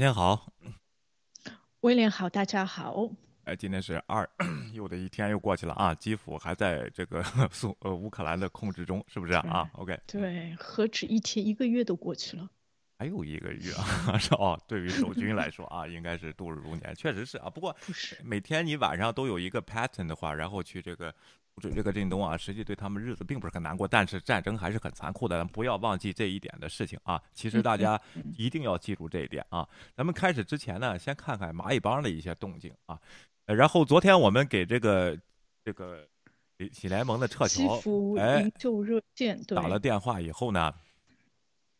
天天好，威廉好，大家好。哎，今天是二，又的一天又过去了啊！基辅还在这个 苏呃乌克兰的控制中，是不是啊？OK，对，何止一天，一个月都过去了，还有一个月啊！是哦，对于守军来说啊，应该是度日如年，确实是啊。不过不是每天你晚上都有一个 pattern 的话，然后去这个。这个震东啊，实际对他们日子并不是很难过，但是战争还是很残酷的，不要忘记这一点的事情啊。其实大家一定要记住这一点啊。咱们开始之前呢，先看看蚂蚁帮的一些动静啊。然后昨天我们给这个这个喜联盟的撤侨哎救热线打了电话以后呢，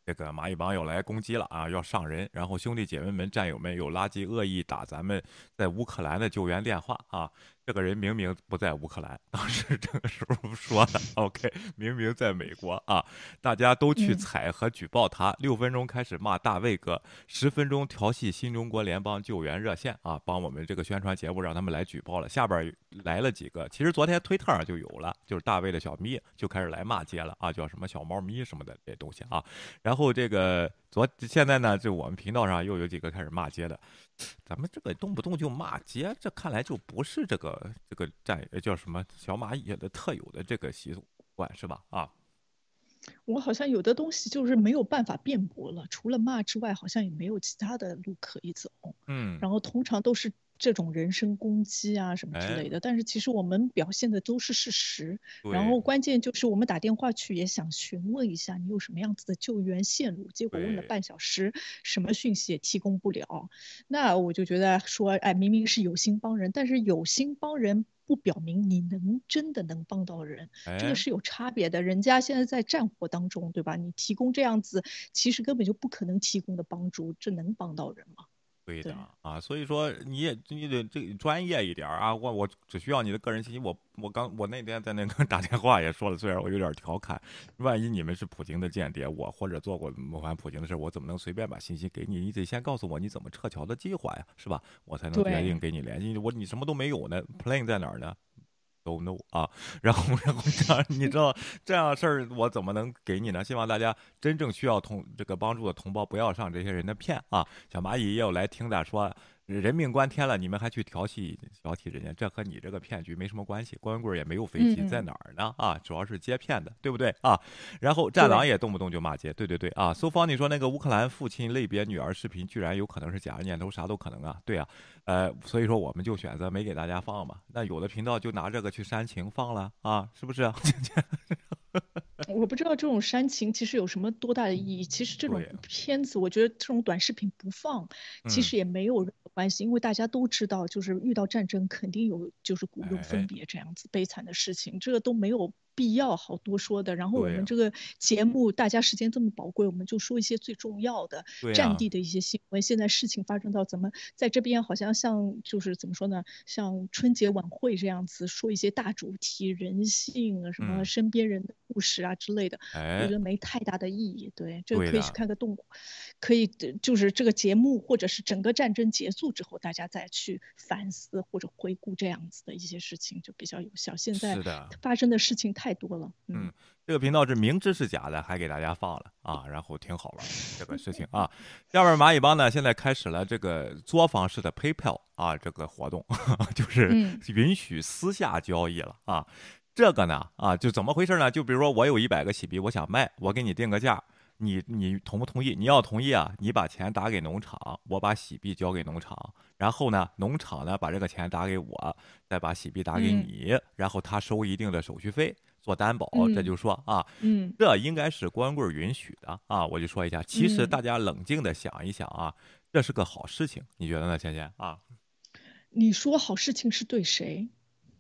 这个蚂蚁帮又来攻击了啊，要上人。然后兄弟姐妹们、战友们有垃圾恶意打咱们在乌克兰的救援电话啊。这个人明明不在乌克兰，当时这个时候说的，OK，明明在美国啊，大家都去踩和举报他。六分钟开始骂大卫哥，十分钟调戏新中国联邦救援热线啊，帮我们这个宣传节目让他们来举报了。下边来了几个，其实昨天推特上就有了，就是大卫的小咪就开始来骂街了啊，叫什么小猫咪什么的这东西啊。然后这个昨现在呢，就我们频道上又有几个开始骂街的。咱们这个动不动就骂街，这看来就不是这个这个战叫什么小蚂蚁的特有的这个习惯是吧？啊，我好像有的东西就是没有办法辩驳了，除了骂之外，好像也没有其他的路可以走。嗯，然后通常都是。这种人身攻击啊什么之类的，但是其实我们表现的都是事实。然后关键就是我们打电话去也想询问一下你有什么样子的救援线路，结果问了半小时，什么讯息也提供不了。那我就觉得说，哎，明明是有心帮人，但是有心帮人不表明你能真的能帮到人，这个是有差别的。人家现在在战火当中，对吧？你提供这样子，其实根本就不可能提供的帮助，这能帮到人吗？对的啊，所以说你也你得这专业一点啊，我我只需要你的个人信息。我我刚我那天在那个 打电话也说了，虽然我有点调侃，万一你们是普京的间谍，我或者做过谋反普京的事，我怎么能随便把信息给你？你得先告诉我你怎么撤侨的计划呀，是吧？我才能决定给你联系。我你什么都没有呢，plane 在哪儿呢？都 no 啊，然后然后这样你知道这样的事儿我怎么能给你呢？希望大家真正需要同这个帮助的同胞不要上这些人的骗啊！小蚂蚁也有来听的说。人命关天了，你们还去调戏调戏人家，这和你这个骗局没什么关系。光棍也没有飞机，在哪儿呢？啊，主要是接骗的，对不对啊？然后战狼也动不动就骂街，对对对啊。苏芳，你说那个乌克兰父亲类别女儿视频，居然有可能是假的念头，啥都可能啊。对啊，呃，所以说我们就选择没给大家放嘛。那有的频道就拿这个去煽情放了啊，是不是？我不知道这种煽情其实有什么多大的意义。其实这种片子，我觉得这种短视频不放，其实也没有关系，因为大家都知道，就是遇到战争肯定有就是骨肉分别这样子悲惨的事情，这个都没有。必要好多说的，然后我们这个节目大家时间这么宝贵，我们就说一些最重要的战地的一些新闻。现在事情发生到怎么在这边，好像像就是怎么说呢？像春节晚会这样子说一些大主题，人性啊，什么身边人的故事啊之类的，我觉得没太大的意义。对，这个可以去看个动，可以就是这个节目或者是整个战争结束之后，大家再去反思或者回顾这样子的一些事情就比较有效。现在发生的事情太。太多了，嗯，这个频道是明知是假的，还给大家放了啊，然后挺好了这个事情啊。下面蚂蚁帮呢，现在开始了这个作坊式的 PayPal 啊，这个活动 就是允许私下交易了啊。这个呢啊，就怎么回事呢？就比如说我有一百个喜币，我想卖，我给你定个价，你你同不同意？你要同意啊，你把钱打给农场，我把喜币交给农场，然后呢，农场呢把这个钱打给我，再把喜币打给你，然后他收一定的手续费。做担保，这就说啊，嗯，这应该是光棍允许的啊。我就说一下，其实大家冷静的想一想啊，这是个好事情，你觉得呢，倩倩啊？你说好事情是对谁？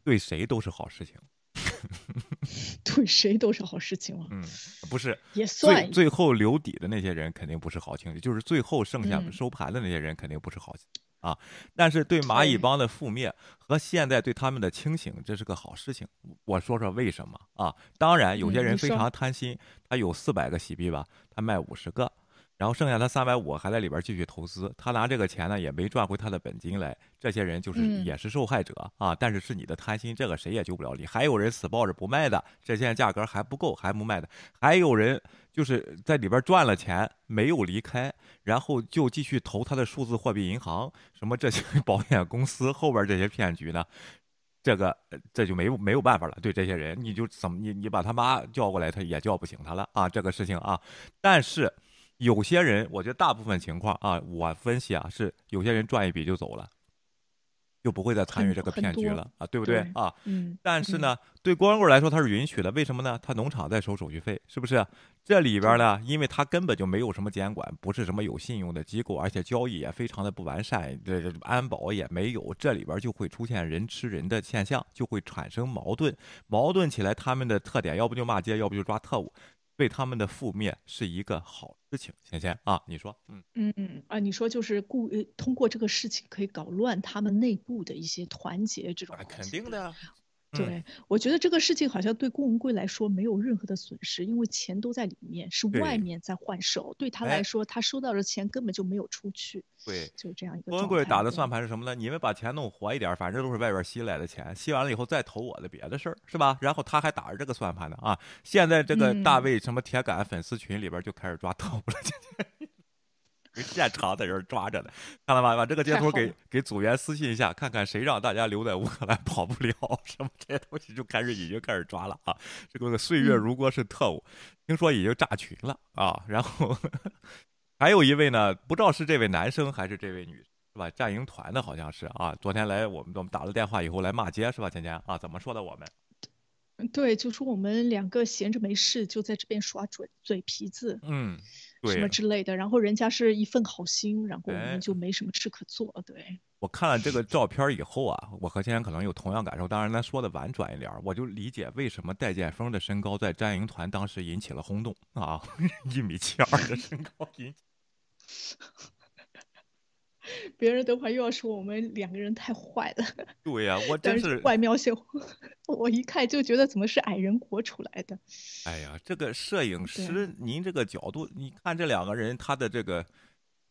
对谁都是好事情。对谁都是好事情啊？嗯，不是，也算。最最后留底的那些人肯定不是好情绪，就是最后剩下收盘的那些人肯定不是好。啊，但是对蚂蚁帮的覆灭和现在对他们的清醒，这是个好事情。我说说为什么啊？当然，有些人非常贪心，他有四百个洗币吧，他卖五十个，然后剩下他三百五还在里边继续投资，他拿这个钱呢也没赚回他的本金来，这些人就是也是受害者啊。但是是你的贪心，这个谁也救不了你。还有人死抱着不卖的，这现在价格还不够，还不卖的。还有人就是在里边赚了钱没有离开，然后就继续投他的数字货币银行，什么这些 保险公司后边这些骗局呢？这个这就没有没有办法了。对这些人，你就怎么你你把他妈叫过来，他也叫不醒他了啊。这个事情啊，但是。有些人，我觉得大部分情况啊，我分析啊，是有些人赚一笔就走了，就不会再参与这个骗局了啊，对不对啊？嗯。但是呢，对光棍来说，他是允许的，为什么呢？他农场在收手续费，是不是？这里边呢，因为他根本就没有什么监管，不是什么有信用的机构，而且交易也非常的不完善，这安保也没有，这里边就会出现人吃人的现象，就会产生矛盾，矛盾起来，他们的特点要不就骂街，要不就抓特务。对他们的负面是一个好事情，芊芊啊，你说，嗯。嗯嗯啊，你说就是故通过这个事情可以搞乱他们内部的一些团结这种，肯定的。对，我觉得这个事情好像对郭文贵来说没有任何的损失，因为钱都在里面，是外面在换手。对他来说，他收到的钱根本就没有出去。对，就这样一个。郭文贵打的算盘是什么呢？你们把钱弄活一点，反正都是外边吸来的钱，吸完了以后再投我的别的事儿，是吧？然后他还打着这个算盘呢啊！现在这个大卫什么铁杆粉丝群里边就开始抓 特务了。现场在这抓着呢，看了吧？把这个截图给给组员私信一下，看看谁让大家留在乌克兰跑不了，什么这些东西就开始已经开始抓了啊！这个岁月如歌是特务，听说已经炸群了啊！然后 还有一位呢，不知道是这位男生还是这位女，是吧？战营团的好像是啊，昨天来我们我们打了电话以后来骂街是吧？芊芊啊，怎么说的我们？对，就说我们两个闲着没事就在这边耍嘴嘴皮子，嗯。什么之类的，然后人家是一份好心，然后我们就没什么事可做。对我看了这个照片以后啊，我和天天可能有同样感受。当然，咱说的婉转一点，我就理解为什么戴建峰的身高在战营团当时引起了轰动啊，一米七二的身高引起。别人等会又要说我们两个人太坏了。对呀，我真是外貌协会，我一看就觉得怎么是矮人国出来的。哎呀，这个摄影师，您这个角度，你看这两个人，他的这个。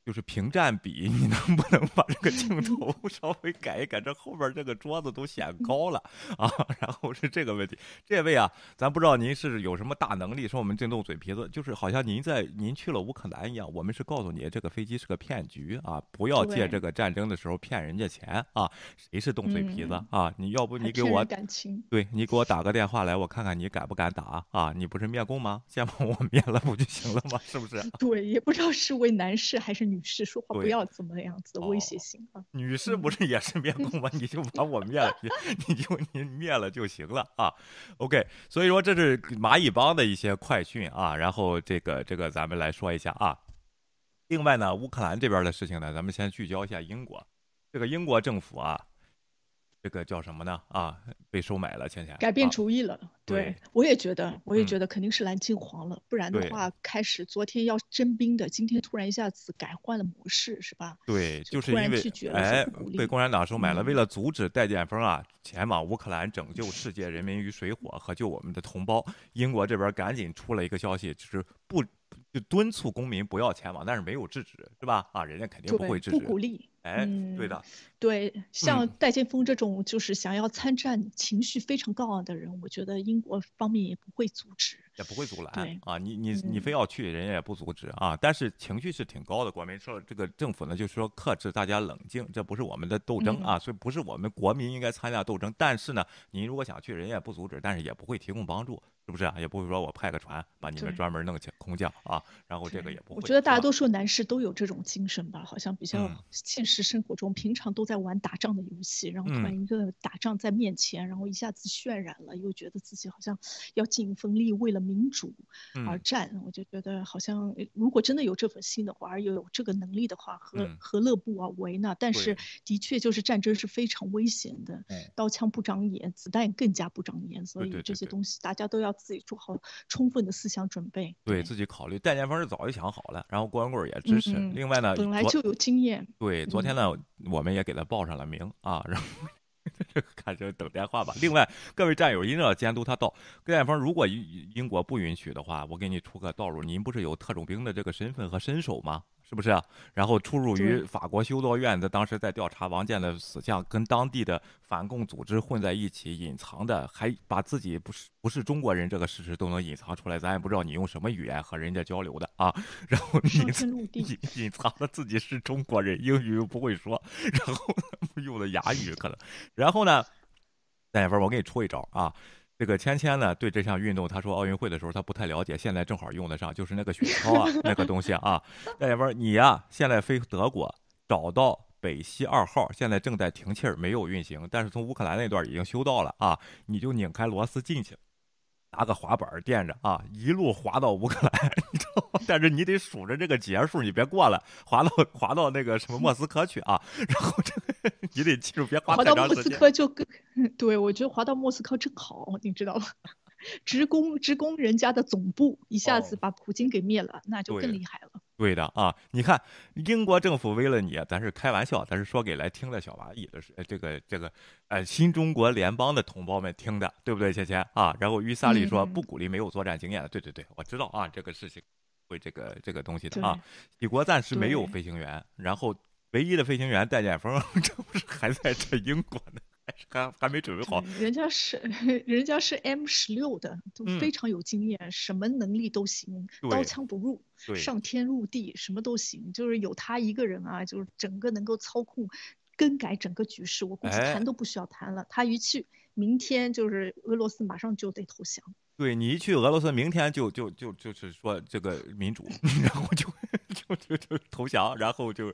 就是屏占比，你能不能把这个镜头 稍微改一改？这后边这个桌子都显高了啊！然后是这个问题，这位啊，咱不知道您是有什么大能力，说我们震动嘴皮子，就是好像您在您去了乌克兰一样，我们是告诉你这个飞机是个骗局啊，不要借这个战争的时候骗人家钱啊！谁是动嘴皮子啊？你要不你给我感情，对你给我打个电话来，我看看你敢不敢打啊？你不是灭共吗？先把我灭了不就行了吗？是不是？对，也不知道是位男士还是女。女士说话不要怎么样子威胁性啊！女士不是也是灭共吗？你就把我灭了，你你就你灭了就行了啊！OK，所以说这是蚂蚁帮的一些快讯啊。然后这个这个咱们来说一下啊。另外呢，乌克兰这边的事情呢，咱们先聚焦一下英国。这个英国政府啊。这个叫什么呢？啊，被收买了，倩倩改变主意了。对，我也觉得，我也觉得肯定是蓝金黄了，不然的话，开始昨天要征兵的，今天突然一下子改换了模式，是吧？对，就是因为哎，被共产党收买了。为了阻止戴建峰啊前往乌克兰拯救世界人民于水火和救我们的同胞，英国这边赶紧出了一个消息，就是不就敦促公民不要前往，但是没有制止，是吧？啊，人家肯定不会制止，不鼓励。哎，对的，对，像戴建峰这种就是想要参战、情绪非常高昂的人，我觉得英国方面也不会阻止，也不会阻拦啊。你你你非要去，人家也不阻止啊。但是情绪是挺高的，国民说这个政府呢，就是说克制大家冷静，这不是我们的斗争啊，所以不是我们国民应该参加斗争。但是呢，您如果想去，人家也不阻止，但是也不会提供帮助。是不是啊？也不会说我派个船把你们专门弄起空降啊，然后这个也不会。我觉得大多数男士都有这种精神吧，好像比较现实生活中，平常都在玩打仗的游戏，然后突然一个打仗在面前，然后一下子渲染了，又觉得自己好像要尽一份力为了民主而战。我就觉得好像如果真的有这份心的话，而又有这个能力的话，何何乐不为呢？但是的确就是战争是非常危险的，刀枪不长眼，子弹更加不长眼，所以这些东西大家都要。自己做好充分的思想准备，对自己考虑。戴建峰是早就想好了，然后郭文贵也支持。另外呢，本来就有经验。对，昨天呢，我们也给他报上了名啊。然后 看着等电话吧。另外，各位战友一定要监督他到。跟艳峰，如果英国不允许的话，我给你出个道路。您不是有特种兵的这个身份和身手吗？是不是？然后出入于法国修道院的，当时在调查王建的死相，跟当地的反共组织混在一起，隐藏的，还把自己不是不是中国人这个事实都能隐藏出来，咱也不知道你用什么语言和人家交流的啊。然后隐隐隐藏了自己是中国人，英语又不会说，然后 用的哑语可能。然后呢，戴眼峰，我给你出一招啊。这个芊芊呢，对这项运动，他说奥运会的时候他不太了解，现在正好用得上，就是那个雪橇啊，那个东西啊。那要不然，你呀，现在飞德国，找到北溪二号，现在正在停气儿，没有运行，但是从乌克兰那段已经修到了啊，你就拧开螺丝进去。拿个滑板垫着啊，一路滑到乌克兰，你知道吗？但是你得数着这个节数，你别过了，滑到滑到那个什么莫斯科去啊。然后这个你得记住，别滑太长时间。滑到莫斯科就更，对我觉得滑到莫斯科正好，你知道吗？直攻直攻人家的总部，一下子把普京给灭了，那就更厉害了。对的啊，你看英国政府为了你，咱是开玩笑，咱是说给来听的小蚂蚁的是这个这个呃新中国联邦的同胞们听的，对不对，芊芊啊？然后于萨利说不鼓励没有作战经验的，对对对，我知道啊，这个事情会这个这个东西的啊。美国暂时没有飞行员，然后唯一的飞行员戴建峰，这不是还在这英国呢？还还没准备好，人家是 人家是 M 十六的，都非常有经验，什么能力都行，刀枪不入，上天入地什么都行，就是有他一个人啊，就是整个能够操控、更改整个局势，我估计谈都不需要谈了，他一去，明天就是俄罗斯马上就得投降。对你一去俄罗斯，明天就就就就是说这个民主，然后就就就就投降，然后就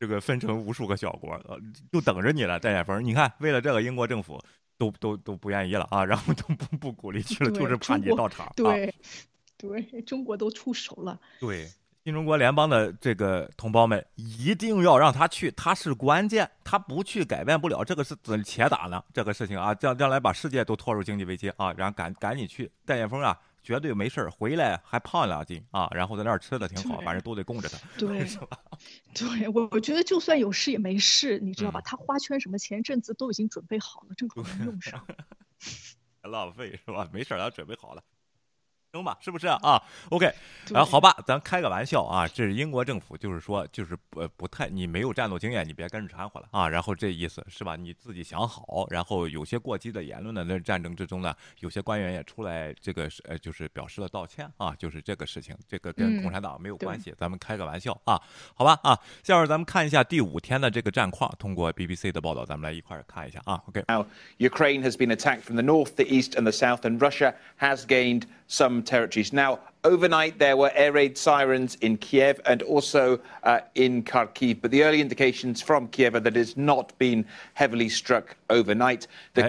这个分成无数个小国，呃，就等着你了，戴建峰。你看，为了这个，英国政府都都都不愿意了啊，然后都不不鼓励去了，就是怕你到场。对，对，中国都出手了。对。新中国联邦的这个同胞们，一定要让他去，他是关键，他不去改变不了，这个是且打呢，这个事情啊，将将来把世界都拖入经济危机啊，然后赶赶紧去，戴艳峰啊，绝对没事儿回来还胖两斤啊，然后在那儿吃的挺好，反正都得供着他，对，是吧？对我我觉得就算有事也没事，你知道吧？他花圈什么前阵子都已经准备好了，正好能用上，浪费是吧？没事儿他准备好了。行吧，是不是啊？OK，然后好吧，咱开个玩笑啊。这是英国政府，就是说，就是不不太，你没有战斗经验，你别跟着掺和了啊。然后这意思是吧？你自己想好。然后有些过激的言论呢，那战争之中呢，有些官员也出来这个是呃，就是表示了道歉啊。就是这个事情，这个跟共产党没有关系，咱们开个玩笑啊。好吧啊，下面咱们看一下第五天的这个战况，通过 BBC 的报道，咱们来一块儿看一下啊。OK。Now Ukraine has been attacked from the north, the east, and the south, and Russia has gained some. Territories. Now, overnight there were air raid sirens in Kiev and also uh, in Kharkiv, but the early indications from Kiev are that it's not been heavily struck overnight. The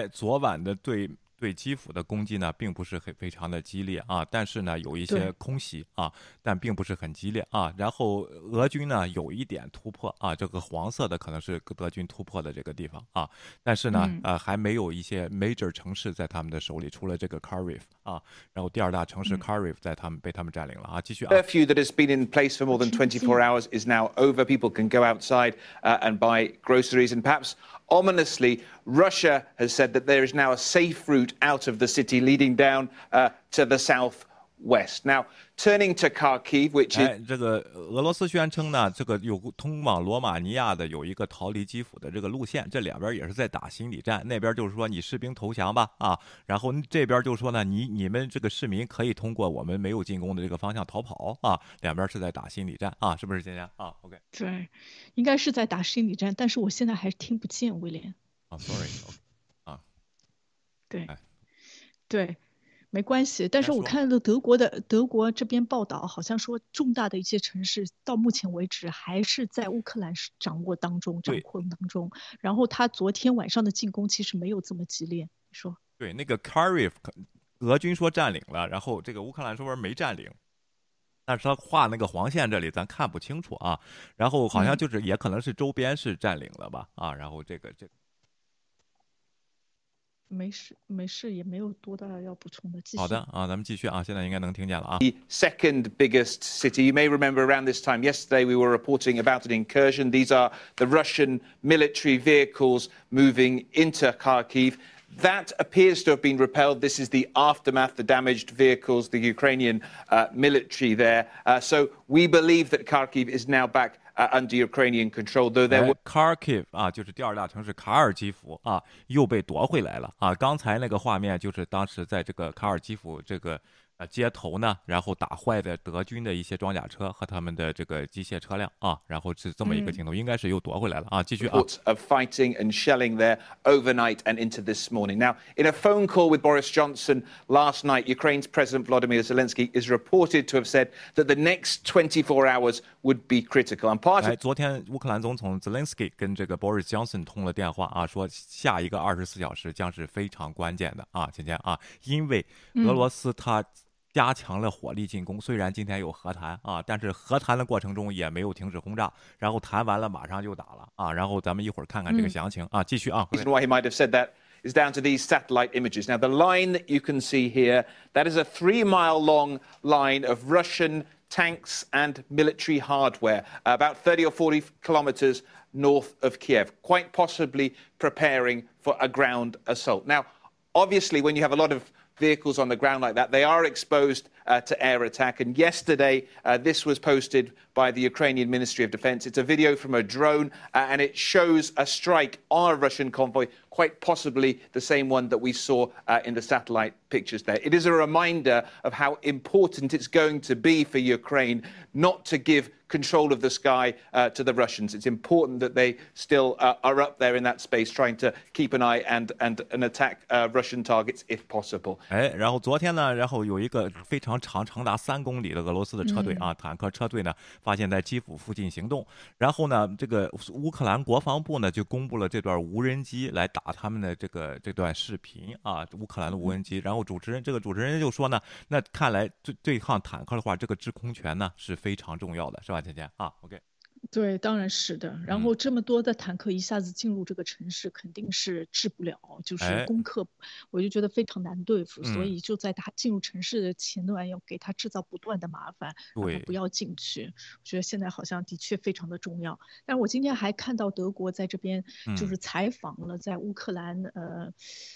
对基辅的攻击呢，并不是很非常的激烈啊，但是呢，有一些空袭啊，但并不是很激烈啊。然后俄军呢，有一点突破啊，这个黄色的可能是德军突破的这个地方啊，但是呢，呃，还没有一些 major 城市在他们的手里，除了这个 Kharkiv 啊，然后第二大城市 Kharkiv 在他们被他们占领了啊。继续啊。Curfew that has been in place for more than 24 hours is now over. People can go outside and buy groceries and perhaps. Ominously, Russia has said that there is now a safe route out of the city leading down uh, to the south west. Now, turning to Kharkiv, which is 这个俄罗斯宣称呢，这个有通往罗马尼亚的有一个逃离基辅的这个路线，这两边也是在打心理战。那边就是说你士兵投降吧，啊，然后这边就说呢，你你们这个市民可以通过我们没有进攻的这个方向逃跑啊。两边是在打心理战啊，是不是，今天啊？OK，对，应该是在打心理战，但是我现在还是听不见威廉。啊，Sorry，啊，对，对。没关系，但是我看到德国的德国这边报道，好像说重大的一些城市到目前为止还是在乌克兰掌握当中、掌控当中。然后他昨天晚上的进攻其实没有这么激烈，你说？对，那个 Kharkiv，俄军说占领了，然后这个乌克兰说没占领，但是他画那个黄线这里咱看不清楚啊。然后好像就是也可能是周边是占领了吧？啊，然后这个这。没事，没事，也没有多大要补充的。好的啊，咱们继续啊，现在应该能听见了啊。The second biggest city. You may remember around this time yesterday we were reporting about an incursion. These are the Russian military vehicles moving into Kharkiv. That appears to have been repelled. This is the aftermath, the damaged vehicles, the Ukrainian uh, military there. Uh, so we believe that Kharkiv is now back uh, under Ukrainian control, though there were Kharkiv 啊，就是第二大城市卡尔基夫啊，又被夺回来了啊。刚才那个画面就是当时在这个卡尔基夫这个。呃，街头呢，然后打坏的德军的一些装甲车和他们的这个机械车辆啊，然后是这么一个镜头，应该是又夺回来了啊。继续啊。Of fighting and shelling there overnight and into this morning. Now, in a phone call with Boris Johnson last night, Ukraine's President Vladimir Zelensky is reported to have said that the next 24 hours would be critical. And part of 昨天乌克兰总统 Zelensky 跟这个 Boris Johnson 通了电话啊，说下一个二十四小时将是非常关键的啊，今天啊，因为俄罗斯它。加强了火力进攻，虽然今天有和谈啊，但是和谈的过程中也没有停止轰炸，然后谈完了马上就打了啊，然后咱们一会儿看看这个详情啊，继续啊。reason why he might have said that is down to these satellite images. Now, the line that you can see here, that is a three mile long line of Russian tanks and military hardware, about 30 or 40 kilometers north of Kiev, quite possibly preparing for a ground assault. Now, obviously, when you have a lot of vehicles on the ground like that, they are exposed uh, to air attack. And yesterday, uh, this was posted by the Ukrainian Ministry of Defense. It's a video from a drone, uh, and it shows a strike on a Russian convoy, quite possibly the same one that we saw uh, in the satellite pictures there. It is a reminder of how important it's going to be for Ukraine not to give control of the sky uh, to the Russians. It's important that they still uh, are up there in that space, trying to keep an eye and and, and attack uh, Russian targets if possible. 哎，然后昨天呢，然后有一个非常长，长达三公里的俄罗斯的车队啊，坦克车队呢，发现在基辅附近行动。然后呢，这个乌克兰国防部呢就公布了这段无人机来打 他们的这个这段视频啊，乌克兰的无人机。然后主持人这个主持人就说呢，那看来对对抗坦克的话，这个制空权呢是非常重要的，是吧，姐姐啊？OK。对，当然是的。然后这么多的坦克一下子进入这个城市，肯定是治不了，就是攻克，我就觉得非常难对付。所以就在他进入城市的前段，要给他制造不断的麻烦，让他不要进去。我觉得现在好像的确非常的重要。但是我今天还看到德国在这边就是采访了在乌克兰呃，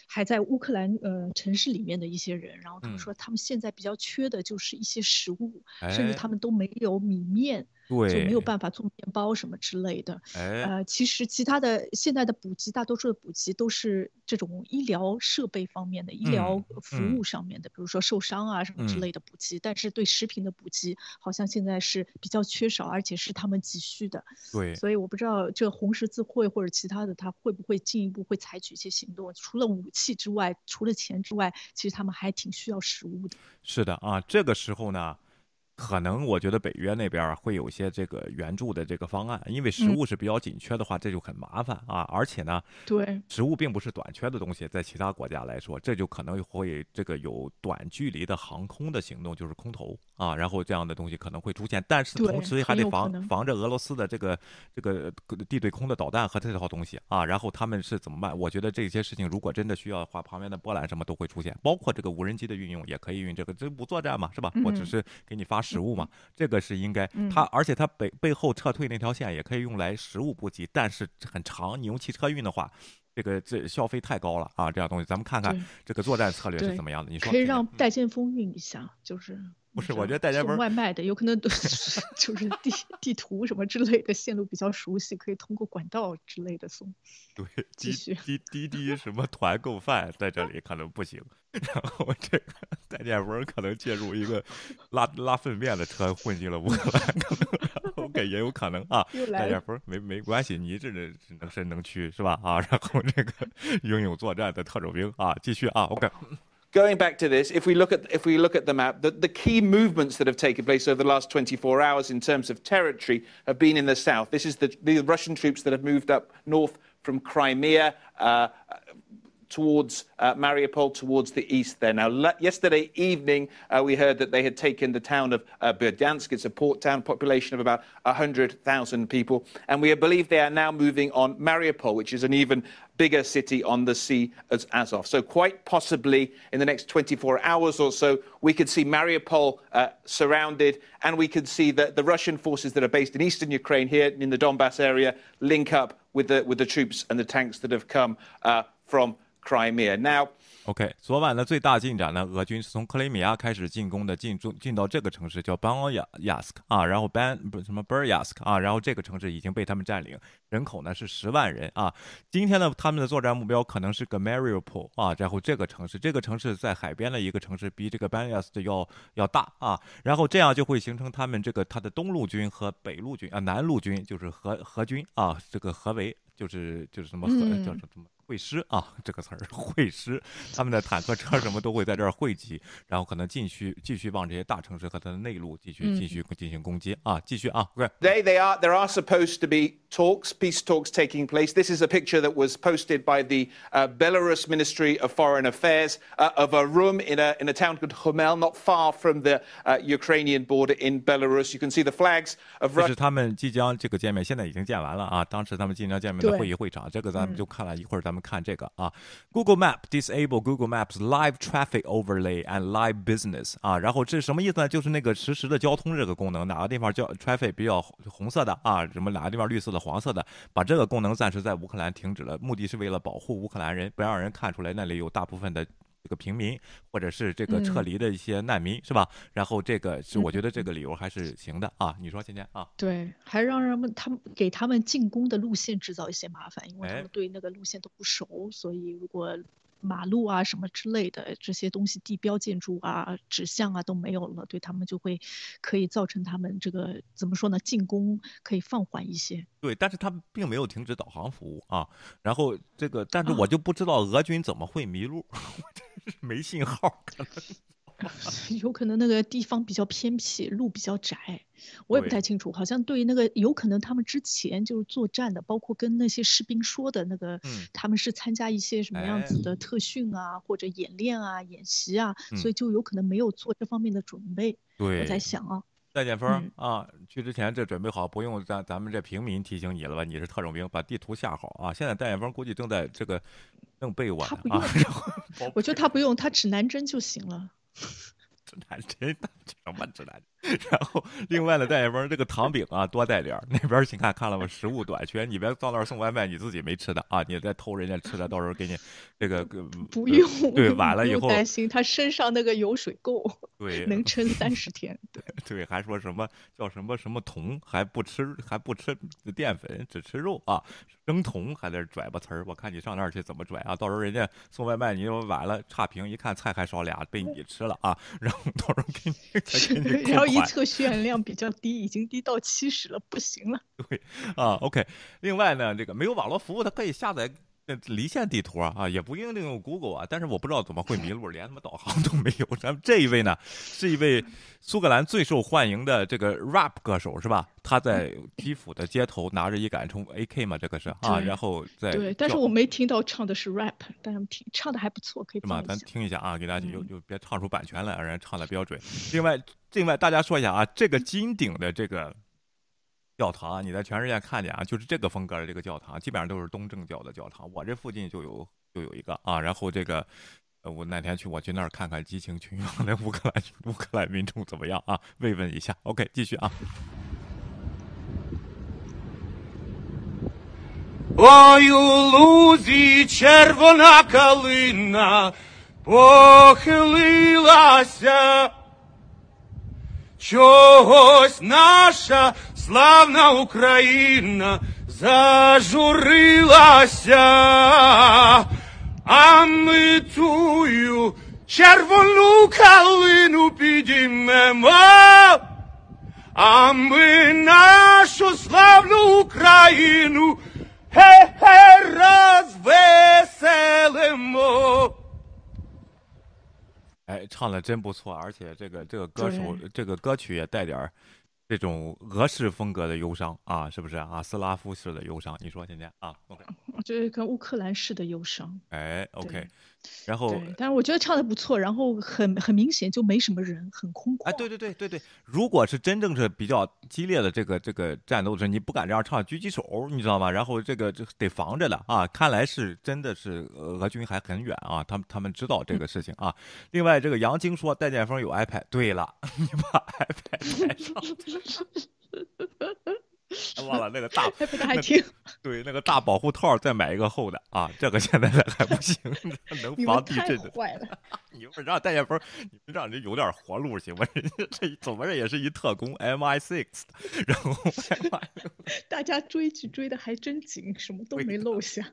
还在乌克兰呃城市里面的一些人，然后他们说他们现在比较缺的就是一些食物，甚至他们都没有米面。就没有办法做面包什么之类的。呃，其实其他的现在的补给，大多数的补给都是这种医疗设备方面的、医疗服务上面的，比如说受伤啊什么之类的补给。但是对食品的补给，好像现在是比较缺少，而且是他们急需的。对，所以我不知道这红十字会或者其他的，他会不会进一步会采取一些行动？除了武器之外，除了钱之外，其实他们还挺需要食物的。是的啊，这个时候呢。可能我觉得北约那边会有些这个援助的这个方案，因为食物是比较紧缺的话，这就很麻烦啊。而且呢，对，食物并不是短缺的东西，在其他国家来说，这就可能会这个有短距离的航空的行动，就是空投啊，然后这样的东西可能会出现。但是同时还得防防着俄罗斯的这个这个地对空的导弹和这套东西啊。然后他们是怎么办？我觉得这些事情如果真的需要的话，旁边的波兰什么都会出现，包括这个无人机的运用也可以运这个，这不作战嘛，是吧？我只是给你发。食物嘛，这个是应该，它而且它背背后撤退那条线也可以用来食物补给，但是很长，你用汽车运的话，这个这消费太高了啊，这样东西，咱们看看这个作战策略是怎么样的？你说可以让戴建峰运一下，就是。不是，我觉得戴家峰外卖的有可能都 就是地地图什么之类的线路比较熟悉，可以通过管道之类的送。对，滴滴滴滴什么团购饭在这里可能不行，然后这个戴建文可能借助一个拉拉粪便的车混进了乌克兰，我感觉也有可能啊。戴建文没没关系，你这只能伸能屈是吧？啊，然后这个英勇作战的特种兵啊，继续啊，OK。Going back to this, if we look at if we look at the map, the, the key movements that have taken place over the last 24 hours in terms of territory have been in the south. This is the, the Russian troops that have moved up north from Crimea. Uh, towards uh, Mariupol, towards the east there. Now, le- yesterday evening, uh, we heard that they had taken the town of uh, Berdansk. It's a port town, population of about 100,000 people. And we believe they are now moving on Mariupol, which is an even bigger city on the sea as Azov. So, quite possibly in the next 24 hours or so, we could see Mariupol uh, surrounded, and we could see that the Russian forces that are based in eastern Ukraine here in the Donbass area link up with the with the troops and the tanks that have come uh, from Crimea. Now, OK，昨晚的最大进展呢，俄军是从克里米亚开始进攻的，进驻进到这个城市叫班奥亚亚斯克啊，然后班不什么 Boryask 啊，然后这个城市已经被他们占领，人口呢是十万人啊。今天呢，他们的作战目标可能是个 Mariupol 啊，然后这个城市，这个城市在海边的一个城市，比这个班亚斯的要要大啊，然后这样就会形成他们这个他的东路军和北路军啊，南路军就是合合军啊，这个合围就是就是什么合叫什么。会师啊，这个词儿会师，他们的坦克车什么都会在这儿汇集，然后可能继续继续往这些大城市和它的内陆继续继续进行攻击啊，继续啊。Today they are there are supposed to be talks, peace talks taking place. This is a picture that was posted by the uh, Belarus Ministry of Foreign Affairs uh, of a room in a in a town called Homel, not far from the uh, Ukrainian border in Belarus. You can see the flags of. 这是他们即将这个见面，现在已经见完了啊。当时他们即将见面的会议会场，这个咱们就看了一会儿，咱们。看这个啊，Google Map disable Google Maps live traffic overlay and live business 啊，然后这什么意思呢？就是那个实时的交通这个功能，哪个地方交 traffic 比较红色的啊，什么哪个地方绿色的、黄色的，把这个功能暂时在乌克兰停止了，目的是为了保护乌克兰人，不让人看出来那里有大部分的。这个平民或者是这个撤离的一些难民是吧？然后这个是我觉得这个理由还是行的啊。你说今天啊？对，还让人们他们给他们进攻的路线制造一些麻烦，因为他们对那个路线都不熟，所以如果。马路啊，什么之类的这些东西，地标建筑啊、指向啊都没有了，对他们就会可以造成他们这个怎么说呢？进攻可以放缓一些。对，但是他们并没有停止导航服务啊。然后这个，但是我就不知道俄军怎么会迷路，没信号可能。有可能那个地方比较偏僻，路比较窄，我也不太清楚。好像对那个有可能他们之前就是作战的，包括跟那些士兵说的那个，他们是参加一些什么样子的特训啊，或者演练啊、演习啊，所以就有可能没有做这方面的准备。对，我在想啊，戴建峰啊，去之前这准备好，不用咱咱们这平民提醒你了吧？你是特种兵，把地图下好啊。现在戴建峰估计正在这个正背我，他不用，我觉得他不用，他指南针就行了。指南针，什 么指南针？然后另外呢，带一份这个糖饼啊，多带点儿。那边请看看了吗？食物短缺，你别到那儿送外卖，你自己没吃的啊，你再偷人家吃的，到时候给你 这个不用。对，晚了以后担心他身上那个油水够，对，能撑三十天。对对，还说什么叫什么什么铜，还不吃还不吃淀粉，只吃肉啊。生铜还在拽吧词儿，我看你上那儿去怎么拽啊？到时候人家送外卖，你又晚了差评，一看菜还少俩，被你吃了啊！然后到时候给你，然后一测血氧量比较低，已经低到七十了，不行了。对啊，OK。另外呢，这个没有网络服务，它可以下载。离线地图啊，啊，也不一定用 Google 啊，但是我不知道怎么会迷路，连他妈导航都没有。咱们这一位呢，是一位苏格兰最受欢迎的这个 rap 歌手，是吧？他在基辅的街头拿着一杆冲 AK 嘛，这个是啊，然后在对，但是我没听到唱的是 rap，但是听唱的还不错，可以是吗？咱听一下啊，给大家就就别唱出版权来，让人唱的比较准。另外，另外大家说一下啊，这个金顶的这个。教堂，你在全世界看见啊，就是这个风格的这个教堂，基本上都是东正教的教堂。我这附近就有就有一个啊，然后这个，呃，我那天去我去那儿看看，激情群涌的乌克兰 乌克兰民众怎么样啊？慰问一下。OK，继续啊。Славна Україна зажурилася, а ми тую червону калину підіймемо, а ми нашу славну Україну ге-ге розвеселимо. 哎，唱的真不错，而且这个这个歌手，这个歌曲也带点儿这种俄式风格的忧伤啊，是不是啊？斯拉夫式的忧伤，你说现在啊？OK，我觉得跟乌克兰式的忧伤。哎，OK。然后，但是我觉得唱的不错，然后很很明显就没什么人，很空旷。哎，对对对对对，如果是真正是比较激烈的这个这个战斗时，你不敢这样唱，狙击手，你知道吗？然后这个这得防着的啊。看来是真的是俄军还很远啊，他们他们知道这个事情啊。另外，这个杨晶说戴建峰有 iPad，对了，你把 iPad 带上。忘了那个大，还 听对那个大保护套，再买一个厚的啊！这个现在还不行，能防地震的。坏了，你们让戴建峰，你们让人有点活路行吗？人家这怎么着也是一特工，MI6，然后大家追剧追的还真紧，什么都没漏下。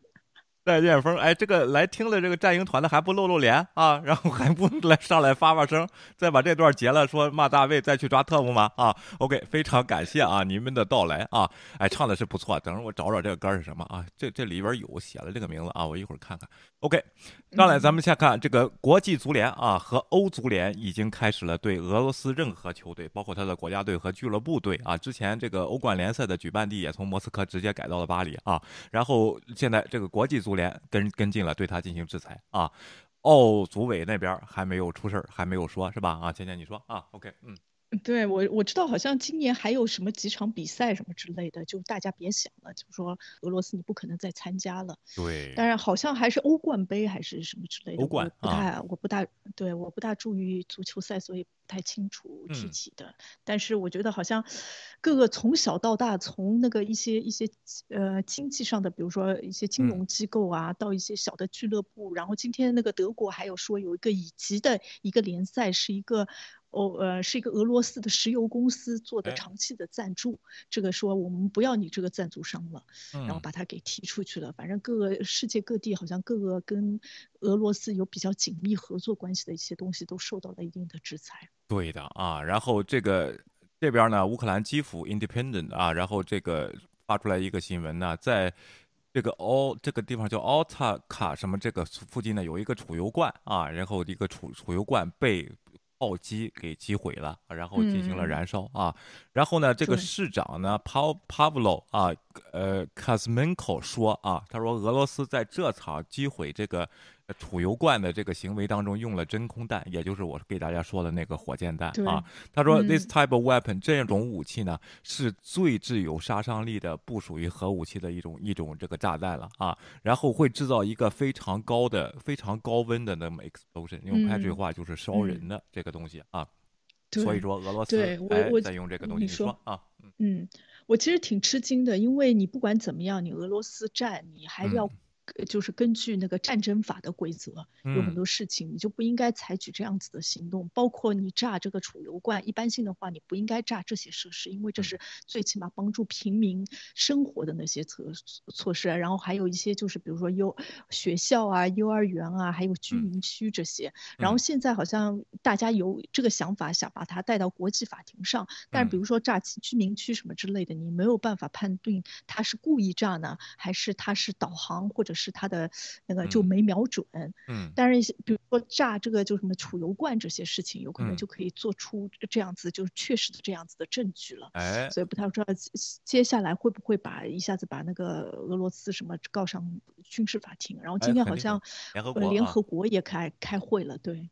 戴剑锋，哎，这个来听了这个战鹰团的还不露露脸啊？然后还不 来上来发发声，再把这段截了，说骂大卫，再去抓特务吗？啊，OK，非常感谢啊，你们的到来啊，哎，唱的是不错，等着我找找这个歌是什么啊？这这里边有写了这个名字啊，我一会儿看看。OK，上来咱们先看这个国际足联啊和欧足联已经开始了对俄罗斯任何球队，包括他的国家队和俱乐部队啊，之前这个欧冠联赛的举办地也从莫斯科直接改到了巴黎啊，然后现在这个国际足联。跟跟进了，对他进行制裁啊！奥组委那边还没有出事，还没有说是吧？啊，倩倩你说啊？OK，嗯。对我我知道，好像今年还有什么几场比赛什么之类的，就大家别想了，就说俄罗斯你不可能再参加了。对。当然好像还是欧冠杯还是什么之类的。欧冠不太，我不大对，我不大注意足球赛，所以不太清楚具体的。但是我觉得好像各个从小到大，从那个一些一些呃经济上的，比如说一些金融机构啊，到一些小的俱乐部，然后今天那个德国还有说有一个乙级的一个联赛是一个。哦，呃，是一个俄罗斯的石油公司做的长期的赞助，这个说我们不要你这个赞助商了，然后把它给踢出去了。反正各个世界各地好像各个跟俄罗斯有比较紧密合作关系的一些东西都受到了一定的制裁。对的啊，然后这个这边呢，乌克兰基辅 Independent 啊，然后这个发出来一个新闻呢，在这个奥这个地方叫奥塔卡什么这个附近呢，有一个储油罐啊，然后一个储储油罐被。炮击给击毁了，然后进行了燃烧啊。然后呢，这个市长呢，Paul Pavlo 啊，呃，Kazmenko 说啊，他说俄罗斯在这场击毁这个。储油罐的这个行为当中用了真空弹，也就是我给大家说的那个火箭弹啊。他说，this type of weapon 这种武器呢是最具有杀伤力的，不属于核武器的一种一种这个炸弹了啊。然后会制造一个非常高的、非常高温的那么 explosion，用开水话就是烧人的这个东西啊。所以说俄罗斯哎在用这个东西说啊，嗯，我其实挺吃惊的，因为你不管怎么样，你俄罗斯战你还要。就是根据那个战争法的规则，有很多事情你就不应该采取这样子的行动，包括你炸这个储油罐。一般性的话，你不应该炸这些设施，因为这是最起码帮助平民生活的那些措措施。然后还有一些就是比如说幼学校啊、幼儿园啊，还有居民区这些。然后现在好像大家有这个想法，想把它带到国际法庭上。但是比如说炸居民区什么之类的，你没有办法判定他是故意炸呢，还是他是导航或者。是他的那个就没瞄准，嗯，但是比如说炸这个就什么储油罐这些事情，有可能就可以做出这样子就是确实的这样子的证据了，哎，所以不太知道接下来会不会把一下子把那个俄罗斯什么告上军事法庭，然后今天好像联合国联合国也开开会了，对。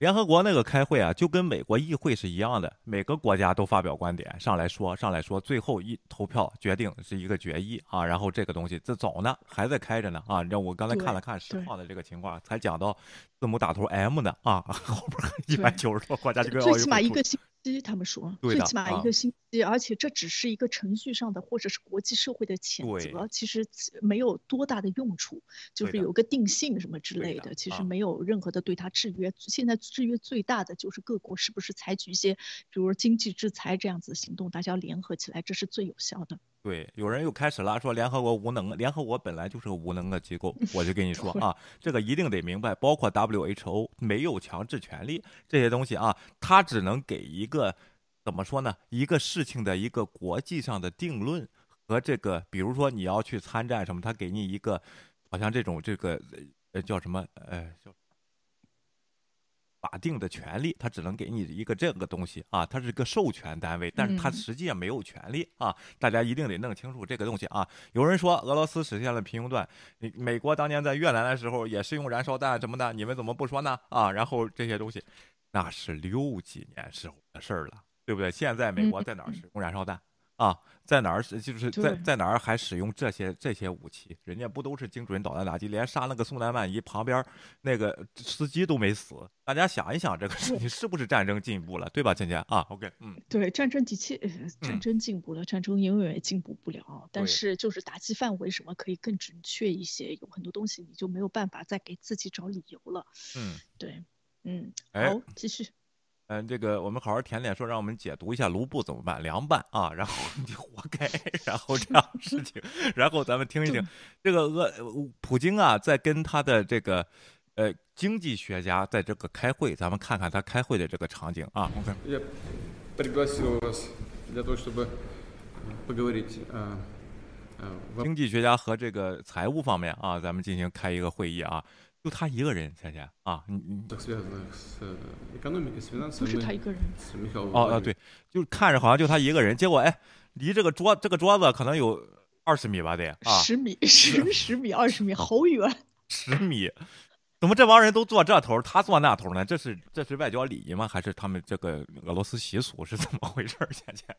联合国那个开会啊，就跟美国议会是一样的，每个国家都发表观点，上来说，上来说，最后一投票决定是一个决议啊。然后这个东西这早呢，还在开着呢啊。你知道我刚才看了看实况的这个情况，才讲到字母打头 M 的啊，后边一百九十多国家就跟奥运最起码一个星期，他们说最起码一个星期，而且这只是一个程序上的或者是国际社会的谴责，其实没有多大的用处，就是有个定性什么之类的，其实没有任何的对他制约。现在制约最大的就是各国是不是采取一些，比如经济制裁这样子的行动，大家要联合起来，这是最有效的。对，有人又开始了，说联合国无能，联合国本来就是个无能的机构，我就跟你说 啊，这个一定得明白，包括 WHO 没有强制权利这些东西啊，它只能给一个怎么说呢？一个事情的一个国际上的定论和这个，比如说你要去参战什么，他给你一个好像这种这个呃叫什么呃叫。法定的权利，他只能给你一个这个东西啊，它是个授权单位，但是它实际上没有权利啊，大家一定得弄清楚这个东西啊。有人说俄罗斯实现了平庸段，美国当年在越南的时候也是用燃烧弹什么的，你们怎么不说呢？啊，然后这些东西，那是六几年时候的事儿了，对不对？现在美国在哪儿使用燃烧弹？啊，在哪儿是就是在在哪儿还使用这些这些武器？人家不都是精准导弹打击，连杀那个宋丹万一旁边那个司机都没死。大家想一想，这个事情是不是战争进步了，对吧，倩倩啊？OK，嗯，对，战争的确战争进步了，战争永远也进步不了。但是就是打击范围什么可以更准确一些，有很多东西你就没有办法再给自己找理由了。嗯，对，嗯，好，继续。嗯，这个我们好好舔舔说，让我们解读一下卢布怎么办？凉拌啊，然后你活该，然后这样事情，然后咱们听一听这个俄普京啊，在跟他的这个呃经济学家在这个开会，咱们看看他开会的这个场景啊。经济学家和这个财务方面啊，咱们进行开一个会议啊。就他一个人，倩倩啊，你你不是他一个人。哦哦，对，就看着好像就他一个人，结果哎，离这个桌这个桌子可能有二十米吧，得啊，十米十十米二十米，好远，十米。怎么这帮人都坐这头，他坐那头呢？这是这是外交礼仪吗？还是他们这个俄罗斯习俗是怎么回事？倩倩，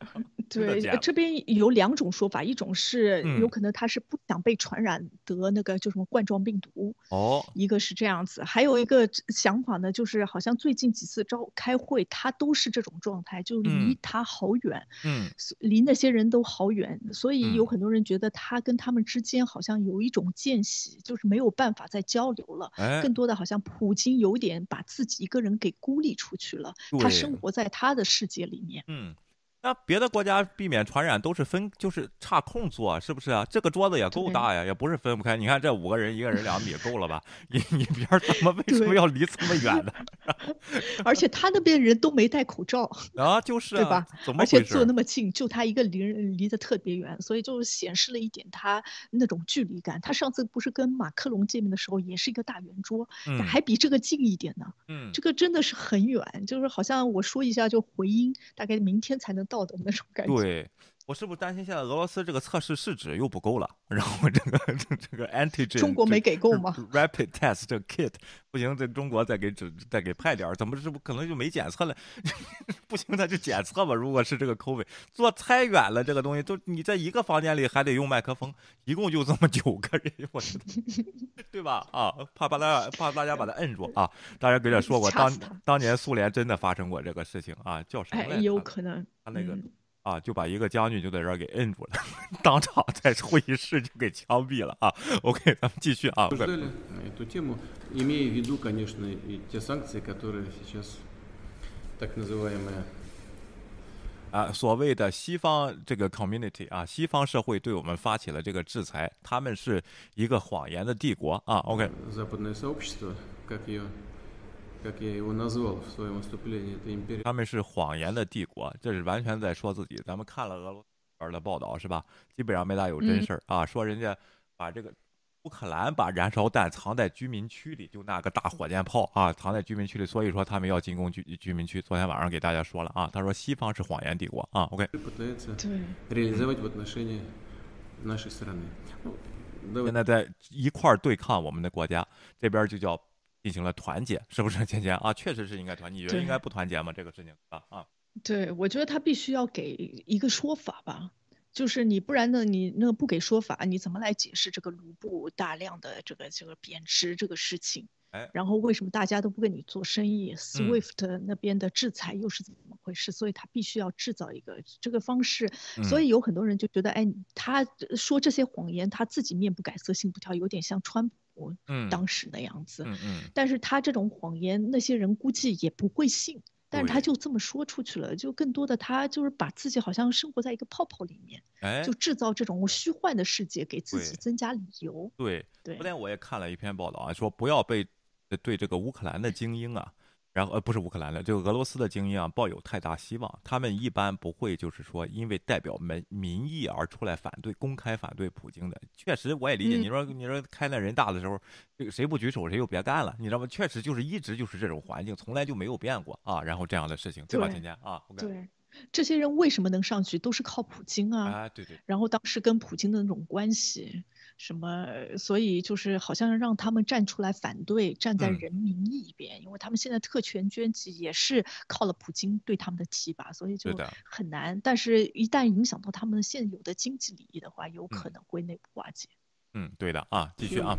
对，这边有两种说法，一种是有可能他是不想被传染得那个就什么冠状病毒哦，一个是这样子，还有一个想法呢，就是好像最近几次召开会，他都是这种状态，就离他好远，嗯，离那些人都好远，所以有很多人觉得他跟他们之间好像有一种间隙，就是没有办法再交流了，哎。多的好像普京有点把自己一个人给孤立出去了，他生活在他的世界里面。嗯。那别的国家避免传染都是分，就是差空坐，是不是啊？这个桌子也够大呀，也不是分不开。你看这五个人，一个人两米 够了吧？你你边怎么为什么要离这么远呢？而且他那边人都没戴口罩 啊，就是对吧？怎么而且坐那么近，就他一个离人离得特别远，所以就显示了一点他那种距离感。他上次不是跟马克龙见面的时候，也是一个大圆桌，还比这个近一点呢。嗯，这个真的是很远，就是好像我说一下就回音，大概明天才能。道德那种感觉。我是不是担心现在俄罗斯这个测试试纸又不够了？然后这个 这个 antigen 中国没给够吗？Rapid test 这个 kit 不行，在中国再给纸再给派点儿，怎么是不可能就没检测了？不行，那就检测吧。如果是这个 COVID，做太远了，这个东西都你在一个房间里还得用麦克风，一共就这么九个人，我知道，对吧？啊，怕把大怕大家把他摁住啊！大家给他说过，当当年苏联真的发生过这个事情啊，叫什么来着？有可能他那个。啊，就把一个将军就在这儿给摁住了，当场在会议室就给枪毙了啊。OK，咱们继续啊。啊，所谓的西方这个 community 啊，西方社会对我们发起了这个制裁，他们是一个谎言的帝国啊。OK。他们是谎言的帝国，这是完全在说自己。咱们看了俄罗斯的报道是吧？基本上没大有真事儿啊。说人家把这个乌克兰把燃烧弹藏在居民区里，就那个大火箭炮啊，藏在居民区里，所以说他们要进攻居居民区。昨天晚上给大家说了啊，他说西方是谎言帝国啊。OK。对。现在在一块儿对抗我们的国家，这边就叫。进行了团结，是不是 芊芊啊？确实是应该团结，你觉得应该不团结吗？这个事情啊啊，对，我觉得他必须要给一个说法吧，就是你不然呢，你那不给说法，你怎么来解释这个卢布大量的这个这个贬值这个事情？哎，然后为什么大家都不跟你做生意？SWIFT 那边的制裁又是怎么回事？所以他必须要制造一个这个方式，所以有很多人就觉得，哎，他说这些谎言，他自己面不改色心不跳，有点像川普。我当时那样子，嗯嗯，但是他这种谎言，那些人估计也不会信，但是他就这么说出去了，就更多的他就是把自己好像生活在一个泡泡里面，哎，就制造这种虚幻的世界，给自己增加理由。对对，昨天我也看了一篇报道啊，说不要被对这个乌克兰的精英啊然后呃不是乌克兰的，就俄罗斯的精英啊抱有太大希望，他们一般不会就是说因为代表民民意而出来反对、公开反对普京的。确实我也理解，你说你说开那人大的时候，这个谁不举手谁就别干了，你知道吗？确实就是一直就是这种环境，从来就没有变过啊。然后这样的事情，对吧，今天啊？对。这些人为什么能上去，都是靠普京啊！啊，对对。然后当时跟普京的那种关系，什么，所以就是好像让他们站出来反对，站在人民一边，因为他们现在特权阶级也是靠了普京对他们的提拔，所以就很难。但是，一旦影响到他们现有的经济利益的话，有可能会内部瓦解。嗯，对的啊，继续啊。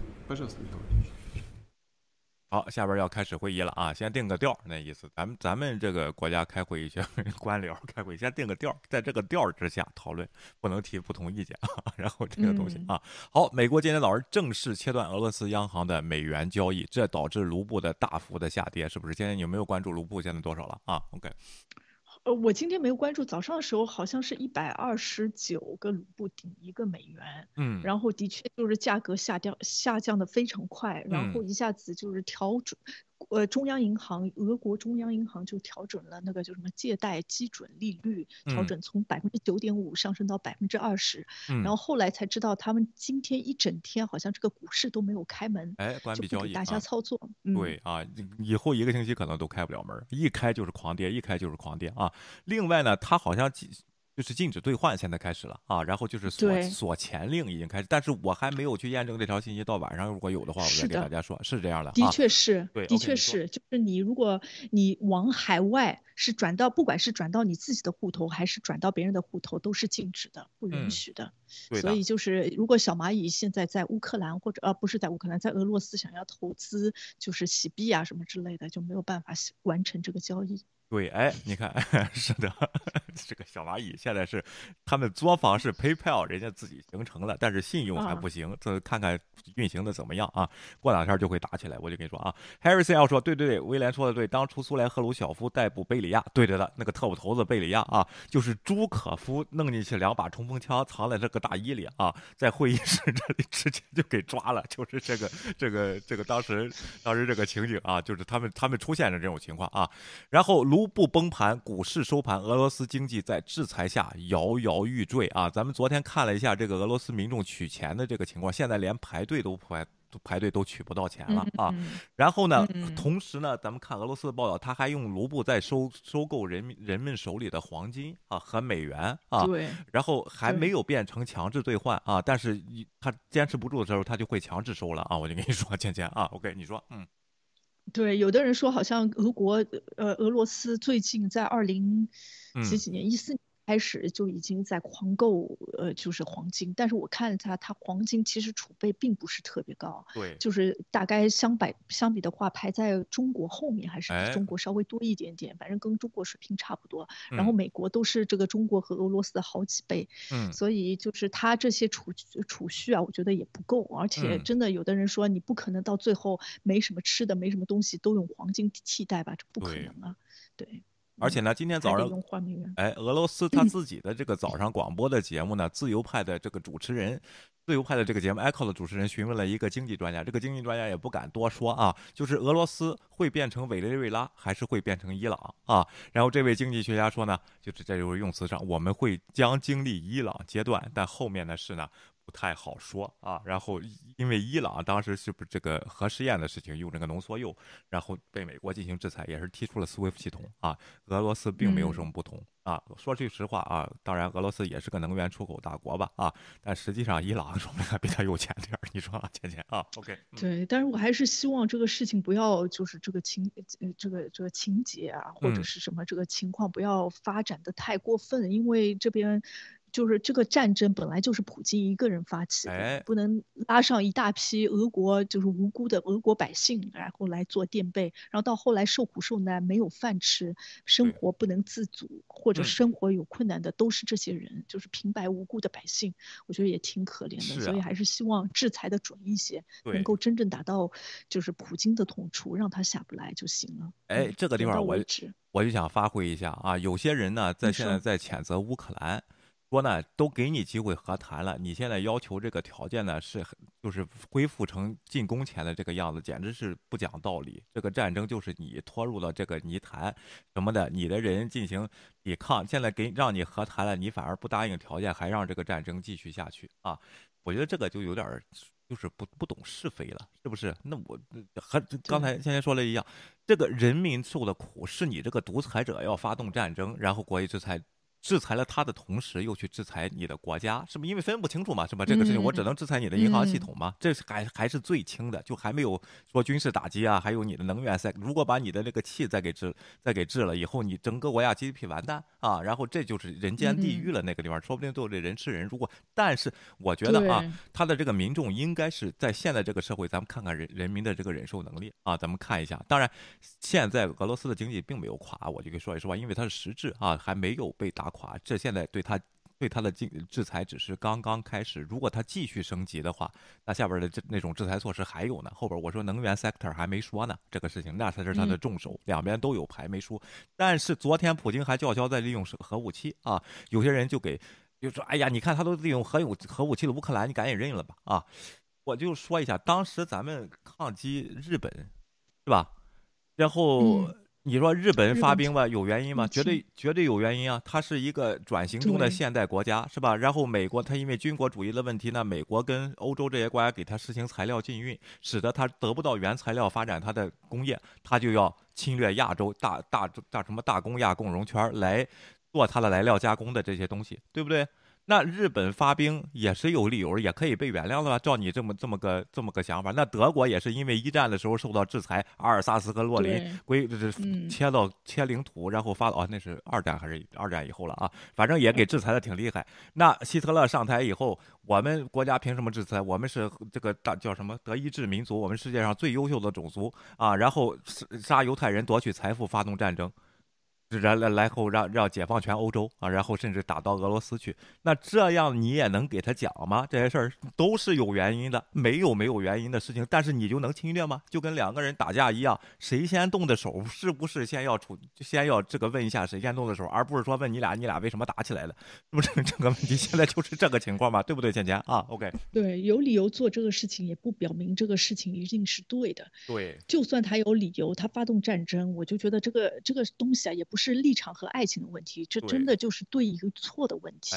好，下边要开始会议了啊！先定个调，那意思，咱们咱们这个国家开会，一些官僚开会，先定个调，在这个调之下讨论，不能提不同意见啊。然后这个东西啊，好，美国今天早上正式切断俄罗斯央行的美元交易，这导致卢布的大幅的下跌，是不是？今天有没有关注卢布现在多少了啊？OK。呃，我今天没有关注，早上的时候好像是一百二十九个卢布顶一个美元，嗯，然后的确就是价格下掉下降的非常快，然后一下子就是调整。呃，中央银行，俄国中央银行就调整了那个就什么借贷基准利率，调整从百分之九点五上升到百分之二十。然后后来才知道，他们今天一整天好像这个股市都没有开门，哎，关闭交易，大家操作。嗯对啊，以后一个星期可能都开不了门，一开就是狂跌，一开就是狂跌啊。另外呢，他好像。就是禁止兑换，现在开始了啊，然后就是锁锁钱令已经开始，但是我还没有去验证这条信息，到晚上如果有的话，我再给大家说，是这样的，的确是，对，的确是，就是你如果你往海外是转到，不管是转到你自己的户头，还是转到别人的户头，都是禁止的，不允许的。所以就是如果小蚂蚁现在在乌克兰或者呃不是在乌克兰，在俄罗斯想要投资，就是洗币啊什么之类的，就没有办法完成这个交易。对，哎，你看，是的，这个小蚂蚁现在是他们作坊是 PayPal，人家自己形成了，但是信用还不行，这看看运行的怎么样啊？过两天就会打起来，我就跟你说啊。Harrison 要说，对对对，威廉说的对，当初苏联赫鲁晓夫逮捕贝里亚，对对的，那个特务头子贝里亚啊，就是朱可夫弄进去两把冲锋枪，藏在这个大衣里啊，在会议室这里直接就给抓了，就是这个这个这个当时当时这个情景啊，就是他们他们出现的这种情况啊，然后。卢布崩盘，股市收盘，俄罗斯经济在制裁下摇摇欲坠啊！咱们昨天看了一下这个俄罗斯民众取钱的这个情况，现在连排队都排排队都取不到钱了啊！然后呢，同时呢，咱们看俄罗斯的报道，他还用卢布在收收购人民人们手里的黄金啊和美元啊，对，然后还没有变成强制兑换啊，但是他坚持不住的时候，他就会强制收了啊！我就跟你说，倩倩啊，OK，你说，嗯。对，有的人说好像俄国，呃，俄罗斯最近在二零几几年，一四年。开始就已经在狂购，呃，就是黄金。但是我看了它，它黄金其实储备并不是特别高，对，就是大概相比相比的话，排在中国后面，还是比中国稍微多一点点，反正跟中国水平差不多。然后美国都是这个中国和俄罗斯的好几倍，嗯，所以就是它这些储储蓄啊，我觉得也不够。而且真的有的人说，你不可能到最后没什么吃的，没什么东西都用黄金替代吧？这不可能啊，对。而且呢，今天早上，哎，俄罗斯他自己的这个早上广播的节目呢，自由派的这个主持人，自由派的这个节目 Echo 的主持人询问了一个经济专家，这个经济专家也不敢多说啊，就是俄罗斯会变成委内瑞拉，还是会变成伊朗啊？然后这位经济学家说呢，就是这就是用词上，我们会将经历伊朗阶段，但后面的事呢？不太好说啊，然后因为伊朗当时是不是这个核试验的事情用这个浓缩铀，然后被美国进行制裁，也是提出了 SWIFT 系统啊。俄罗斯并没有什么不同啊。说句实话啊，当然俄罗斯也是个能源出口大国吧啊，但实际上伊朗说明还比他有钱点儿。你说啊，钱钱啊，OK。对，但是我还是希望这个事情不要就是这个情呃这个这个情节啊或者是什么这个情况不要发展的太过分，因为这边。就是这个战争本来就是普京一个人发起的，不能拉上一大批俄国就是无辜的俄国百姓，然后来做垫背，然后到后来受苦受难，没有饭吃，生活不能自主或者生活有困难的都是这些人，就是平白无故的百姓，我觉得也挺可怜的，所以还是希望制裁的准一些，能够真正达到就是普京的痛处，让他下不来就行了。哎，这个地方我我就想发挥一下啊，有些人呢在现在在谴责乌克兰。说呢，都给你机会和谈了，你现在要求这个条件呢是就是恢复成进攻前的这个样子，简直是不讲道理。这个战争就是你拖入了这个泥潭什么的，你的人进行抵抗，现在给让你和谈了，你反而不答应条件，还让这个战争继续下去啊！我觉得这个就有点就是不不懂是非了，是不是？那我和刚才先前说了一样，这个人民受的苦是你这个独裁者要发动战争，然后国际制裁。制裁了他的同时，又去制裁你的国家，是不？因为分不清楚嘛，是吧？这个事情我只能制裁你的银行系统嘛，这是还还是最轻的，就还没有说军事打击啊，还有你的能源赛。如果把你的那个气再给治，再给治了以后，你整个国家 GDP 完蛋啊，然后这就是人间地狱了。那个地方说不定都这人吃人。如果，但是我觉得啊，他的这个民众应该是在现在这个社会，咱们看看人人民的这个忍受能力啊，咱们看一下。当然，现在俄罗斯的经济并没有垮，我就跟说一说吧，因为它是实质啊，还没有被打。垮，这现在对他对他的禁制裁只是刚刚开始。如果他继续升级的话，那下边的这那种制裁措施还有呢。后边我说能源 sector 还没说呢，这个事情那才是他的重手，两边都有牌没输。但是昨天普京还叫嚣在利用核武器啊，有些人就给就说哎呀，你看他都利用核武核武器了，乌克兰你赶紧认了吧啊！我就说一下，当时咱们抗击日本是吧？然后。你说日本发兵吧，有原因吗？绝对绝对有原因啊！它是一个转型中的现代国家，是吧？然后美国它因为军国主义的问题呢，美国跟欧洲这些国家给它实行材料禁运，使得它得不到原材料发展它的工业，它就要侵略亚洲大大大什么大工亚共荣圈来做它的来料加工的这些东西，对不对？那日本发兵也是有理由，也可以被原谅的吧？照你这么这么个这么个想法，那德国也是因为一战的时候受到制裁，阿尔萨斯和洛林归这这切到切领土，然后发哦，那是二战还是二战以后了啊？反正也给制裁的挺厉害。那希特勒上台以后，我们国家凭什么制裁？我们是这个大叫什么德意志民族，我们世界上最优秀的种族啊！然后杀犹太人夺取财富，发动战争。然来来后让让解放全欧洲啊，然后甚至打到俄罗斯去，那这样你也能给他讲吗？这些事儿都是有原因的，没有没有原因的事情，但是你就能侵略吗？就跟两个人打架一样，谁先动的手，是不是先要出，先要这个问一下谁先动的手，而不是说问你俩你俩为什么打起来了？是不是 这个问题？现在就是这个情况嘛，对不对，倩倩啊？OK，对，有理由做这个事情，也不表明这个事情一定是对的。对，就算他有理由，他发动战争，我就觉得这个这个东西啊，也不是。是立场和爱情的问题，这真的就是对与错的问题。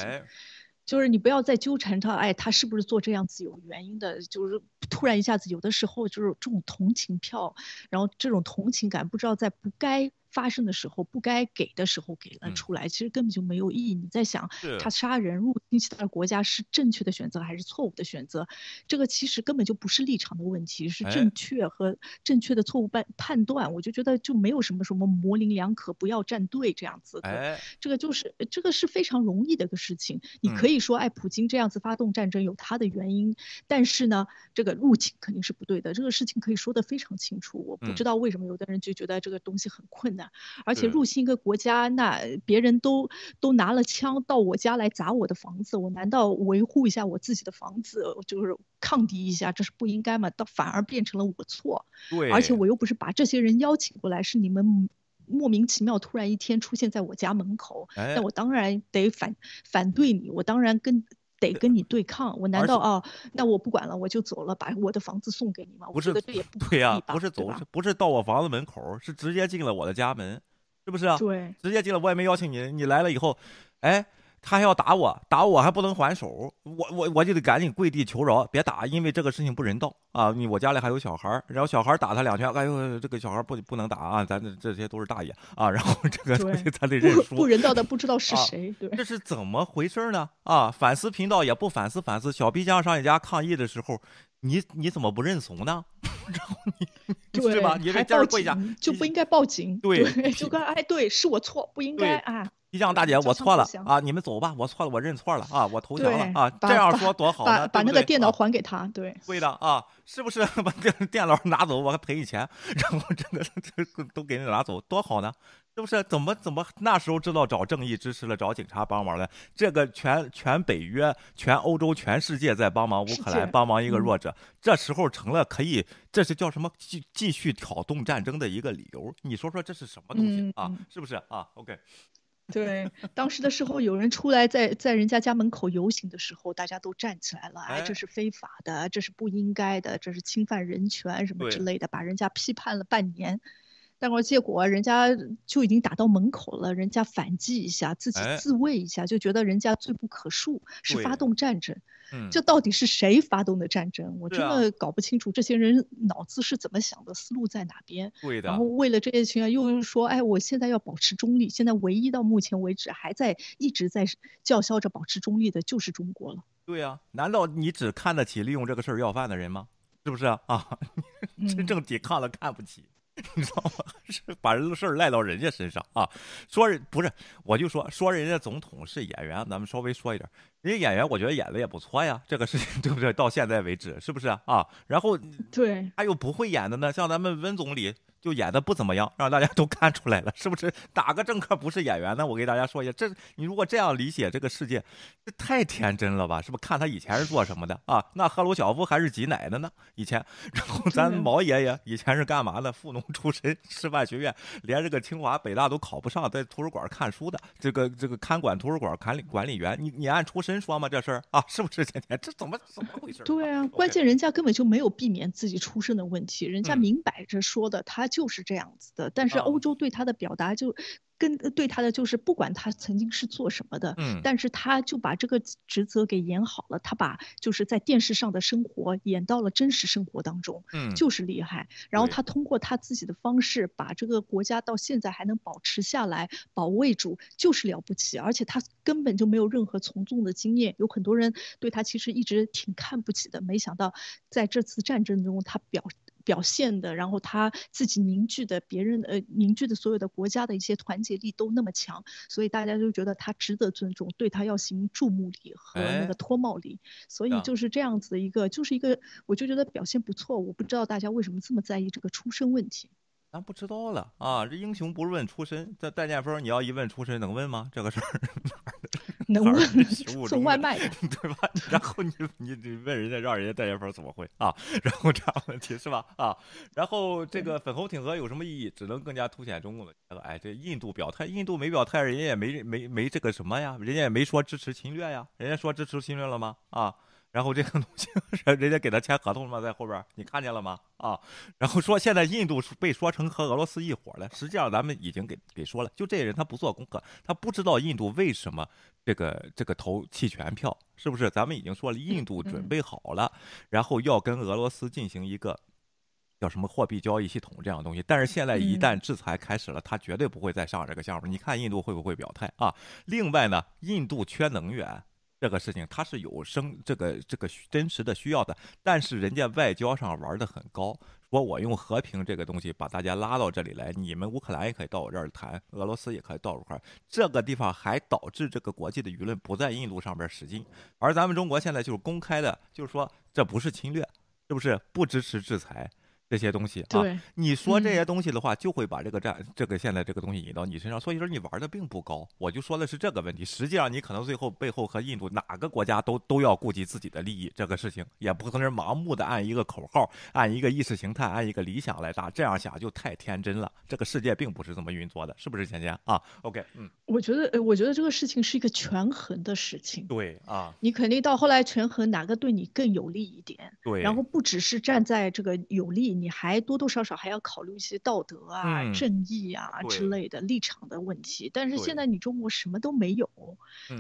就是你不要再纠缠他，哎，他是不是做这样子有原因的？就是突然一下子，有的时候就是这种同情票，然后这种同情感，不知道在不该。发生的时候不该给的时候给了出来，其实根本就没有意义。你在想他杀人入侵其他国家是正确的选择还是错误的选择？这个其实根本就不是立场的问题，是正确和正确的错误判判断。我就觉得就没有什么什么模棱两可，不要站队这样子。哎，这个就是这个是非常容易的一个事情。你可以说，哎，普京这样子发动战争有他的原因，但是呢，这个入侵肯定是不对的。这个事情可以说得非常清楚。我不知道为什么有的人就觉得这个东西很困难。而且入侵一个国家，那别人都都拿了枪到我家来砸我的房子，我难道维护一下我自己的房子，就是抗敌一下，这是不应该吗？倒反而变成了我错。对。而且我又不是把这些人邀请过来，是你们莫名其妙突然一天出现在我家门口，那我当然得反反对你，我当然跟。得跟你对抗，我难道啊？那我不管了，我就走了，把我的房子送给你吗？不是，这也不对呀，不是走，不是到我房子门口，是直接进了我的家门，是不是啊？对，直接进了，我也没邀请你，你来了以后，哎。他还要打我，打我还不能还手，我我我就得赶紧跪地求饶，别打，因为这个事情不人道啊！你我家里还有小孩儿然后小孩打他两拳，哎呦，这个小孩不不能打啊！咱这这些都是大爷啊！然后这个东西 咱得认输。不人道的不知道是谁，对，这是怎么回事呢？啊，反思频道也不反思反思，小皮匠上你家抗议的时候，你你怎么不认怂呢？然后你 对吧？你这家人跪下就不应该报警，对，就跟哎，对，是我错，不应该啊。皮匠大姐，我错了啊！你们走吧，我错了，我认错了啊！我投降了啊！这样说多好呢，把那个电脑还给他，对，对的啊，是不是把电电脑拿走，我还赔你钱，然后这个这都给你拿走，多好呢？是不是？怎么怎么那时候知道找正义支持了，找警察帮忙了？这个全全北约、全欧洲、全世界在帮忙乌克兰，帮忙一个弱者，这时候成了可以，这是叫什么？继继续挑动战争的一个理由？你说说这是什么东西啊？是不是啊？OK。对，当时的时候有人出来在在人家家门口游行的时候，大家都站起来了，哎，这是非法的，这是不应该的，这是侵犯人权什么之类的，把人家批判了半年。但是结果人家就已经打到门口了，人家反击一下，自己自卫一下，就觉得人家罪不可恕，是发动战争。嗯，这到底是谁发动的战争？我真的搞不清楚这些人脑子是怎么想的，思路在哪边？对的。然后为了这些情啊，又说，哎，我现在要保持中立。现在唯一到目前为止还在一直在叫嚣着保持中立的，就是中国了。对呀，难道你只看得起利用这个事儿要饭的人吗？是不是啊？啊，真正抵抗了看不起。你知道吗？是把人的事儿赖到人家身上啊？说人不是，我就说说人家总统是演员，咱们稍微说一点，人家演员我觉得演的也不错呀，这个事情 对不对？到现在为止是不是啊？然后对，还有不会演的呢，像咱们温总理。就演的不怎么样，让大家都看出来了，是不是？哪个政客不是演员呢？我给大家说一下，这你如果这样理解这个世界，这太天真了吧？是不是？看他以前是做什么的啊？那赫鲁晓夫还是挤奶的呢？以前，然后咱毛爷爷以前是干嘛的？富农出身，师范学院连这个清华北大都考不上，在图书馆看书的，这个这个看管图书馆管理管理员，你你按出身说吗？这事儿啊，是不是？天天这怎么怎么回事？对啊，关键人家根本就没有避免自己出身的问题，人家明摆着说的，他。就是这样子的，但是欧洲对他的表达就。跟对他的就是不管他曾经是做什么的，嗯，但是他就把这个职责给演好了，他把就是在电视上的生活演到了真实生活当中，嗯，就是厉害。然后他通过他自己的方式把这个国家到现在还能保持下来、保卫住，就是了不起。而且他根本就没有任何从众的经验，有很多人对他其实一直挺看不起的，没想到在这次战争中他表。表现的，然后他自己凝聚的，别人呃凝聚的所有的国家的一些团结力都那么强，所以大家就觉得他值得尊重，对他要行注目礼和那个脱帽礼，所以就是这样子的一个，就是一个，我就觉得表现不错。我不知道大家为什么这么在意这个出身问题。咱不知道了啊！这英雄不问出身，这戴建峰，你要一问出身，能问吗？这个事儿 能问？送外卖 对吧？然后你你你问人家，让人家戴建峰怎么会啊？然后这样问题是吧？啊？然后这个粉红挺和有什么意义？只能更加凸显中共的。哎，这印度表态，印度没表态，人家也没没没这个什么呀？人家也没说支持侵略呀？人家说支持侵略了吗？啊？然后这个东西，人家给他签合同了吗？在后边你看见了吗？啊，然后说现在印度被说成和俄罗斯一伙了。实际上咱们已经给给说了，就这些人他不做功课，他不知道印度为什么这个这个投弃权票，是不是？咱们已经说了，印度准备好了，然后要跟俄罗斯进行一个叫什么货币交易系统这样的东西。但是现在一旦制裁开始了，他绝对不会再上这个项目。你看印度会不会表态啊？另外呢，印度缺能源。这个事情它是有生这个这个真实的需要的，但是人家外交上玩的很高，说我用和平这个东西把大家拉到这里来，你们乌克兰也可以到我这儿谈，俄罗斯也可以到这块儿，这个地方还导致这个国际的舆论不在印度上边使劲，而咱们中国现在就是公开的，就是说这不是侵略，是不是不支持制裁？这些东西啊，你说这些东西的话，就会把这个战这个现在这个东西引到你身上，所以说你玩的并不高。我就说的是这个问题，实际上你可能最后背后和印度哪个国家都都要顾及自己的利益，这个事情也不可能是盲目的按一个口号、按一个意识形态、按一个理想来打，这样想就太天真了。这个世界并不是这么运作的，是不是钱钱啊？OK，嗯，我觉得，我觉得这个事情是一个权衡的事情。对啊，你肯定到后来权衡哪个对你更有利一点。对，然后不只是站在这个有利。你还多多少少还要考虑一些道德啊、正义啊之类的立场的问题。但是现在你中国什么都没有，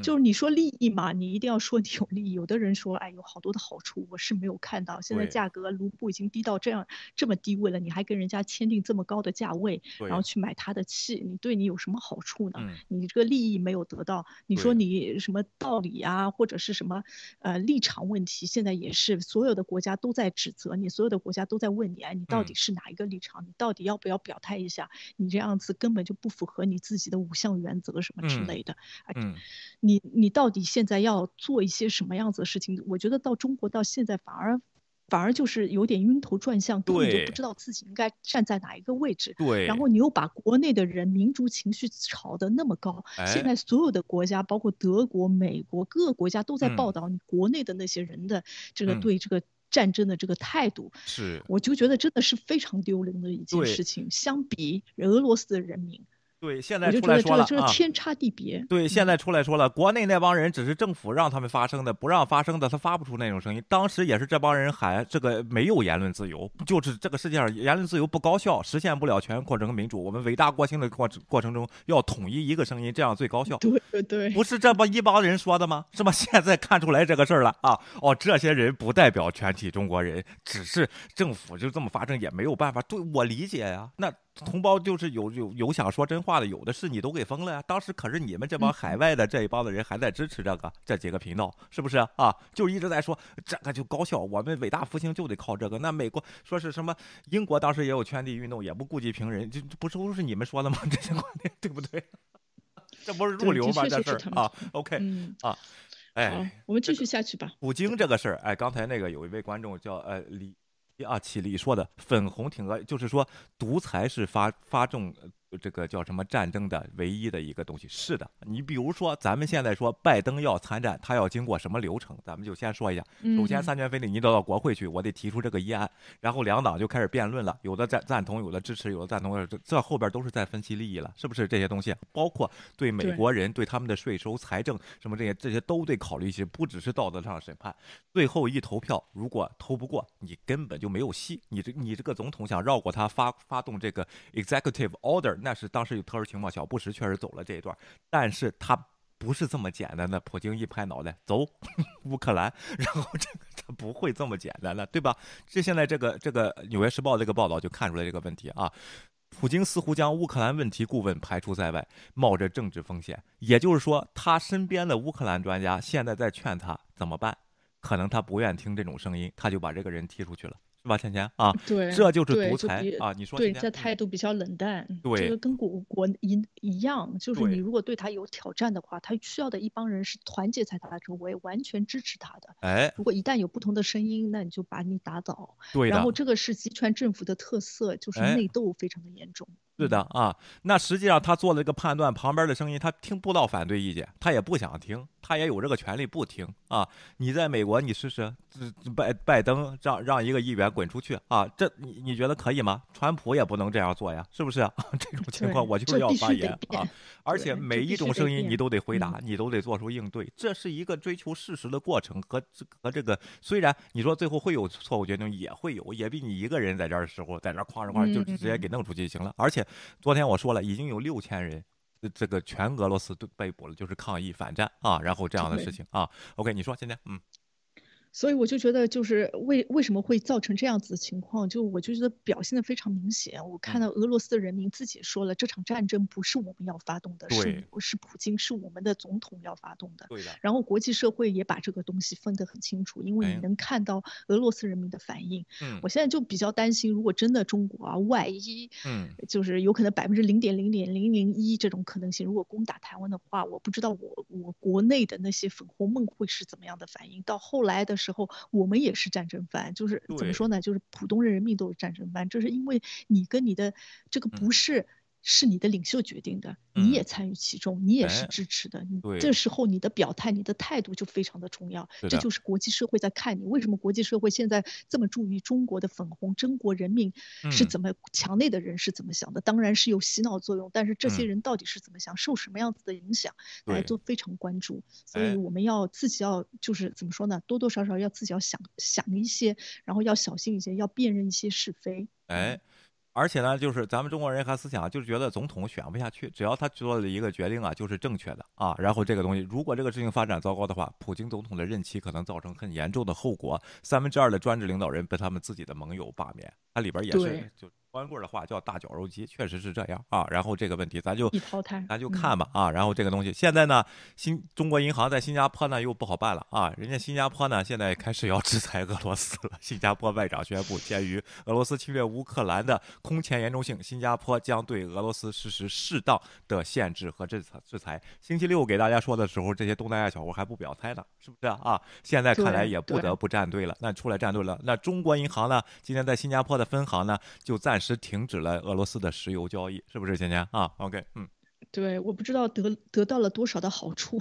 就是你说利益嘛，你一定要说你有利益。有的人说，哎，有好多的好处，我是没有看到。现在价格卢布已经低到这样这么低位了，你还跟人家签订这么高的价位，然后去买他的气，你对你有什么好处呢？你这个利益没有得到，你说你什么道理啊，或者是什么呃立场问题？现在也是所有的国家都在指责你，所有的国家都在问你。哎，你到底是哪一个立场？你到底要不要表态一下？你这样子根本就不符合你自己的五项原则什么之类的。嗯，你你到底现在要做一些什么样子的事情？我觉得到中国到现在反而反而就是有点晕头转向，根本就不知道自己应该站在哪一个位置。对。然后你又把国内的人民族情绪炒得那么高，现在所有的国家，包括德国、美国各个国家都在报道你国内的那些人的这个对这个。战争的这个态度，是我就觉得真的是非常丢人的一件事情。相比俄罗斯的人民，对，现在出来说了啊这个天差地别。对，现在出来说了，国内那帮人只是政府让他们发声的，不让发声的，他发不出那种声音。当时也是这帮人喊这个没有言论自由，就是这个世界上言论自由不高效，实现不了全过程民主。我们伟大国情的过过程中要统一一个声音，这样最高效。对对对，不是这帮一帮人说的吗？是吧？现在看出来这个事儿了啊！哦，这些人不代表全体中国人，只是政府就这么发声也没有办法。对我理解呀，那。同胞就是有有有想说真话的，有的是你都给封了呀。当时可是你们这帮海外的这一帮的人还在支持这个这几个频道，是不是啊？就一直在说这个就高效，我们伟大复兴就得靠这个。那美国说是什么？英国当时也有圈地运动，也不顾及平人，就不是都是你们说的吗？这些观点对不对？这不是入流吗？这事儿啊，OK 啊，哎，我们继续下去吧。普京这个事儿，哎，刚才那个有一位观众叫呃李。啊，起立说的粉红挺恶，就是说独裁是发发动。这个叫什么战争的唯一的一个东西？是的，你比如说，咱们现在说拜登要参战，他要经过什么流程？咱们就先说一下。首先，三权分立，你得到国会去，我得提出这个议案，然后两党就开始辩论了，有的赞赞同，有的支持，有的赞同，这这后边都是在分析利益了，是不是这些东西？包括对美国人对他们的税收、财政什么这些，这些都得考虑一些，不只是道德上审判。最后一投票，如果投不过，你根本就没有戏。你这你这个总统想绕过他发发动这个 executive order。那是当时有特殊情况，小布什确实走了这一段，但是他不是这么简单的。普京一拍脑袋，走 乌克兰，然后这个他不会这么简单的，对吧？这现在这个这个《纽约时报》这个报道就看出来这个问题啊。普京似乎将乌克兰问题顾问排除在外，冒着政治风险。也就是说，他身边的乌克兰专家现在在劝他怎么办？可能他不愿听这种声音，他就把这个人踢出去了。是吧，倩倩啊？对，这就是独裁啊！你说对，这态度比较冷淡。对，这个跟国国一一样，就是你如果对他有挑战的话，他需要的一帮人是团结在他的周围，完全支持他的。哎，如果一旦有不同的声音，那你就把你打倒。对然后这个是集权政府的特色，就是内斗非常的严重。是的啊，那实际上他做了一个判断，旁边的声音他听不到反对意见，他也不想听，他也有这个权利不听啊。你在美国，你试试，拜拜登让让一个议员滚出去啊，这你你觉得可以吗？川普也不能这样做呀，是不是？啊 这种情况我就是要发言啊，而且每一种声音你都得回答，你都得做出应对，这是一个追求事实的过程和和这个。虽然你说最后会有错误决定，也会有，也比你一个人在这儿的时候在这哐着哐就直接给弄出去就行了，而且。昨天我说了，已经有六千人，这个全俄罗斯都被捕了，就是抗议反战啊，然后这样的事情啊。OK，你说，现在，嗯。所以我就觉得，就是为为什么会造成这样子的情况，就我就觉得表现的非常明显。我看到俄罗斯的人民自己说了，这场战争不是我们要发动的，是是普京，是我们的总统要发动的。对的。然后国际社会也把这个东西分得很清楚，因为你能看到俄罗斯人民的反应。嗯。我现在就比较担心，如果真的中国啊，万一，嗯，就是有可能百分之零点零点零零一这种可能性，如果攻打台湾的话，我不知道我我国内的那些粉红梦会是怎么样的反应。到后来的时候，我们也。是战争犯，就是怎么说呢？就是普通人民都是战争犯，这是因为你跟你的这个不是是你的领袖决定的，你也参与其中，你也是支持的。你这时候你的表态、你的态度就非常的重要。这就是国际社会在看你。为什么国际社会现在这么注意中国的粉红？中国人民是怎么墙内的人是怎么想的？当然是有洗脑作用，但是这些人到底是怎么想，受什么样子的影响，大家都非常关注。所以我们要自己要就是怎么说呢？多多少少要自己要想想一些，然后要小心一些，要辨认一些是非。哎。而且呢，就是咱们中国人还思想，就是觉得总统选不下去，只要他做了一个决定啊，就是正确的啊。然后这个东西，如果这个事情发展糟糕的话，普京总统的任期可能造成很严重的后果，三分之二的专制领导人被他们自己的盟友罢免，它里边也是就。光棍的话叫大绞肉机，确实是这样啊。然后这个问题咱就咱就看吧啊。然后这个东西现在呢，新中国银行在新加坡呢又不好办了啊。人家新加坡呢现在开始要制裁俄罗斯了。新加坡外长宣布，鉴于俄罗斯侵略乌克兰的空前严重性，新加坡将对俄罗斯实施适当的限制和制裁。制裁。星期六给大家说的时候，这些东南亚小国还不表态呢，是不是啊？现在看来也不得不站队了。那出来站队了，那中国银行呢？今天在新加坡的分行呢就暂时。是停止了俄罗斯的石油交易，是不是，芊芊啊？OK，嗯，对，我不知道得得到了多少的好处，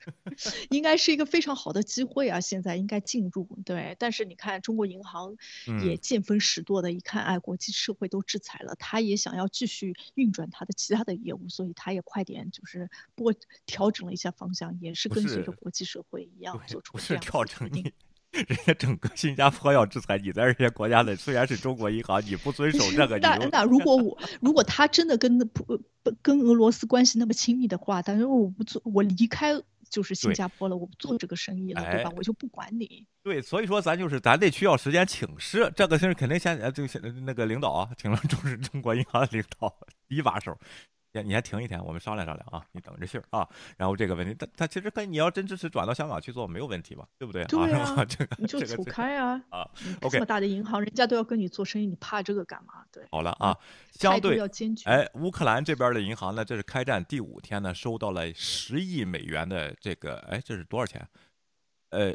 应该是一个非常好的机会啊！现在应该进入对，但是你看中国银行也见风使舵的，一看哎，国际社会都制裁了，他也想要继续运转他的其他的业务，所以他也快点就是拨调整了一下方向，也是跟随着国际社会一样做出调整你。人家整个新加坡要制裁你，在人家国家的虽然是中国银行，你不遵守这个。那那如果我如果他真的跟不跟俄罗斯关系那么亲密的话，但是我不做，我离开就是新加坡了，我不做这个生意了，对吧？我就不管你。对，所以说咱就是咱得需要时间请示，这个事肯定先呃这个那个领导啊，请了中是中国银行的领导一把手。先，你先停一天，我们商量商量啊，你等着信儿啊。然后这个问题，他他其实跟你要真支持转到香港去做没有问题吧？对不对？对啊，这个你就走开啊啊。这么大的银行，人家都要跟你做生意，你怕这个干嘛？对。好了啊，相对要坚决。哎，乌克兰这边的银行呢，这是开战第五天呢，收到了十亿美元的这个，哎，这是多少钱？呃，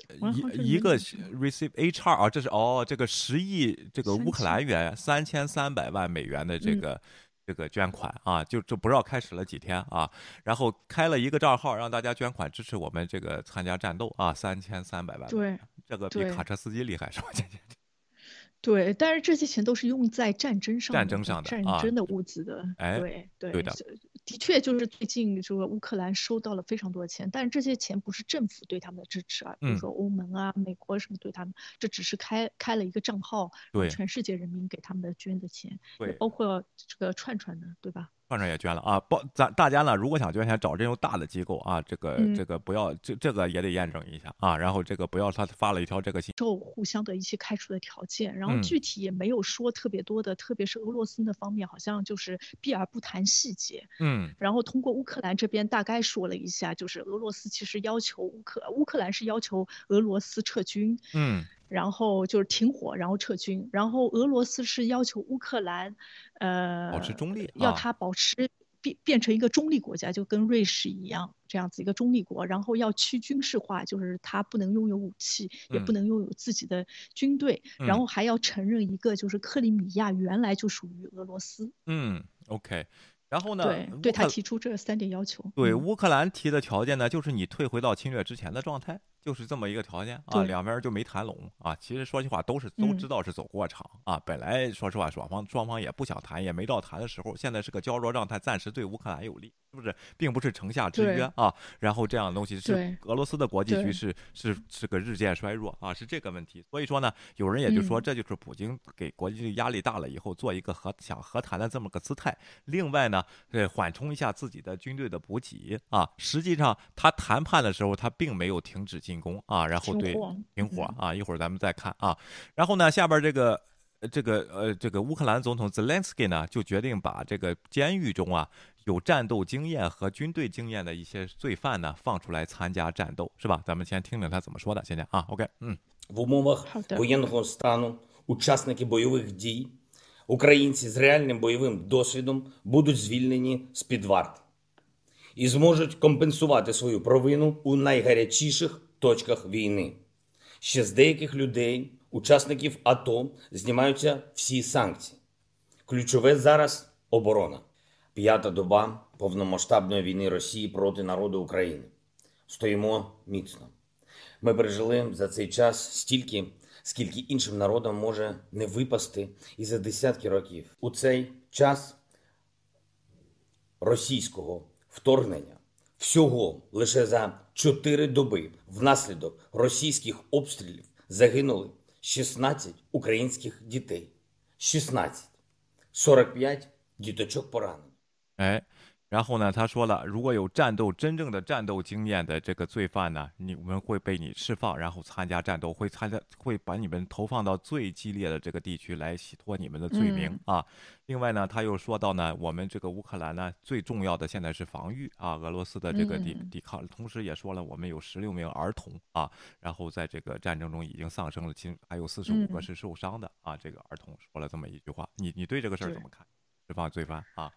一一个 receive HR 啊，这是哦，这个十亿这个乌克兰元三千三百万美元的这个。这个捐款啊，就就不知道开始了几天啊，然后开了一个账号让大家捐款支持我们这个参加战斗啊，三千三百万，对，这个比卡车司机厉害是吧，姐姐？对，但是这些钱都是用在战争上，战争上的战争的物资的，哎，对对的，的确就是最近这个乌克兰收到了非常多的钱，但是这些钱不是政府对他们的支持啊，比如说欧盟啊、美国什么对他们，这只是开开了一个账号，对，全世界人民给他们的捐的钱，对，包括这个串串的，对吧？串串也捐了啊！包咱大家呢，如果想捐钱，找这种大的机构啊，这个这个不要这这个也得验证一下啊。然后这个不要他发了一条这个信，受互相的一些开出的条件，然后具体也没有说特别多的，特别是俄罗斯那方面好像就是避而不谈细节。嗯，然后通过乌克兰这边大概说了一下，就是俄罗斯其实要求乌克乌克兰是要求俄罗斯撤军。嗯。然后就是停火，然后撤军。然后俄罗斯是要求乌克兰，呃，保持中立，要他保持变变成一个中立国家，就跟瑞士一样这样子一个中立国。然后要去军事化，就是他不能拥有武器，也不能拥有自己的军队。然后还要承认一个，就是克里米亚原来就属于俄罗斯。嗯，OK。然后呢？对，对他提出这三点要求。对乌克兰提的条件呢，就是你退回到侵略之前的状态。就是这么一个条件啊，两边就没谈拢啊。其实说句话，都是都知道是走过场啊。本来说实话，双方双方也不想谈，也没到谈的时候。现在是个胶着状态，暂时对乌克兰有利，是不是？并不是城下之约啊。然后这样的东西是俄罗斯的国际局势是是个日渐衰弱啊，是这个问题。所以说呢，有人也就说，这就是普京给国际压力大了以后，做一个和想和谈的这么个姿态。另外呢，呃，缓冲一下自己的军队的补给啊。实际上他谈判的时候，他并没有停止进。进攻啊，然后对停火啊，一会儿咱们再看啊。然后呢，下边这个这个呃，这个乌克兰总统 Zelensky 呢，就决定把这个监狱中啊有战斗经验和军队经验的一些罪犯呢放出来参加战斗，是吧？咱们先听听他怎么说的。现在啊，OK，嗯。В умовах воєнного стану учасники бойових дій, українці з реальним бойовим досвідом будуть звільнені з під варти і зможуть компенсувати свою провину у найгарячіших точках війни. Ще з деяких людей, учасників АТО, знімаються всі санкції. Ключове зараз оборона. П'ята доба повномасштабної війни Росії проти народу України. Стоїмо міцно. Ми пережили за цей час стільки, скільки іншим народам може не випасти і за десятки років. У цей час російського вторгнення Всього лише за чотири доби внаслідок російських обстрілів загинули 16 українських дітей. 16. 45 діточок поранені. 然后呢，他说了，如果有战斗真正的战斗经验的这个罪犯呢，你们会被你释放，然后参加战斗，会参加，会把你们投放到最激烈的这个地区来洗脱你们的罪名啊。另外呢，他又说到呢，我们这个乌克兰呢，最重要的现在是防御啊，俄罗斯的这个抵抵抗。同时也说了，我们有十六名儿童啊，然后在这个战争中已经丧生了，其还有四十五个是受伤的啊。这个儿童说了这么一句话，你你对这个事儿怎么看？释放罪犯啊？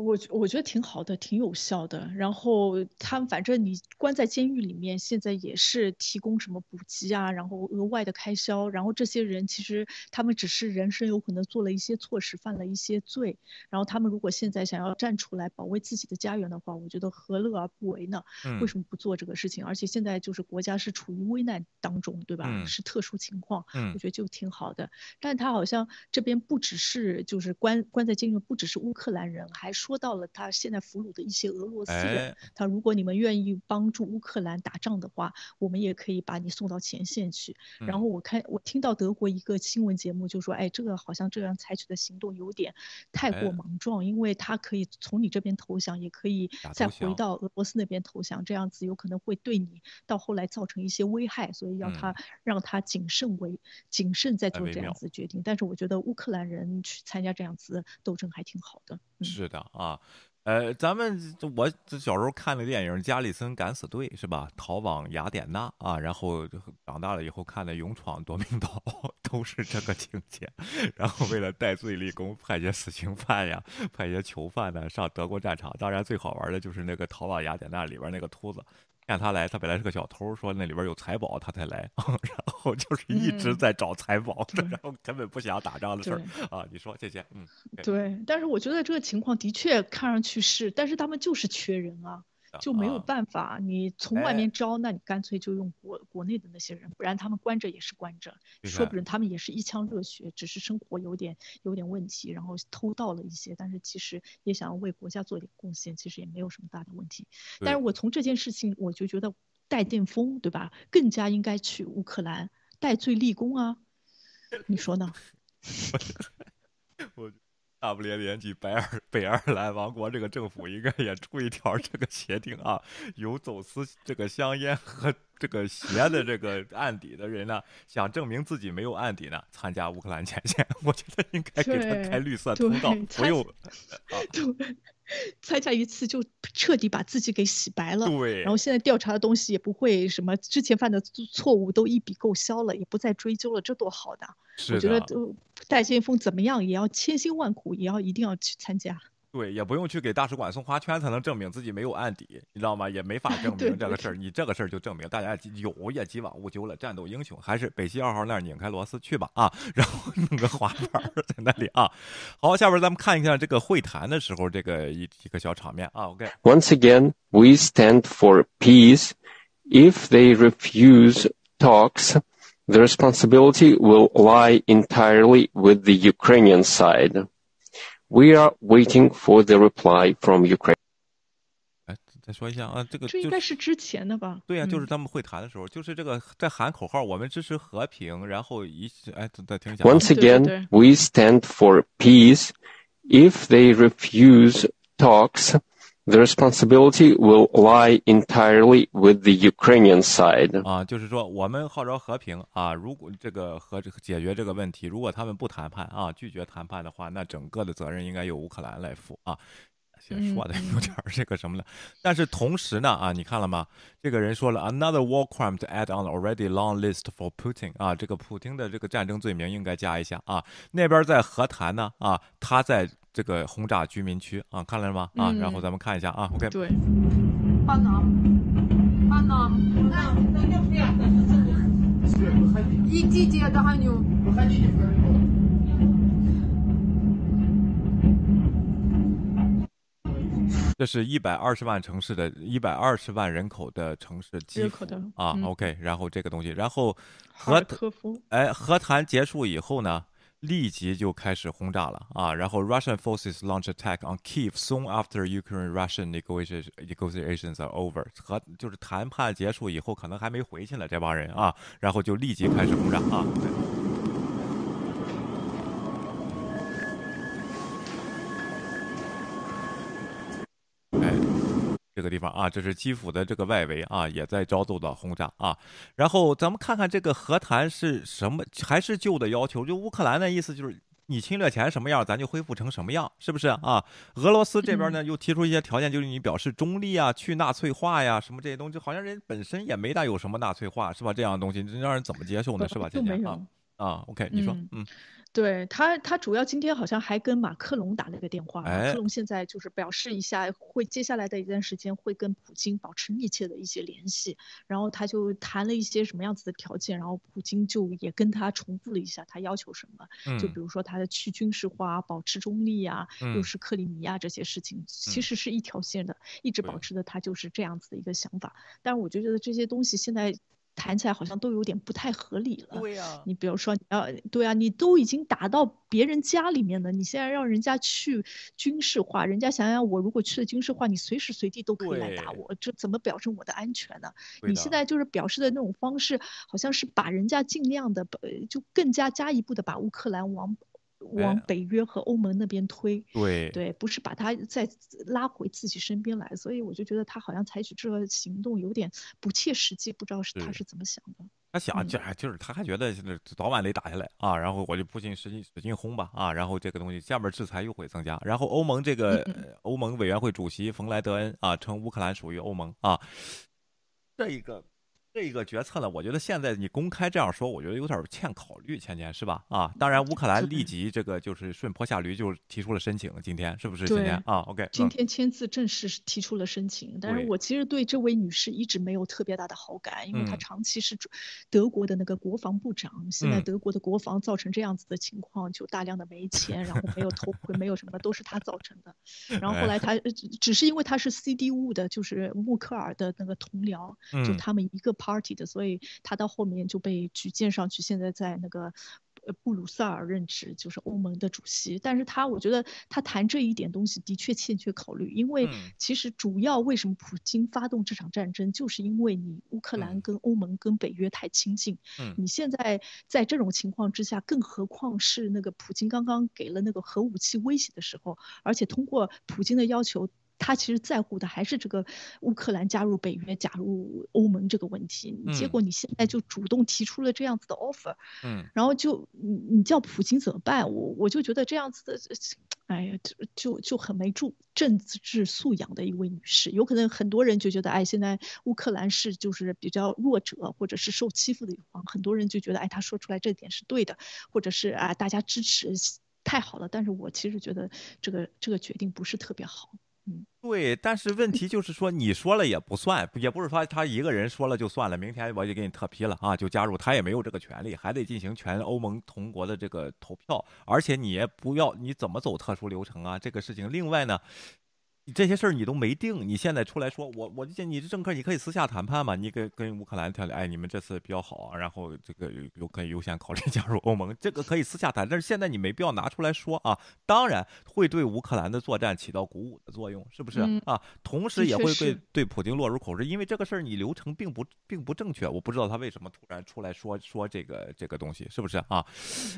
我我觉得挺好的，挺有效的。然后他们反正你关在监狱里面，现在也是提供什么补给啊，然后额外的开销。然后这些人其实他们只是人生有可能做了一些错事，犯了一些罪。然后他们如果现在想要站出来保卫自己的家园的话，我觉得何乐而不为呢？为什么不做这个事情？而且现在就是国家是处于危难当中，对吧？是特殊情况，我觉得就挺好的。但他好像这边不只是就是关关在监狱，不只是乌克兰人，还说。说到了他现在俘虏的一些俄罗斯人，他如果你们愿意帮助乌克兰打仗的话，我们也可以把你送到前线去。然后我看我听到德国一个新闻节目就说，哎，这个好像这样采取的行动有点太过莽撞，因为他可以从你这边投降，也可以再回到俄罗斯那边投降，这样子有可能会对你到后来造成一些危害，所以要他让他谨慎为谨慎再做这样子决定。但是我觉得乌克兰人去参加这样子斗争还挺好的。是的。啊，呃，咱们我小时候看的电影《加里森敢死队》是吧？逃往雅典娜啊，然后长大了以后看的《勇闯夺命岛》都是这个情节。然后为了戴罪立功，派些死刑犯呀，派些囚犯呢上德国战场。当然最好玩的就是那个逃往雅典娜里边那个秃子。看他来，他本来是个小偷，说那里边有财宝，他才来，然后就是一直在找财宝，然后根本不想打仗的事儿啊。你说这些，嗯，对。但是我觉得这个情况的确看上去是，但是他们就是缺人啊。就没有办法，你从外面招，那你干脆就用国国内的那些人，不然他们关着也是关着，说不准他们也是一腔热血，只是生活有点有点问题，然后偷盗了一些，但是其实也想要为国家做点贡献，其实也没有什么大的问题。但是我从这件事情，我就觉得戴建锋对吧，更加应该去乌克兰戴罪立功啊，你说呢？我。大不列颠及白尔北爱尔兰王国这个政府应该也出一条这个协定啊，有走私这个香烟和这个鞋的这个案底的人呢，想证明自己没有案底呢，参加乌克兰前线，我觉得应该给他开绿色通道，不用。对，参加一次就彻底把自己给洗白了。对。然后现在调查的东西也不会什么之前犯的错误都一笔勾销了，也不再追究了，这多好的。我觉得都戴先锋怎么样也要千辛万苦也要一定要去参加。对，也不用去给大使馆送花圈才能证明自己没有案底，你知道吗？也没法 证明这个事儿。你这个事儿就证明大家有也既往勿咎了，战斗英雄还是北溪二号那儿拧开螺丝去吧啊！然后弄个滑板在那里啊。好，下边咱们看一下这个会谈的时候这个一一个小场面啊。OK。Once again, we stand for peace. If they refuse talks. The responsibility will lie entirely with the Ukrainian side. We are waiting for the reply from Ukraine. 哎，再说一下啊，这个这应该是之前的吧？对呀、啊，就是他们会谈的时候，就是这个在喊口号，我们支持和平，然后一哎，再听一下。Once again, we stand for peace. If they refuse talks, the responsibility will lie entirely with the Ukrainian side. 啊，就是说我们号召和平啊，如果这个和这个解决这个问题，如果他们不谈判啊，拒绝谈判的话，那整个的责任应该由乌克兰来负啊。先说的有点这个什么了，但是同时呢啊，你看了吗？这个人说了，another war crime to add on already long list for Putin 啊，这个普京的这个战争罪名应该加一下啊。那边在和谈呢啊，他在这个轰炸居民区啊，看了吗？啊，然后咱们看一下啊，OK。对。这是一百二十万城市的一百二十万人口的城市基辅啊、，OK，然后这个东西，然后和哎和谈结束以后呢，立即就开始轰炸了啊，然后 Russian forces launch attack on Kiev soon after Ukraine-Russian negotiations negotiations are over，和就是谈判结束以后，可能还没回去呢，这帮人啊，然后就立即开始轰炸啊。这个地方啊，这是基辅的这个外围啊，也在遭受到轰炸啊。然后咱们看看这个和谈是什么，还是旧的要求？就乌克兰的意思就是你侵略前什么样，咱就恢复成什么样，是不是啊？俄罗斯这边呢又提出一些条件，就是你表示中立啊，去纳粹化呀，什么这些东西，好像人本身也没大有什么纳粹化，是吧？这样的东西，这让人怎么接受呢？是吧？今天啊。啊，OK，你说，嗯。对他，他主要今天好像还跟马克龙打了个电话。马克龙现在就是表示一下，会接下来的一段时间会跟普京保持密切的一些联系。然后他就谈了一些什么样子的条件，然后普京就也跟他重复了一下他要求什么。就比如说他的去军事化、保持中立啊，又是克里米亚这些事情，其实是一条线的，一直保持的他就是这样子的一个想法。但是我就觉得这些东西现在。谈起来好像都有点不太合理了。对呀，你比如说，呃，对啊，你都已经打到别人家里面了，你现在让人家去军事化，人家想想，我如果去了军事化，你随时随地都可以来打我，这怎么保证我的安全呢？你现在就是表示的那种方式，好像是把人家尽量的，就更加加一步的把乌克兰往。往北约和欧盟那边推，对对，不是把他再拉回自己身边来，所以我就觉得他好像采取这个行动有点不切实际，不知道是他是怎么想的。他想就就是他还觉得早晚得打下来啊，然后我就不禁使劲使劲轰吧啊，然后这个东西下面制裁又会增加，然后欧盟这个欧盟委员会主席冯莱德恩啊称乌克兰属于欧盟啊，这一个。这个决策呢，我觉得现在你公开这样说，我觉得有点欠考虑，芊芊是吧？啊，当然乌克兰立即这个就是顺坡下驴，就提出了申请。今天是不是？今天啊，OK。今天签字正式提出了申请，但是我其实对这位女士一直没有特别大的好感，因为她长期是德国的那个国防部长，现在德国的国防造成这样子的情况，就大量的没钱，然后没有头盔，没有什么，都是她造成的。然后后来她只是因为她是 CDU 的，就是默克尔的那个同僚，就他们一个。Party 的，所以他到后面就被举荐上去，现在在那个布鲁塞尔任职，就是欧盟的主席。但是他我觉得他谈这一点东西的确欠缺考虑，因为其实主要为什么普京发动这场战争，就是因为你乌克兰跟欧盟跟北约太亲近。嗯，你现在在这种情况之下，更何况是那个普京刚刚给了那个核武器威胁的时候，而且通过普京的要求。他其实在乎的还是这个乌克兰加入北约、加入欧盟这个问题。结果你现在就主动提出了这样子的 offer，嗯，然后就你你叫普京怎么办？我我就觉得这样子的，哎呀，就就就很没住政治素养的一位女士。有可能很多人就觉得，哎，现在乌克兰是就是比较弱者或者是受欺负的一方，很多人就觉得，哎，他说出来这点是对的，或者是啊，大家支持太好了。但是我其实觉得这个这个决定不是特别好。对，但是问题就是说，你说了也不算，也不是说他一个人说了就算了，明天我就给你特批了啊，就加入，他也没有这个权利，还得进行全欧盟同国的这个投票，而且你也不要，你怎么走特殊流程啊？这个事情，另外呢？这些事儿你都没定，你现在出来说，我我见你这政客，你可以私下谈判嘛？你跟跟乌克兰谈，哎，你们这次比较好，然后这个有可以优先考虑 加入欧盟，这个可以私下谈。但是现在你没必要拿出来说啊，当然会对乌克兰的作战起到鼓舞的作用，是不是啊？同时也会对对普京落入口实，因为这个事儿你流程并不并不正确，我不知道他为什么突然出来说说这个这个东西，是不是啊？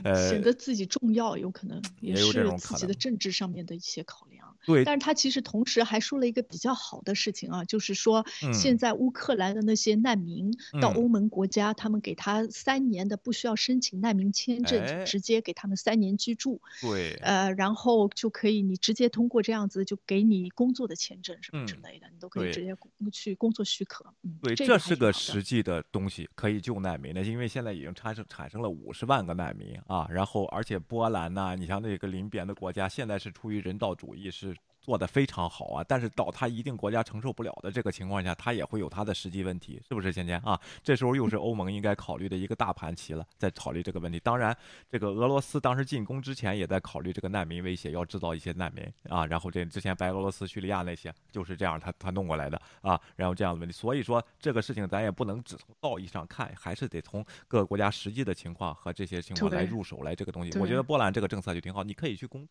呃，显得自己重要，有可能也是自己的政治上面的一些考量。对，但是他其实同时还说了一个比较好的事情啊，就是说现在乌克兰的那些难民到欧盟国家，他们给他三年的不需要申请难民签证，直接给他们三年居住。对，呃，然后就可以你直接通过这样子就给你工作的签证什么之类的，你都可以直接去工作许可。对，这是个实际的东西，可以救难民的，因为现在已经产生产生了五十万个难民啊，然后而且波兰呐，你像那个邻边的国家，现在是出于人道主义是。做的非常好啊，但是到他一定国家承受不了的这个情况下，他也会有他的实际问题，是不是？芊芊啊，这时候又是欧盟应该考虑的一个大盘棋了，在考虑这个问题。当然，这个俄罗斯当时进攻之前也在考虑这个难民威胁，要制造一些难民啊。然后这之前白俄罗斯、叙利亚那些就是这样，他他弄过来的啊。然后这样的问题，所以说这个事情咱也不能只从道义上看，还是得从各个国家实际的情况和这些情况来入手来这个东西。我觉得波兰这个政策就挺好，你可以去攻，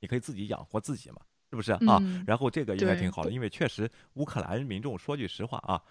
你可以自己养活自己嘛。是不是啊？然后这个应该挺好的，因为确实乌克兰民众说句实话啊，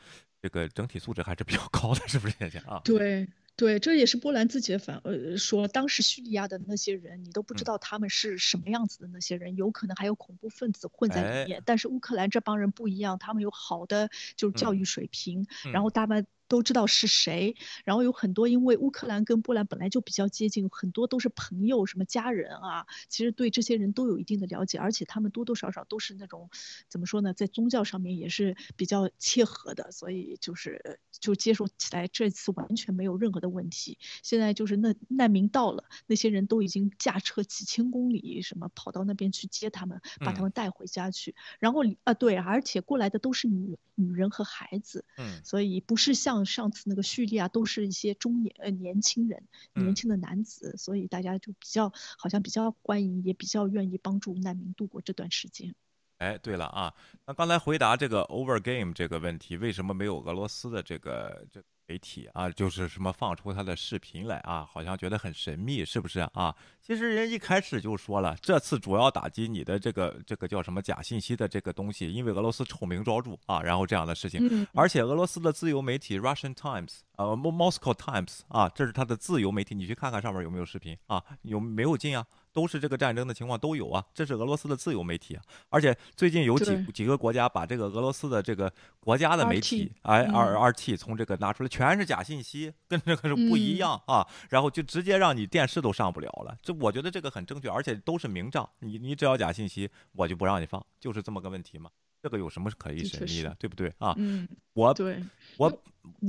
这个整体素质还是比较高的，是不是先生啊？对对，这也是波兰自己的反呃说，当时叙利亚的那些人，你都不知道他们是什么样子的那些人，有可能还有恐怖分子混在里面。但是乌克兰这帮人不一样，他们有好的就是教育水平，然后大半。都知道是谁，然后有很多因为乌克兰跟波兰本来就比较接近，很多都是朋友什么家人啊，其实对这些人都有一定的了解，而且他们多多少少都是那种怎么说呢，在宗教上面也是比较切合的，所以就是就接受起来这次完全没有任何的问题。现在就是那难民到了，那些人都已经驾车几千公里什么跑到那边去接他们，把他们带回家去，然后啊对，而且过来的都是女女人和孩子，嗯，所以不是像。上次那个叙利亚都是一些中年呃年轻人，年轻的男子，所以大家就比较好像比较欢迎，也比较愿意帮助难民度过这段时间。哎，对了啊，那刚才回答这个 over game 这个问题，为什么没有俄罗斯的这个这？媒体啊，就是什么放出他的视频来啊，好像觉得很神秘，是不是啊？其实人一开始就说了，这次主要打击你的这个这个叫什么假信息的这个东西，因为俄罗斯臭名昭著啊，然后这样的事情，而且俄罗斯的自由媒体 Russian Times 呃 Moscow Times 啊，这是他的自由媒体，你去看看上面有没有视频啊？有没有进啊？都是这个战争的情况都有啊，这是俄罗斯的自由媒体啊，而且最近有几几个国家把这个俄罗斯的这个国家的媒体哎 R R T 从这个拿出来，全是假信息，跟这个是不一样啊，然后就直接让你电视都上不了了。这我觉得这个很正确，而且都是明账，你你只要假信息，我就不让你放，就是这么个问题嘛。这个有什么可以神秘的，对不对啊？嗯，我对我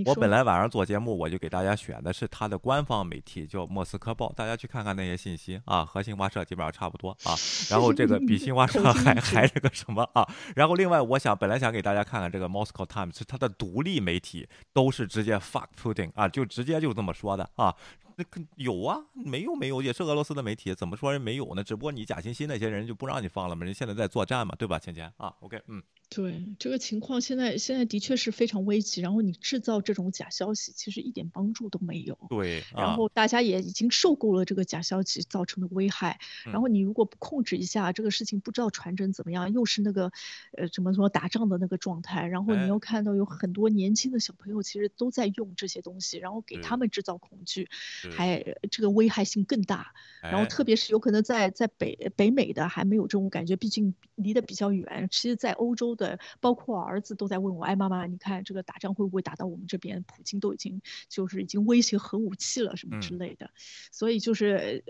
我本来晚上做节目，我就给大家选的是他的官方媒体，叫《莫斯科报》，大家去看看那些信息啊，和新华社基本上差不多啊。然后这个比新华社 还还是个什么啊？然后另外，我想本来想给大家看看这个《Moscow Times》，是它的独立媒体，都是直接 fuck Putin 啊，就直接就这么说的啊。那有啊，没有没有，也是俄罗斯的媒体，怎么说人没有呢？只不过你假惺惺那些人就不让你放了嘛，人现在在作战嘛，对吧？芊芊啊，OK，嗯。对这个情况，现在现在的确是非常危急。然后你制造这种假消息，其实一点帮助都没有。对，然后大家也已经受够了这个假消息造成的危害。然后你如果不控制一下这个事情，不知道传真怎么样，又是那个，呃，怎么说打仗的那个状态。然后你又看到有很多年轻的小朋友其实都在用这些东西，然后给他们制造恐惧，还这个危害性更大。然后特别是有可能在在北北美的还没有这种感觉，毕竟离得比较远。其实，在欧洲的。对，包括我儿子都在问我，哎，妈妈，你看这个打仗会不会打到我们这边？普京都已经就是已经威胁核武器了什么之类的，所以就是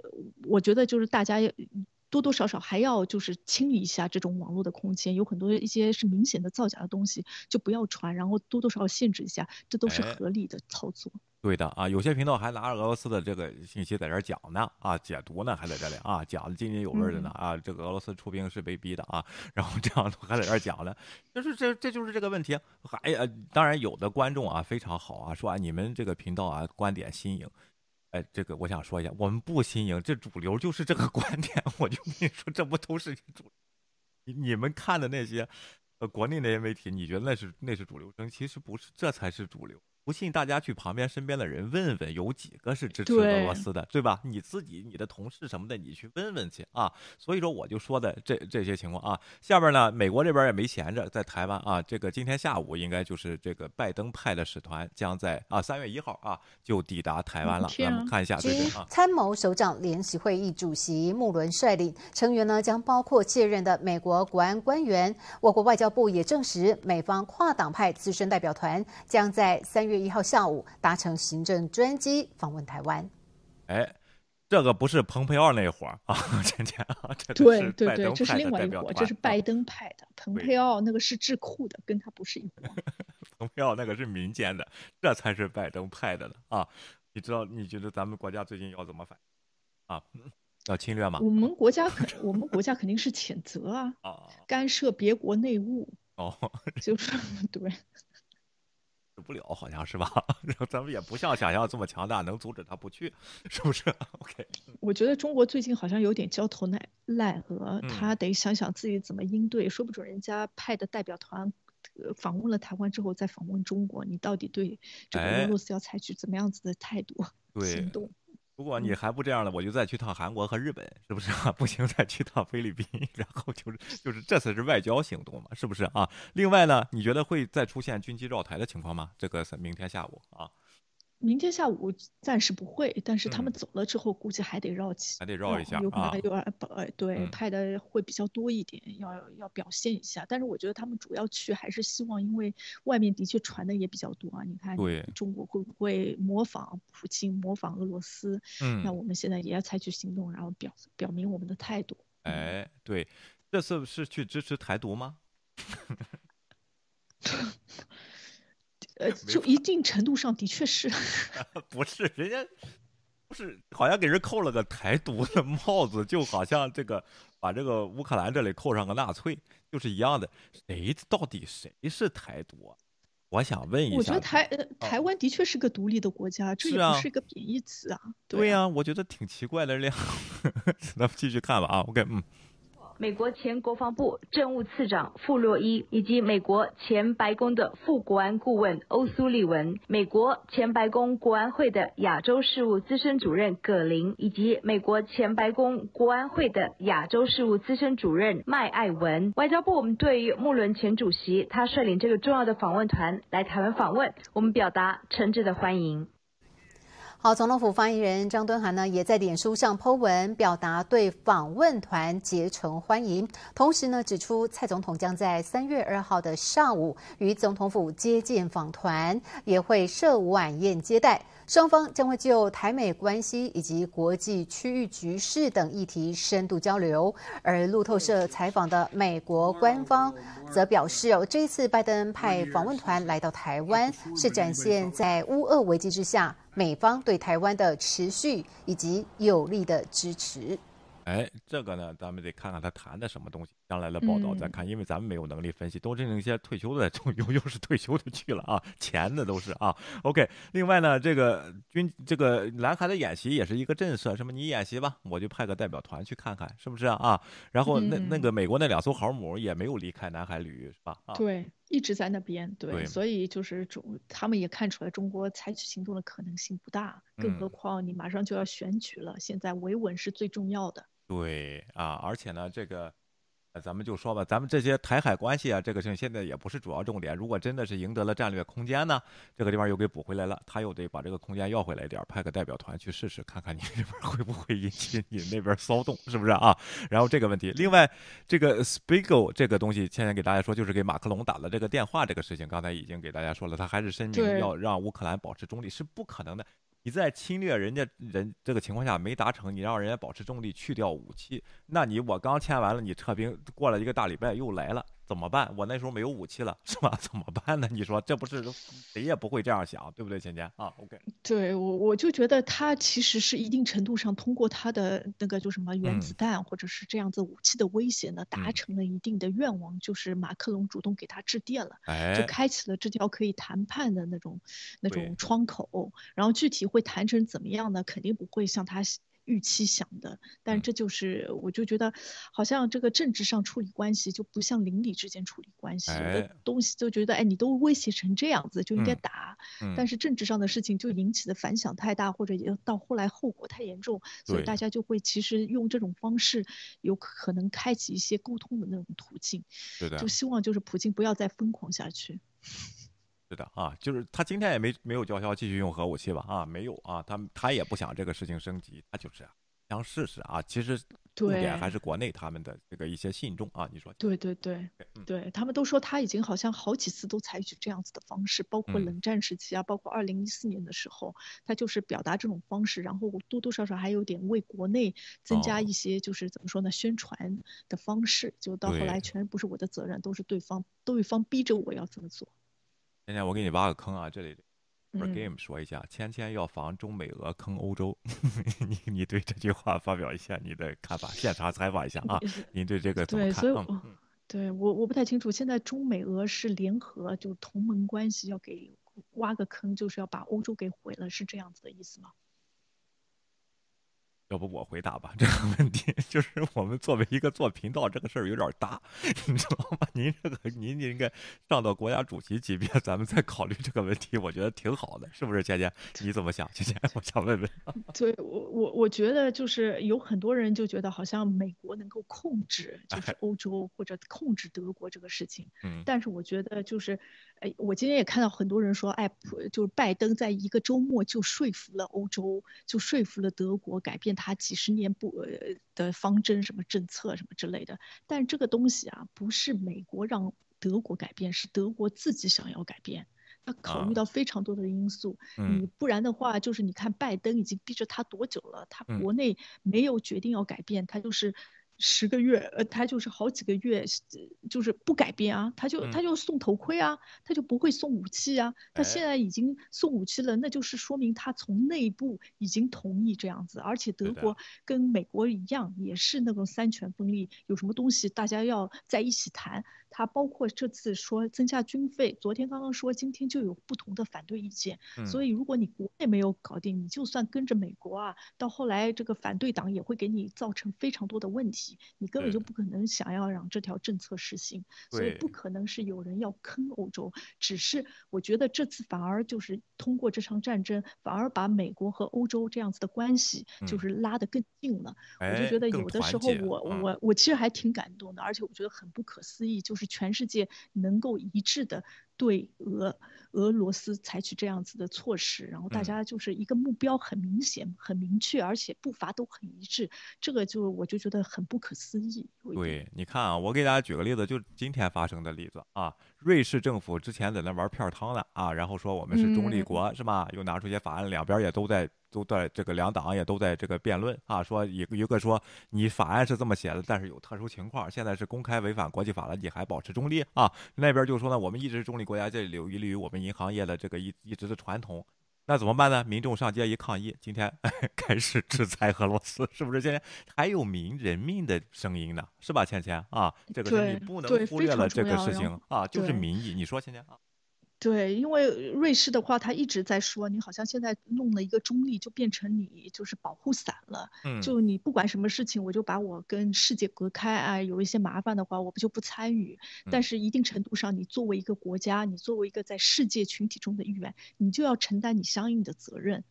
我觉得就是大家多多少少还要就是清理一下这种网络的空间，有很多一些是明显的造假的东西就不要传，然后多多少少限制一下，这都是合理的操作。对的啊，有些频道还拿着俄罗斯的这个信息在这讲呢啊，解读呢还在这里啊，讲的津津有味的呢啊，这个俄罗斯出兵是被逼的啊，然后这样还在这讲呢，就是这这就是这个问题。还呃，当然有的观众啊非常好啊，说啊你们这个频道啊观点新颖，哎，这个我想说一下，我们不新颖，这主流就是这个观点，我就跟你说，这不都是主，你你们看的那些呃国内那些媒体，你觉得那是那是主流声，其实不是，这才是主流。不信，大家去旁边身边的人问问，有几个是支持俄罗斯的，对吧？你自己、你的同事什么的，你去问问去啊。所以说，我就说的这这些情况啊。下边呢，美国这边也没闲着，在台湾啊，这个今天下午应该就是这个拜登派的使团将在啊三月一号啊就抵达台湾了。咱们看一下，对啊。参谋首长联席会议主席穆伦率领成员呢，将包括卸任的美国国安官员。我国外交部也证实，美方跨党派资深代表团将在三月。月一号下午搭乘行政专机访问台湾。哎，这个不是蓬佩奥那伙儿啊，对对对，这是另外一伙，这是拜登派的。蓬佩奥那个是智库的，跟他不是一伙。蓬佩奥那个是民间的，这才是拜登派的了啊！你知道？你觉得咱们国家最近要怎么反啊？要侵略吗？我们国家肯，我们国家肯定是谴责啊！啊，干涉别国内务哦，就是对。不了，好像是吧？咱们也不像想象这么强大，能阻止他不去，是不是？OK。我觉得中国最近好像有点焦头烂烂额，他得想想自己怎么应对。说不准人家派的代表团访问了台湾之后再访问中国，你到底对这个俄罗斯要采取怎么样子的态度行动？如果你还不这样了，我就再去趟韩国和日本，是不是啊？不行，再去趟菲律宾，然后就是就是这才是外交行动嘛，是不是啊？另外呢，你觉得会再出现军机绕台的情况吗？这个明天下午啊？明天下午暂时不会，但是他们走了之后，估计还得绕起，还得绕一下有可能啊有点呃，对，嗯派的会比较多一点，要要表现一下。但是我觉得他们主要去还是希望，因为外面的确传的也比较多啊。你看，对中国会不会模仿普京、模仿俄罗斯？嗯那我们现在也要采取行动，然后表表明我们的态度。哎，对，这次是去支持台独吗？呃，就一定程度上的确是。不是，人家不是，好像给人扣了个台独的帽子，就好像这个把这个乌克兰这里扣上个纳粹，就是一样的。谁到底谁是台独啊？我想问一下。我觉得台呃台湾的确是个独立的国家，这也不是一个贬义词啊。对呀、呀、我觉得挺奇怪的量。咱们继续看吧啊，OK，嗯，美国前国防部政务次长傅洛伊，以及美国前白宫的副国安顾问欧苏利文，美国前白宫国安会的亚洲事务资深主任葛林，以及美国前白宫国安会的亚洲事务资深主任麦爱文。外交部我们对于穆伦前主席他率领这个重要的访问团来台湾访问，我们表达诚挚的欢迎。好，总统府发言人张敦涵呢，也在脸书上 Po 文，表达对访问团竭诚欢迎。同时呢，指出蔡总统将在三月二号的上午与总统府接见访团，也会设晚宴接待。双方将会就台美关系以及国际区域局势等议题深度交流。而路透社采访的美国官方则表示，哦，这一次拜登派访问团来到台湾，是展现在乌俄危机之下，美方对台湾的持续以及有力的支持。哎，这个呢，咱们得看看他谈的什么东西，将来的报道再嗯看，因为咱们没有能力分析，都是那些退休的，又又是退休的去了啊，钱的都是啊。OK，另外呢，这个军这个南海的演习也是一个震慑，什么你演习吧，我就派个代表团去看看，是不是啊？啊，然后那那嗯个美国那两艘航母也没有离开南海领域，是吧？啊，对，一直在那边，对，对所以就是中，他们也看出来中国采取行动的可能性不大，更何嗯况你马上就要选举了，现在维稳是最重要的。对啊，而且呢，这个，呃咱们就说吧，咱们这些台海关系啊，这个事情现在也不是主要重点。如果真的是赢得了战略空间呢，这个地方又给补回来了，他又得把这个空间要回来一点儿，派个代表团去试试，看看你那边会不会引起你那边骚动，是不是啊？然后这个问题，另外这个 Spiegel 这个东西，现在给大家说，就是给马克龙打了这个电话，这个事情刚才已经给大家说了，他还是声明要让乌克兰保持中立，是不可能的。你在侵略人家人这个情况下没达成，你让人家保持中立，去掉武器，那你我刚签完了，你撤兵，过了一个大礼拜又来了，怎么办？我那时候没有武器了，是吧？怎么办呢？你说这不是谁也不会这样想，对不对，芊芊啊？OK，对我，我就觉得他其实是一定程度上通过他的那个就什么原子嗯弹或者是这样子武器的威胁呢，达嗯成了一定的愿望，就是马克龙主动给他致电了。就哎，开启了这条可以谈判的那种那种窗口，然后具体会谈成怎么样呢？肯定不会像他想预期想的，但嗯。这就是我就觉得，好像这个政治上处理关系就不像邻里之间处理关系，的东西就觉得哎你都威胁成这样子就应该嗯打，嗯。但是政治上的事情就引起的反响太大，或者也到后来后果太严重，所以大家就会其实用这种方式有可能开启一些沟通的那种途径，是的。就，希望就是普京不要再疯狂下去。是的啊，就是他今天也没没有叫嚣继续用核武器吧？啊，没有啊，他他也不想这个事情升级，他就是想试试啊。其实重点还是国内他们的这个一些信众啊，你说对对对嗯对，他们都说他已经好像好几次都采取这样子的方式，包括嗯冷战时期啊，包括二零一四年的时候，他就是表达这种方式，然后多多少少还有点为国内增加哦一些就是怎么说呢，宣传的方式，就到后来全不是我的责任，都是对方对方逼着我要这么做。芊芊，我给你挖个坑啊，这里。For 嗯 Game 说一下，芊芊要防中美俄坑欧洲，你你对这句话发表一下你的看法，现场采访一下啊，您对这个怎么对，看？所以我嗯嗯对我我不太清楚，现在中美俄是联合，就同盟关系，要给挖个坑，就是要把欧洲给毁了，是这样子的意思吗？要不我回答吧，这个问题就是我们作为一个做频道，这个事儿有点大，你知道吗？您这个您应该上到国家主席级别，咱们再考虑这个问题，我觉得挺好的，是不是，芊芊？你怎么想？芊芊，我想问问。对我我我觉得就是有很多人就觉得好像美国能够控制就是欧洲或者控制德国这个事情，嗯但是我觉得就是哎，我今天也看到很多人说，哎，就是拜登在一个周末就说服了欧洲，就说服了德国改变他几十年不呃的方针、什么政策什么之类的。但这个东西啊，不是美国让德国改变，是德国自己想要改变。他考虑到非常多的因素，你不然的话，就是你看拜登已经逼着他多久了？他国内没有决定要改变，他就是。十个月，呃，他就是好几个月，就是不改变啊，他就他就送头盔啊，他就不会送武器啊。他现在已经送武器了，那就是说明他从内部已经同意这样子。而且德国跟美国一样，也是那种三权分立，有什么东西大家要在一起谈。他包括这次说增加军费，昨天刚刚说，今天就有不同的反对意见。所以如果你国内没有搞定，你就算跟着美国啊，到后来这个反对党也会给你造成非常多的问题。你根本就不可能想要让这条政策实行，所以不可能是有人要坑欧洲。只是我觉得这次反而就是通过这场战争，反而把美国和欧洲这样子的关系就是拉得更近了。我就觉得有的时候我我我其实还挺感动的，而且我觉得很不可思议，就是全世界能够一致的。对俄俄罗斯采取这样子的措施，然后大家就是一个目标很明显、很明确，而且步伐都很一致，这个就我就觉得很不可思议。对，你看啊，我给大家举个例子，就今天发生的例子啊，瑞士政府之前在那玩片汤呢啊，然后说我们是中立国是吧？又拿出些法案，两边也都在。都在这个两党也都在这个辩论啊，说一个一个说你法案是这么写的，但是有特殊情况，现在是公开违反国际法了，你还保持中立啊？那边就说呢，我们一直是中立国家，这有利于我们银行业的这个一一直的传统，那怎么办呢？民众上街一抗议，今天 开始制裁俄罗斯，是不是？现在还有民人民的声音呢，是吧？倩倩啊，这个是你不能忽略了这个事情啊，就是民意，你说倩倩啊？对，因为瑞士的话，他一直在说，你好像现在弄了一个中立，就变成你就是保护伞了。嗯，就你不管什么事情，我就把我跟世界隔开啊，有一些麻烦的话，我不就不参与。但是一定程度上，你作为一个国家，你作为一个在世界群体中的一员，你就要承担你相应的责任。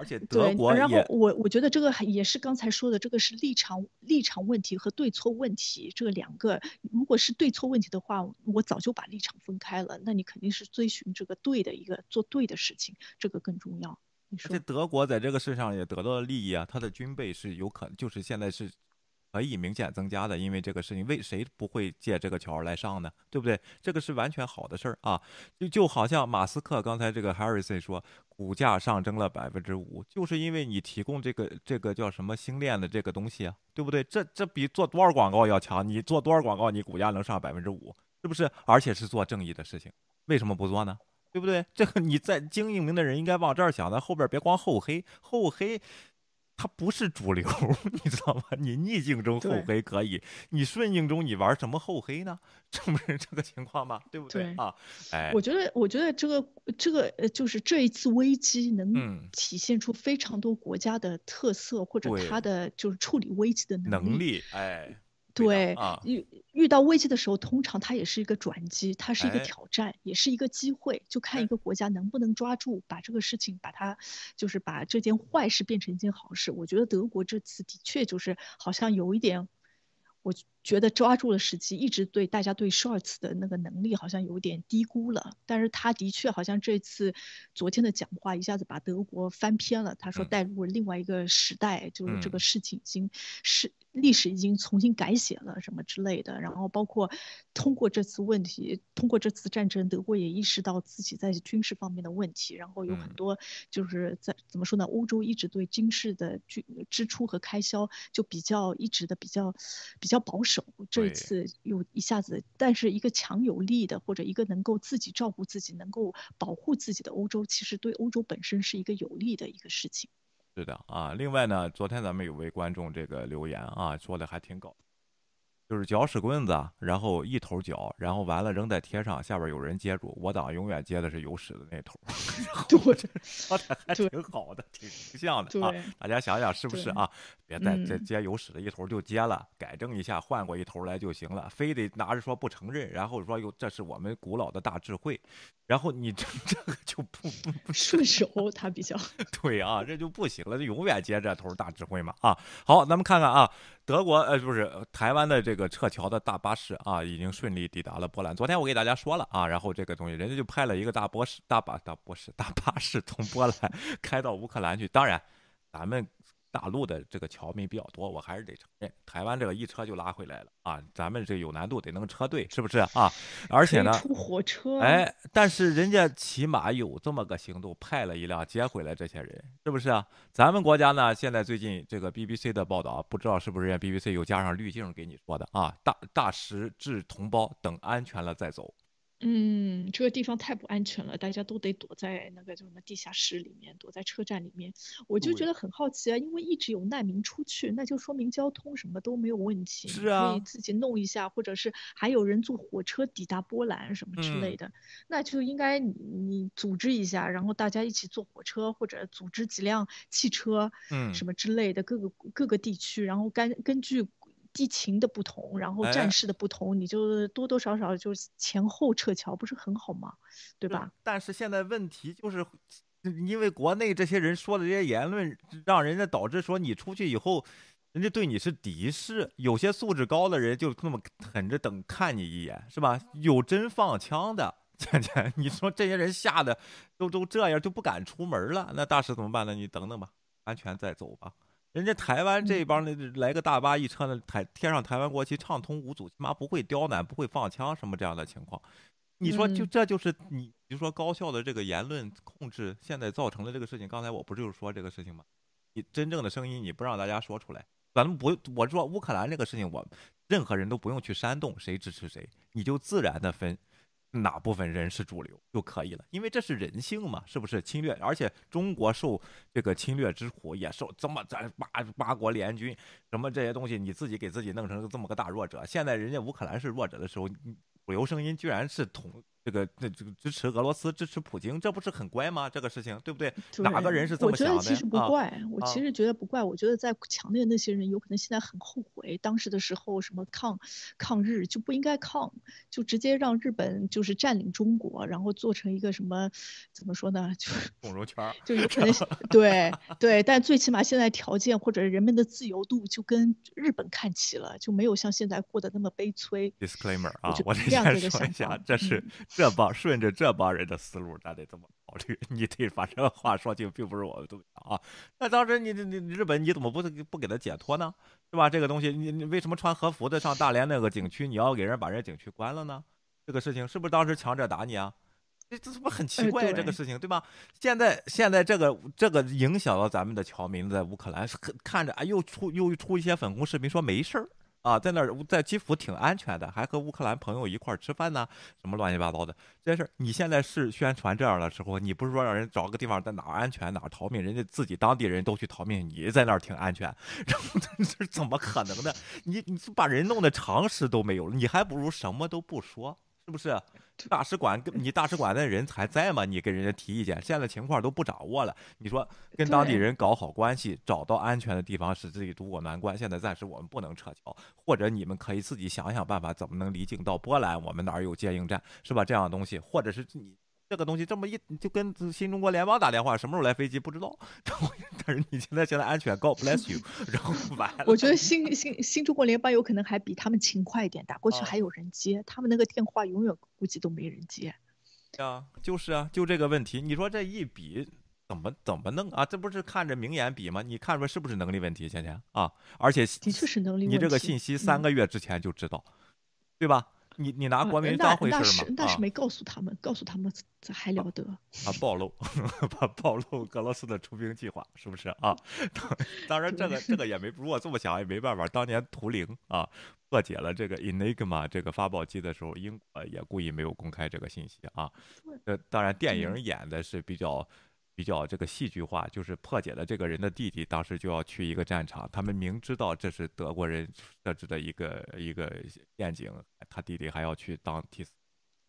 而且德国然后我我觉得这个也是刚才说的，这个是立场立场问题和对错问题，这个两个如果是对错问题的话，我早就把立场分开了。那你肯定是追寻这个对的一个做对的事情，这个更重要。而且德国在这个事上也得到了利益啊，它的军备是有可能就是现在是。可以明显增加的，因为这个事情，为谁不会借这个桥来上呢？对不对？这个是完全好的事儿啊！就就好像马斯克刚才这个 Harrison 说，股价上升了百分之五，就是因为你提供这个这个叫什么星链的这个东西啊，对不对？这这比做多少广告要强，你做多少广告，你股价能上百分之五，是不是？而且是做正义的事情，为什么不做呢？对不对？这个你在经营的人应该往这儿想，咱后边别光厚黑，厚黑。它不是主流，你知道吗？你逆境中厚黑可以，你顺境中你玩什么厚黑呢？这不是这个情况吗？对不对啊？哎，我觉得，我觉得这个这个呃，就是这一次危机能体现出非常多国家的特色，或者它的就是处理危机的能力。哎。对，遇遇到危机的时候，通常它也是一个转机，它是一个挑战，也是一个机会，就看一个国家能不能抓住，把这个事情把它，就是把这件坏事变成一件好事。我觉得德国这次的确就是好像有一点。我觉得抓住了时机，一直对大家对 Shorts 的那个能力好像有点低估了。但是他的确好像这次昨天的讲话一下子把德国翻篇了。他说带入了另外一个时代，就是这个事情已经是历史已经重新改写了什么之类的。然后包括通过这次问题，通过这次战争，德国也意识到自己在军事方面的问题。然后有很多就是在怎么说呢？欧洲一直对军事的军支出和开销就比较一直的比较。比较保守，这一次又一下子，但是一个强有力的，或者一个能够自己照顾自己、能够保护自己的欧洲，其实对欧洲本身是一个有利的一个事情。是的啊，另外呢，昨天咱们有位观众这个留言啊，说的还挺高。就是搅屎棍子，然后一头搅，然后完了扔在贴上，下边有人接住。我党永远接的是有屎的那头。对，说的还挺好的，挺像的啊。大家想想是不是啊？别再再接有屎的一头就接了，改正一下，换过一头来就行了。非得拿着说不承认，然后说哟，这是我们古老的大智慧。然后你这 这个就不不不顺手，他比较对啊，这就不行了，就永远接这头大智慧嘛啊。好，咱们看看啊。德国呃不是台湾的这个撤侨的大巴士啊，已经顺利抵达了波兰。昨天我给大家说了啊，然后这个东西人家就派了一个大巴士、大巴、大巴士、大巴士从波兰开到乌克兰去。当然，咱们。大陆的这个侨民比较多，我还是得承认，台湾这个一车就拉回来了啊。咱们这有难度，得弄车队，是不是啊？而且呢，出火车，哎，但是人家起码有这么个行动，派了一辆接回来这些人，是不是啊？咱们国家呢，现在最近这个 BBC 的报道，不知道是不是人家 BBC 又加上滤镜给你说的啊？大大使致同胞等安全了再走。嗯，这个地方太不安全了，大家都得躲在那个叫什么地下室里面，躲在车站里面。我就觉得很好奇啊，因为一直有难民出去，那就说明交通什么都没有问题，是啊，可以自己弄一下，或者是还有人坐火车抵达波兰什么之类的，那就应该你你组织一下，然后大家一起坐火车，或者组织几辆汽车，嗯，什么之类的，各个各个地区，然后根根据。地情的不同，然后战事的不同，你就多多少少就前后撤侨，不是很好吗？对吧？但是现在问题就是，因为国内这些人说的这些言论，让人家导致说你出去以后，人家对你是敌视。有些素质高的人就那么狠着等看你一眼，是吧？有真放枪的，倩倩，你说这些人吓得都都这样，就不敢出门了。那大使怎么办呢？你等等吧，安全再走吧。人家台湾这帮的来个大巴一车的，台贴上台湾国旗，畅通无阻，起码不会刁难，不会放枪什么这样的情况。你说就这就是你，比如说高校的这个言论控制，现在造成的这个事情。刚才我不就是说这个事情吗？你真正的声音你不让大家说出来，咱们不，我说乌克兰这个事情，我任何人都不用去煽动谁支持谁，你就自然的分。哪部分人是主流就可以了，因为这是人性嘛，是不是侵略？而且中国受这个侵略之苦，也受这么咱八八国联军什么这些东西，你自己给自己弄成这么个大弱者。现在人家乌克兰是弱者的时候，主流声音居然是统。这个这这个支持俄罗斯支持普京，这不是很乖吗？这个事情对不对？哪个人是这么想的？我觉得其实不怪，我其实觉得不怪。我觉得在强烈的那些人，有可能现在很后悔，当时的时候什么抗抗日就不应该抗，就直接让日本就是占领中国，然后做成一个什么怎么说呢？就 共荣圈，就有可能对对。但最起码现在条件或者人们的自由度就跟日本看齐了，就没有像现在过得那么悲催。Disclaimer 啊，我这样说一下，这是。这帮顺着这帮人的思路，咱得这么考虑。你得把这个话说清，并不是我们这么想啊。那当时你你你日本你怎么不不给他解脱呢？是吧？这个东西你你为什么穿和服的上大连那个景区，你要给人把人景区关了呢？这个事情是不是当时强者打你啊？这这是不很奇怪这个事情对吧？现在现在这个这个影响到咱们的侨民在乌克兰，看着啊又出又出一些粉红视频说没事儿。啊，在那儿在基辅挺安全的，还和乌克兰朋友一块儿吃饭呢，什么乱七八糟的这些事儿。你现在是宣传这样的时候，你不是说让人找个地方在哪儿安全哪儿逃命，人家自己当地人都去逃命，你在那儿挺安全，这怎么可能呢？你你把人弄得常识都没有了，你还不如什么都不说。是不是大使馆跟你大使馆的人还在吗？你给人家提意见，现在情况都不掌握了。你说跟当地人搞好关系，找到安全的地方，使自己渡过难关。现在暂时我们不能撤侨，或者你们可以自己想想办法，怎么能离境到波兰？我们哪儿有接应站，是吧？这样的东西，或者是你。这个东西这么一就跟新中国联邦打电话，什么时候来飞机不知道。但是你现在现在安全，God bless you，然后完了。我觉得新新新中国联邦有可能还比他们勤快一点，打过去还有人接，他们那个电话永远估计都没人接。啊，就是啊，就这个问题，你说这一比怎么怎么弄啊？这不是看着明眼比吗？你看出来是不是能力问题？倩倩啊，而且的确是能力问题。你这个信息三个月之前就知道，对吧？你你拿国民当回事吗？那是没告诉他们，告诉他们这还了得？啊，暴露，怕暴露俄罗斯的出兵计划，是不是啊？当然，这个这个也没，如果这么想也没办法。当年图灵啊破解了这个 Enigma 这个发报机的时候，英国也故意没有公开这个信息啊。呃，当然电影演的是比较。比较这个戏剧化，就是破解了这个人的弟弟，当时就要去一个战场，他们明知道这是德国人设置的一个一个陷阱，他弟弟还要去当替死。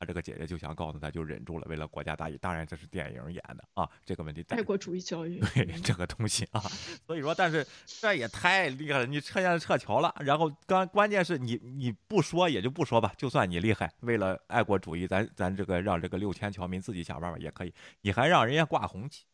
他这个姐姐就想告诉他，就忍住了，为了国家大义。当然这是电影演的啊，这个问题。爱国主义教育。对这个东西啊，所以说，但是这也太厉害了，你撤现在撤侨了，然后关关键是你你不说也就不说吧，就算你厉害，为了爱国主义，咱咱这个让这个六千侨民自己想办法也可以，你还让人家挂红旗。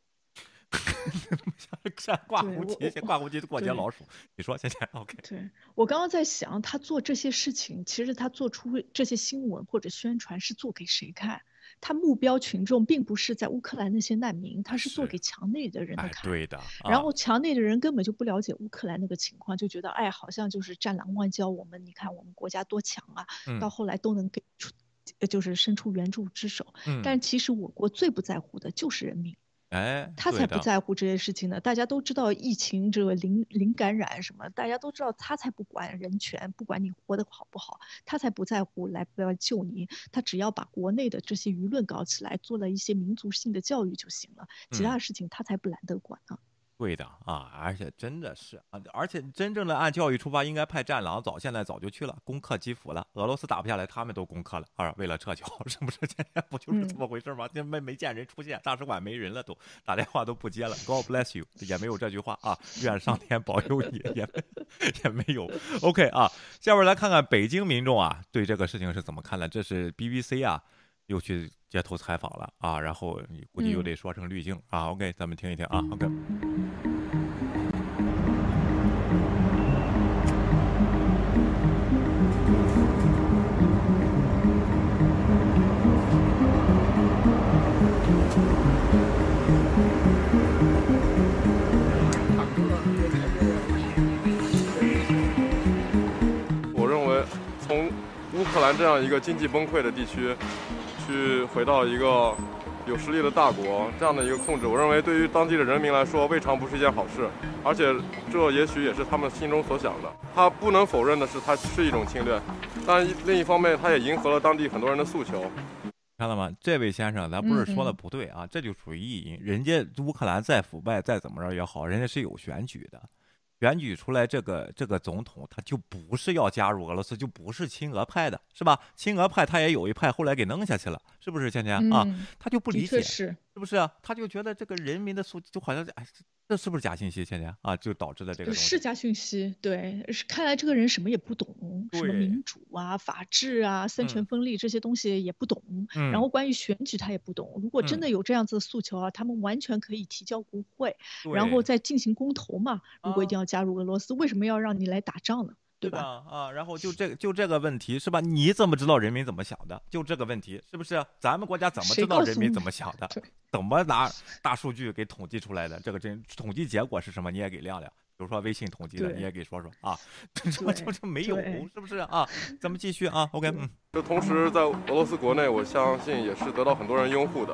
像挂红旗，先挂红旗过街老鼠。你说现在 OK？对我刚刚在想，他做这些事情，其实他做出这些新闻或者宣传是做给谁看？他目标群众并不是在乌克兰那些难民，他是做给墙内的人的看。对的。然后墙内的人根本就不了解乌克兰那个情况，就觉得哎，好像就是战狼外交，我们你看我们国家多强啊，到后来都能给出，就是伸出援助之手。嗯。但其实我国最不在乎的就是人民。哎，他才不在乎这些事情呢。大家都知道疫情这个零零感染什么，大家都知道他才不管人权，不管你活得好不好，他才不在乎来不要救你。他只要把国内的这些舆论搞起来，做了一些民族性的教育就行了，其他的事情他才不懒得管呢。对的啊，而且真的是啊，而且真正的按教育出发，应该派战狼早现在早就去了攻克基辅了。俄罗斯打不下来，他们都攻克了，啊，为了撤侨，是不是？现在不就是这么回事吗？没没见人出现，大使馆没人了，都打电话都不接了。God bless you，也没有这句话啊，愿上天保佑你，也也没有。OK 啊，下边来看看北京民众啊对这个事情是怎么看的。这是 BBC 啊。又去街头采访了啊，然后估计又得说成滤镜啊。OK，咱们听一听啊。OK。我认为，从乌克兰这样一个经济崩溃的地区。去回到一个有实力的大国，这样的一个控制，我认为对于当地的人民来说，未尝不是一件好事。而且，这也许也是他们心中所想的。他不能否认的是，它是一种侵略，但另一方面，他也迎合了当地很多人的诉求。看到吗？这位先生，咱不是说的不对啊，这就属于意淫。人家乌克兰再腐败，再怎么着也好，人家是有选举的。选举出来这个这个总统，他就不是要加入俄罗斯，就不是亲俄派的，是吧？亲俄派他也有一派，后来给弄下去了，是不是？倩倩啊，他就不理解，是是不是啊？他就觉得这个人民的素就好像哎。这是不是假信息？现在啊，就导致了这个是假信息，对，是看来这个人什么也不懂，什么民主啊、法治啊、三权分立这些东西也不懂。嗯。然后关于选举他也不懂。如果真的有这样子的诉求啊，他们完全可以提交国会，然后再进行公投嘛。如果一定要加入俄罗斯，为什么要让你来打仗呢？对吧？啊，然后就这个就这个问题是吧？你怎么知道人民怎么想的？就这个问题是不是？咱们国家怎么知道人民怎么想的？怎么拿大数据给统计出来的？这个真统计结果是什么？你也给亮亮。比如说微信统计的，你也给说说啊。这这这没有，是不是啊？咱们继续啊。OK，嗯。这同时在俄罗斯国内，我相信也是得到很多人拥护的。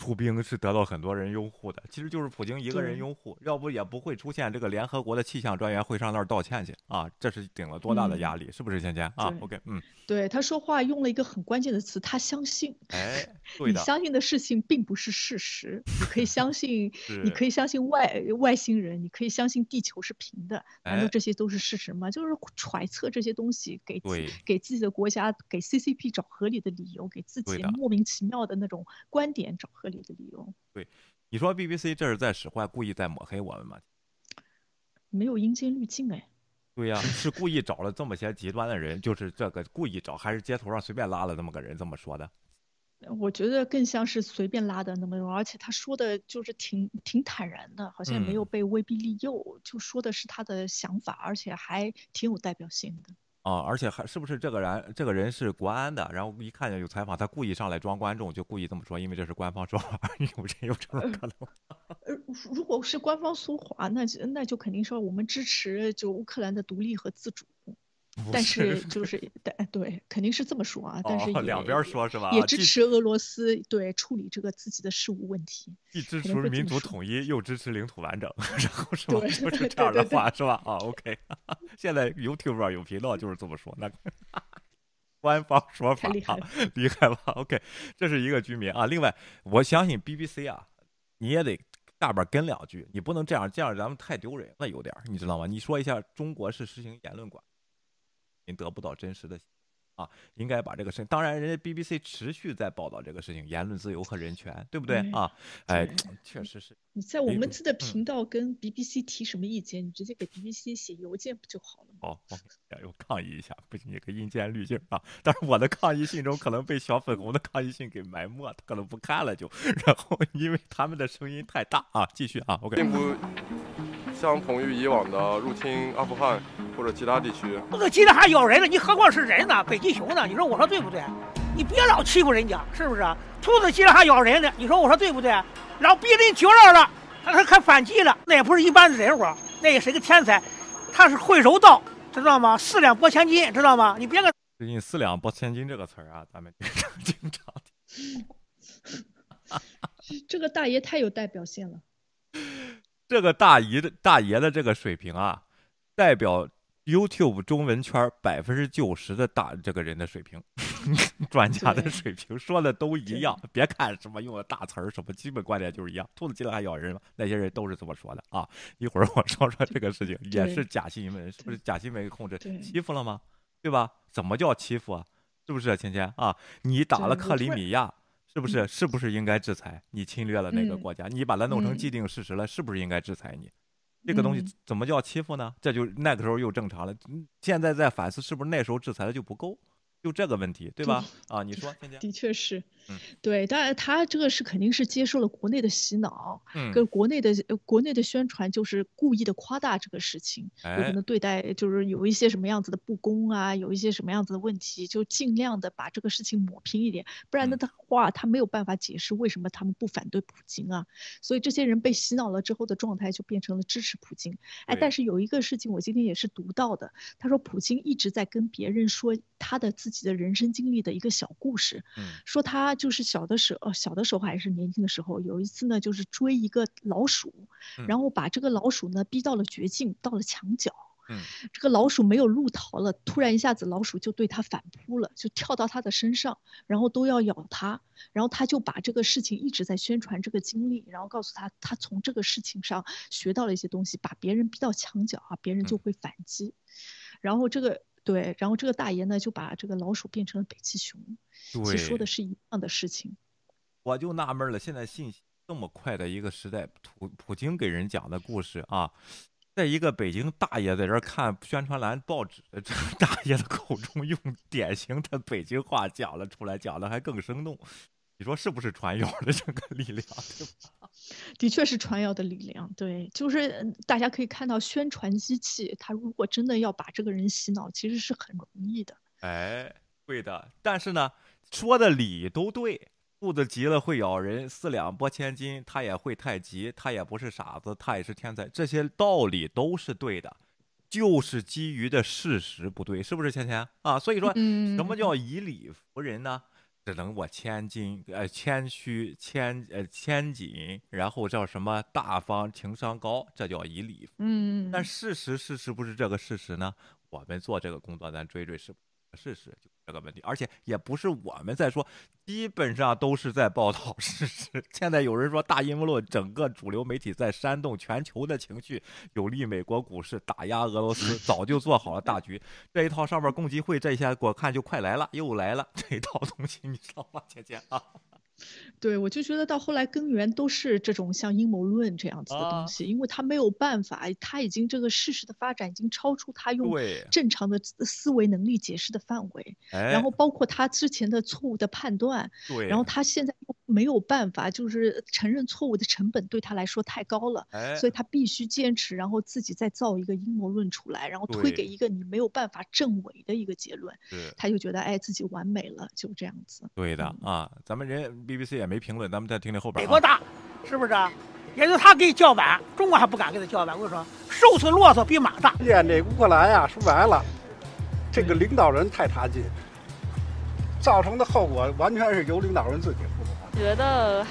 出兵是得到很多人拥护的，其实就是普京一个人拥护，要不也不会出现这个联合国的气象专员会上那儿道歉去啊，这是顶了多大的压力，是不是芊芊啊？OK，嗯，对，他说话用了一个很关键的词，他相信，哎，你相信的事情并不是事实，你可以相信，你可以相信外外星人，你可以相信地球是平的，难道这些都是事实吗？就是揣测这些东西，给给自己的国家给 CCP 找合理的理由，给自己莫名其妙的那种观点找合。的理由对，你说 BBC 这是在使坏，故意在抹黑我们吗？没有阴间滤镜哎。对呀，是故意找了这么些极端的人，就是这个故意找，还是街头上随便拉了这么个人这么说的？我觉得更像是随便拉的那么多，而且他说的就是挺挺坦然的，好像也没有被威逼利诱，就说的是他的想法，而且还挺有代表性的。啊，而且还是不是这个人？这个人是国安的，然后一看见有采访，他故意上来装观众，就故意这么说，因为这是官方说法，有这有这种可能？呃，如果是官方说话，那那就肯定说我们支持就乌克兰的独立和自主。但是就是，对对，肯定是这么说啊。但是两边说是吧？也支持俄罗斯对处理这个自己的事务问题。既支持民族统一，又支持领土完整，然后是吧？就是这样的话是吧？啊，OK。现在 YouTube 上有频道就是这么说，那官方说法厉害厉害吧？OK，这是一个居民啊。另外，我相信 BBC 啊，你也得下边跟两句，你不能这样，这样咱们太丢人了，有点，你知道吗？你说一下，中国是实行言论管。您得不到真实的。啊，应该把这个事。当然，人家 BBC 持续在报道这个事情，言论自由和人权，对不对啊？哎，确实是。你在我们自的频道跟 BBC 提什么意见？你直接给 BBC 写邮件不就好了吗？哦，我抗议一下，不行，你个阴间滤镜啊！但是我的抗议信中可能被小粉红的抗议信给埋没，他可能不看了就。然后因为他们的声音太大啊，继续啊，OK。并不相同于以往的入侵阿富汗或者其他地区。那个吉利还咬人了，你何况是人呢？北极熊呢？你说我说对不对？你别老欺负人家，是不是？兔子吉利还咬人呢，你说我说对不对？然后逼人绝了了，他他还反击了，那也不是一般的人物，那也是个天才，他是会柔道，知道吗？四两拨千斤，知道吗？你别个最近“四两拨千斤”这个词儿啊，咱们经常经常听。这个大爷太有代表性了。这个大姨的大爷的这个水平啊，代表 YouTube 中文圈百分之九十的大这个人的水平，专家的水平说的都一样。别看什么用的大词儿，什么基本观点就是一样。兔子进来还咬人吗？那些人都是这么说的啊。一会儿我说说这个事情，也是假新闻，是不是假新闻控制欺负了吗？对吧？怎么叫欺负啊？是不是芊芊啊？你打了克里米亚。是不是？是不是应该制裁你侵略了那个国家？你把它弄成既定事实了，是不是应该制裁你？这个东西怎么叫欺负呢？这就那个时候又正常了。现在在反思，是不是那时候制裁的就不够？就这个问题，对吧？啊，你说，的确是，对，当然他这个是肯定是接受了国内的洗脑，嗯跟国内的国内的宣传，就是故意的夸大这个事情，有可能对待就是有一些什么样子的不公啊，有一些什么样子的问题，就尽量的把这个事情抹平一点，不然的话他没有办法解释为什么他们不反对普京啊。所以这些人被洗脑了之后的状态就变成了支持普京。哎，但是有一个事情我今天也是读到的，他说普京一直在跟别人说他的自。自己的人生经历的一个小故事，嗯说他就是小的时候，小的时候还是年轻的时候，有一次呢，就是追一个老鼠，然后把这个老鼠呢逼到了绝境，到了墙角，这个老鼠没有路逃了，突然一下子老鼠就对他反扑了，就跳到他的身上，然后都要咬他，然后他就把这个事情一直在宣传这个经历，然后告诉他，他从这个事情上学到了一些东西，把别人逼到墙角啊，别人就会反击，然后这个。对，然后这个大爷呢就把这个老鼠变成了北极熊，其实说的是一样的事情。我就纳闷了，现在信息这么快的一个时代，普普京给人讲的故事啊，在一个北京大爷在这看宣传栏报纸，这 大爷的口中用典型的北京话讲了出来，讲的还更生动。你说是不是传谣的这个力量？对吧？的确是传谣的力量。对，就是大家可以看到，宣传机器它如果真的要把这个人洗脑，其实是很容易的。哎，对的。但是呢，说的理都对。兔子急了会咬人，四两拨千斤，他也会太极，他也不是傻子，他也是天才，这些道理都是对的，就是基于的事实不对，是不是？芊芊啊，所以说，什么叫以理服人呢？只能我谦金，呃，谦虚，谦，呃，谦谨，然后叫什么大方，情商高，这叫以礼。嗯，但事实是是不是这个事实呢？我们做这个工作，咱追追是事实。这个问题，而且也不是我们在说，基本上都是在报道事实。现在有人说大阴谋论，整个主流媒体在煽动全球的情绪，有利美国股市，打压俄罗斯，早就做好了大局。这一套上面共济会这一下我看就快来了，又来了这一套东西，你知道吗，姐姐啊？对，我就觉得到后来根源都是这种像阴谋论这样子的东西，因为他没有办法，他已经这个事实的发展已经超出他用正常的思维能力解释的范围，然后包括他之前的错误的判断，然后他现在没有办法，就是承认错误的成本对他来说太高了，所以他必须坚持，然后自己再造一个阴谋论出来，然后推给一个你没有办法证伪的一个结论，他就觉得哎自己完美了，就这样子。对的啊，咱们人。BBC 也没评论，咱们再听听后边。美国大，是不是？也就他给你叫板，中国还不敢给他叫板。我跟你说，瘦死骆驼比马大。连这乌克兰呀，说白了，这个领导人太差劲，造成的后果完全是由领导人自己。觉得，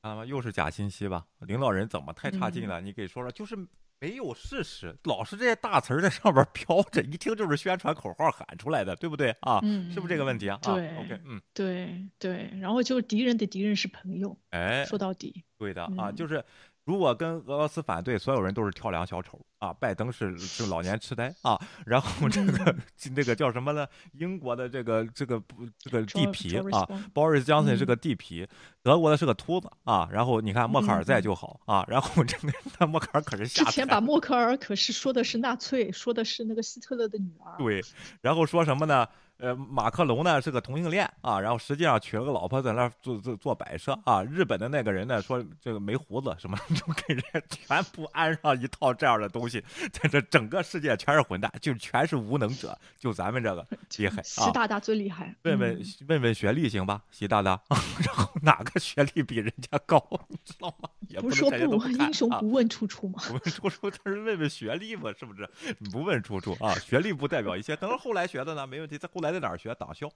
看到吗？又是假信息吧？领导人怎么太差劲了？你给说说，就是。没有事实，老是这些大词儿在上边飘着，一听就是宣传口号喊出来的，对不对啊？嗯，是不是这个问题啊？对，OK，嗯，对对，然后就是敌人的敌人是朋友，哎，说到底，对的啊，就是如果跟俄罗斯反对，所有人都是跳梁小丑啊。拜登是是老年痴呆啊，然后这个 那个叫什么呢？英国的这个这个这个地皮啊，Boris Johnson 是个地皮，德国的是个秃子啊。然后你看默克尔在就好啊。然后这个默克尔可是之前把默克尔可是说的是纳粹，说的是那个希特勒的女儿。对，然后说什么呢？呃，马克龙呢是个同性恋啊，然后实际上娶了个老婆在那做做做摆设啊。日本的那个人呢说这个没胡子什么，就给人全部安上一套这样的东西，在这整个世界全是混蛋，就全是无能者，就咱们这个厉害。习大大最厉害。问问问问学历行吧，习大大，然后哪个学历比人家高，你知道吗？也不说不英雄不问出处吗？不问出处，他是问问学历嘛，是不是？不问出处啊，学历不代表一切，可能后来学的呢，没问题。在后来在哪儿学？党校。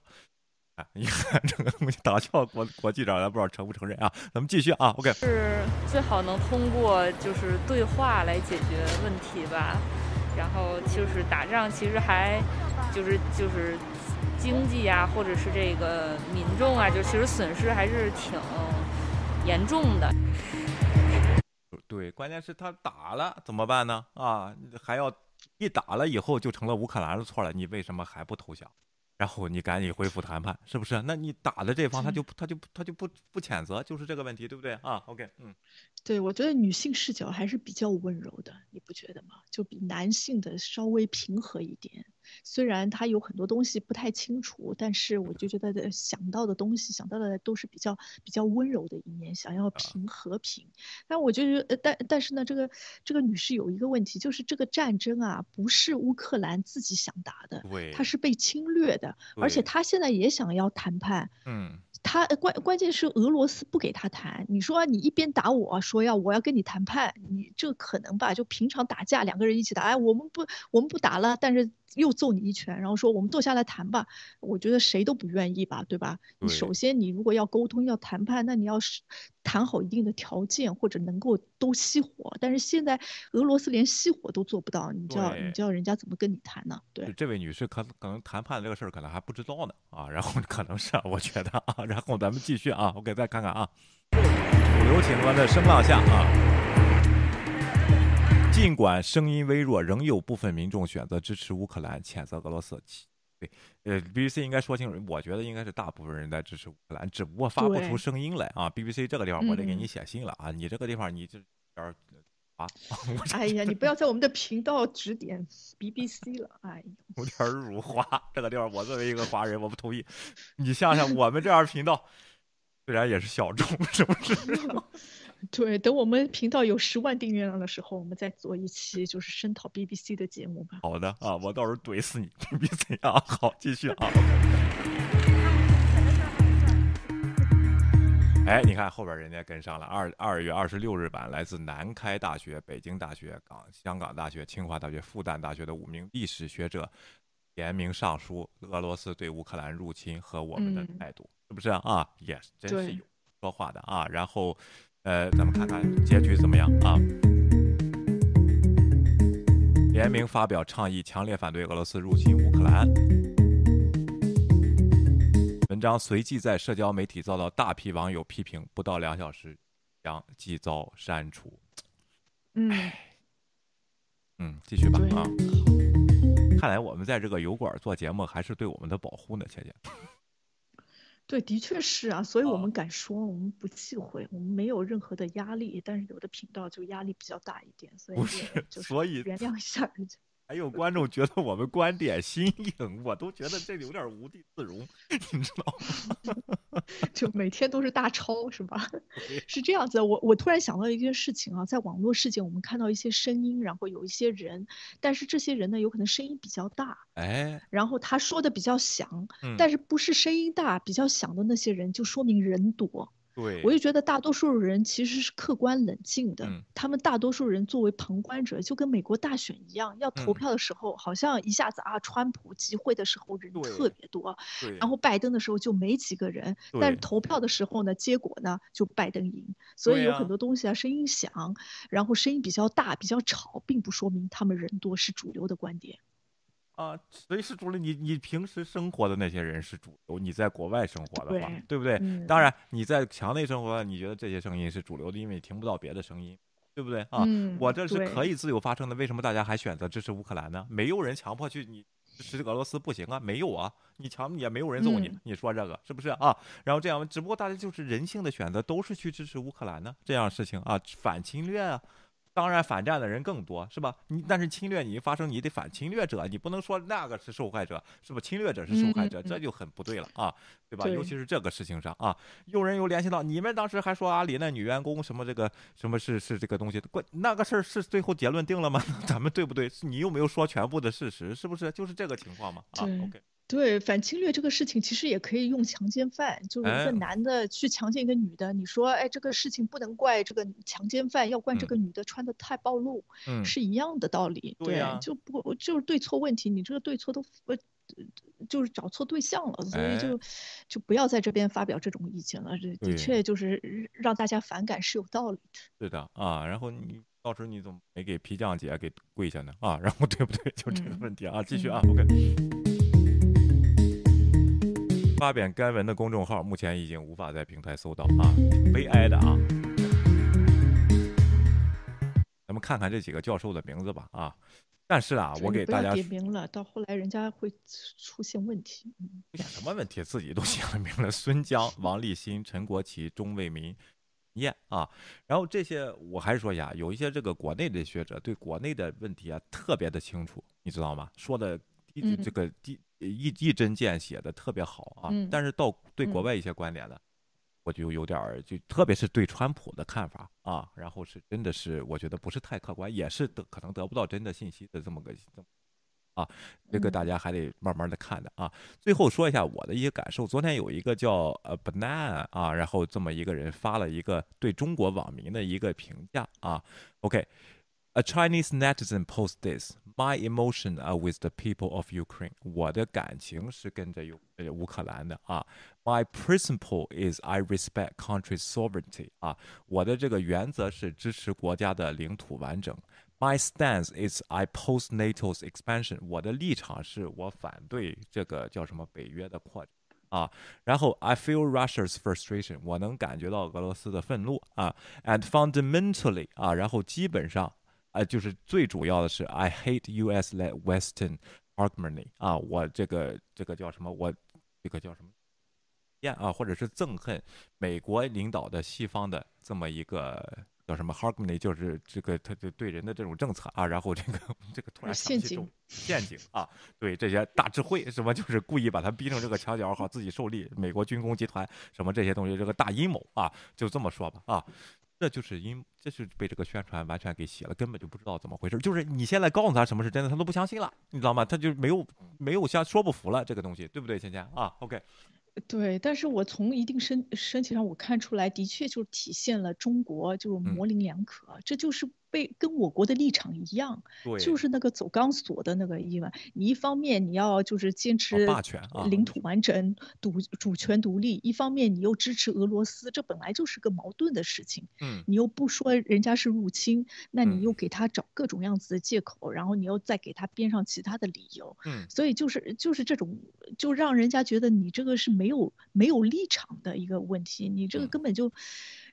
哎，你看这个东西，党校国国际长，咱不知道承不承认啊？咱们继续啊，OK。是最好能通过就是对话来解决问题吧。然后就是打仗，其实还就是就是经济啊，或者是这个民众啊，就其实损失还是挺严重的。对，关键是他打了怎么办呢？啊，还要一打了以后就成了乌克兰的错了，你为什么还不投降？然后你赶紧恢复谈判，是不是？那你打的这方他就他就他就不不谴责，就是这个问题，对不对啊？OK，嗯，对，我觉得女性视角还是比较温柔的，你不觉得吗？就比男性的稍微平和一点。虽然他有很多东西不太清楚，但是我就觉得想到的东西想到的都是比较比较温柔的一面，想要平和平。但我就觉得，但但是呢，这个这个女士有一个问题，就是这个战争啊，不是乌克兰自己想打的，他是被侵略的，而且他现在也想要谈判。嗯。他关关键是俄罗斯不给他谈，你说你一边打我说要我要跟你谈判，你这可能吧？就平常打架两个人一起打，哎，我们不我们不打了，但是又揍你一拳，然后说我们坐下来谈吧。我觉得谁都不愿意吧，对吧？你首先你如果要沟通要谈判，那你要是谈好一定的条件或者能够都熄火，但是现在俄罗斯连熄火都做不到，你叫你叫人家怎么跟你谈呢？对，这位女士可可能谈判这个事儿可能还不知道呢啊，然后可能是我觉得啊。然后咱们继续啊，OK，再看看啊，主流情况的声浪下啊，尽管声音微弱，仍有部分民众选择支持乌克兰，谴责俄罗斯。对，呃，BBC 应该说清楚，我觉得应该是大部分人在支持乌克兰，只不过发不出声音来啊。BBC 这个地方我得给你写信了啊，你这个地方你这点儿啊。哎呀，你不要在我们的频道指点 BBC 了，哎呦，有点辱华。这个地方我作为一个华人，我不同意。你想想，我们这样频道虽然也是小众，是不是？对，等我们频道有十万订阅量的时候，我们再做一期就是声讨 BBC 的节目吧。好的啊，我到时候怼死你 BBC 啊！好，继续啊。哎，你看后边人家跟上了。二二月二十六日版，来自南开大学、北京大学、港香港大学、清华大学、复旦大学的五名历史学者联名上书俄罗斯对乌克兰入侵和我们的态度，是不是啊？Yes，真是有说话的啊。然后，呃，咱们看看结局怎么样啊？联名发表倡议，强烈反对俄罗斯入侵乌克兰。文章随即在社交媒体遭到大批网友批评，不到两小时将即遭删除。嗯，嗯，继续吧啊！看来我们在这个油管做节目还是对我们的保护呢，倩倩。对，的确是啊，所以我们敢说，我们不忌讳，我们没有任何的压力。但是有的频道就压力比较大一点，所以就所以原谅一下人家。还有观众觉得我们观点新颖，我都觉得这有点无地自容，你知道吗？就每天都是大抄是吧？是这样子。我我突然想到一件事情啊，在网络世界，我们看到一些声音，然后有一些人，但是这些人呢，有可能声音比较大，哎，然后他说的比较响，但是不是声音大比较响的那些人，就说明人多。对，我就觉得大多数人其实是客观冷静的。嗯，他们大多数人作为旁观者，就跟美国大选一样，要投票的时候，好像一下子啊，川普集会的时候人特别多，然后拜登的时候就没几个人，但是投票的时候呢，结果呢就拜登赢。所以有很多东西啊，声音响，然后声音比较大、比较吵，并不说明他们人多是主流的观点。啊，所以是主流。你你平时生活的那些人是主流，你在国外生活的话，对不对？当然你在墙内生活，你觉得这些声音是主流的，因为你听不到别的声音。对不对啊？嗯我这是可以自由发声的，为什么大家还选择支持乌克兰呢？没有人强迫去你支持俄罗斯不行啊，没有啊，你强也没有人揍你，嗯你说这个是不是啊？然后这样，只不过大家就是人性的选择，都是去支持乌克兰呢，这样事情啊，反侵略啊。当然，反战的人更多，是吧？你但是侵略你一发生，你得反侵略者，你不能说那个是受害者，是不？侵略者是受害者，这就很不对了啊，对吧？尤其是这个事情上啊，有人又联系到你们当时还说阿里那女员工什么这个什么是是这个东西，关那个事儿是最后结论定了吗？咱们对不对？是你又没有说全部的事实，是不是？就是这个情况嘛？啊，OK，对反侵略这个事情，其实也可以用强奸犯，就是一哎个男的去强奸一个女的，你说，哎，这个事情不能怪这个强奸犯，要怪这嗯个女的穿的太暴露，嗯是一样的道理。对呀就不就是对错问题，你这个对错都呃，就是找错对象了，所以哎就就不要在这边发表这种意见了。这的确就是让大家反感是有道理的。对的啊，然后你到时候你怎么没给皮匠姐给跪下呢？啊，然后对不对？就这个嗯问题啊，继续嗯啊，OK。发表该文的公众号目前已经无法在平台搜到啊，挺悲哀的啊。咱们看看这几个教授的名字吧啊，但是啊，我给大家点名了，到后来人家会出现问题。嗯出现什么问题，自己都写了名了：孙江、王立新、陈国旗、钟卫民、燕啊。然后这些我还是说一下，有一些这个国内的学者对国内的问题啊特别的清楚，你知道吗？说的这个一一一针见血的特别好啊。嗯但是到对国嗯外一些观点呢，我就有点儿就特别是对川普的看法啊，然后是真的是我觉得不是太客观，也是得可能得不到真的信息的这么个这么啊，这个嗯大家还得慢慢的看的啊。最后说一下我的一些感受，昨天有一个叫呃 Banana 啊，然后这么一个人发了一个对中国网民的一个评价啊，OK。A Chinese netizen posts this: My emotion are with the people of Ukraine. 我的感情是跟着乌呃乌克兰的啊。My principle is I respect country's sovereignty. 啊，我的这个原则是支持国家的领土完整。My stance is I oppose NATO's expansion. 我的立场是我反对这个叫什么北约的扩展。啊，然后 I feel Russia's frustration，我能感觉到俄罗斯的愤怒啊，and fundamentally 啊，然后基本上 啊，就是最主要的是 I hate U.S.-led Western harmony 啊，我这个这个叫什么？我这个叫什么？厌啊，或者是憎恨美国领导的西方的这么一个叫什么 harmony，就是这个他就对人的这种政策啊，然后这个这个突然想起这种陷阱啊，对这些大智慧什么，就是故意把他逼成这个墙角，好自己受利。美国军工集团什么这些东西，这个大阴谋啊，就这么说吧啊。这就是因，这是被这个宣传完全给洗了，根本就不知道怎么回事。就是你现在告诉他什么是真的，他都不相信了，你知道吗？他就没有没有像说不服了这个东西，对不对，芊芊啊？OK，对，但是我从一定身身体上我看出来，的确就体现了中国就是嗯模棱两可，这就是被跟我国的立场一样，对就是那个走钢索的那个意味。你一方面你要就是坚持霸权啊领土完整、独主权独立，一方面你又支持俄罗斯，这本来就是个矛盾的事情。嗯你又不说人家是入侵，那嗯你又给他找各种样子的借口，然后你又再给他编上其他的理由。嗯所以就是就是这种，就让人家觉得你这个是没有没有立场的一个问题，你这个嗯根本就，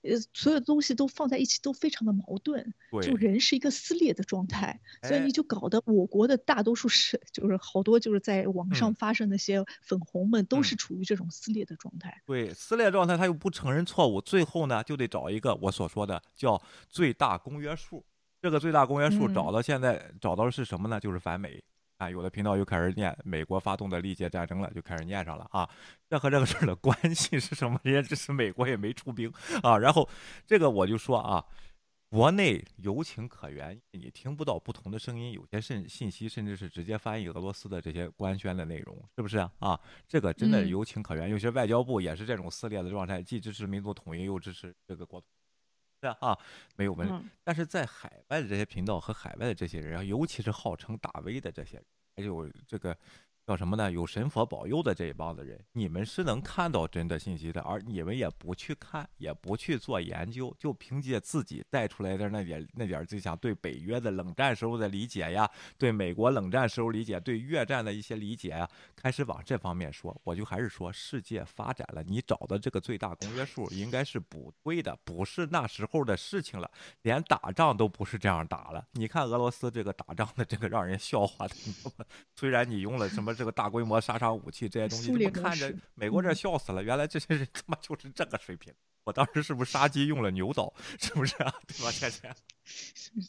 呃，所有东西都放在一起都非常的矛盾，就人是一个撕裂的状态，所以哎你就搞得我国的大多数是就是好多就是在网嗯上发生那些粉红们都嗯是处于这种撕裂的状态。对，撕裂状态他又不承认错误，最后呢就得找一个我所说的叫最大公约数。这个最大公约数嗯找到现在找到的是什么呢？就是反美。啊，有的频道又开始念美国发动的历届战争了，就开始念上了啊。这和这个事儿的关系是什么？人家只是美国也没出兵啊。然后这个我就说啊，国内有情可原，你听不到不同的声音，有些甚信息甚至是直接翻译俄罗斯的这些官宣的内容，是不是啊？啊，这个真的嗯有情可原。有些外交部也是这种撕裂的状态，既支持民族统一，又支持这个国土。是啊，啊没有问题。嗯但是在海外的这些频道和海外的这些人啊，尤其是号称大 V 的这些人，还有这个叫什么呢？有神佛保佑的这一帮子人，你们是能看到真的信息的，而你们也不去看，也不去做研究，就凭借自己带出来的那点那点就想对北约的冷战时候的理解呀，对美国冷战时候理解，对越战的一些理解呀，开始往这方面说。我就还是说，世界发展了，你找的这个最大公约数应该是不对的，不是那时候的事情了，连打仗都不是这样打了。你看俄罗斯这个打仗的这个让人笑话的，虽然你用了什么。这个大规模杀伤武器这些东西，这么看着美国这笑死了。原来这些人他妈就是这个水平。我当时是不是杀鸡用了牛刀？是不是啊？对吧，倩倩？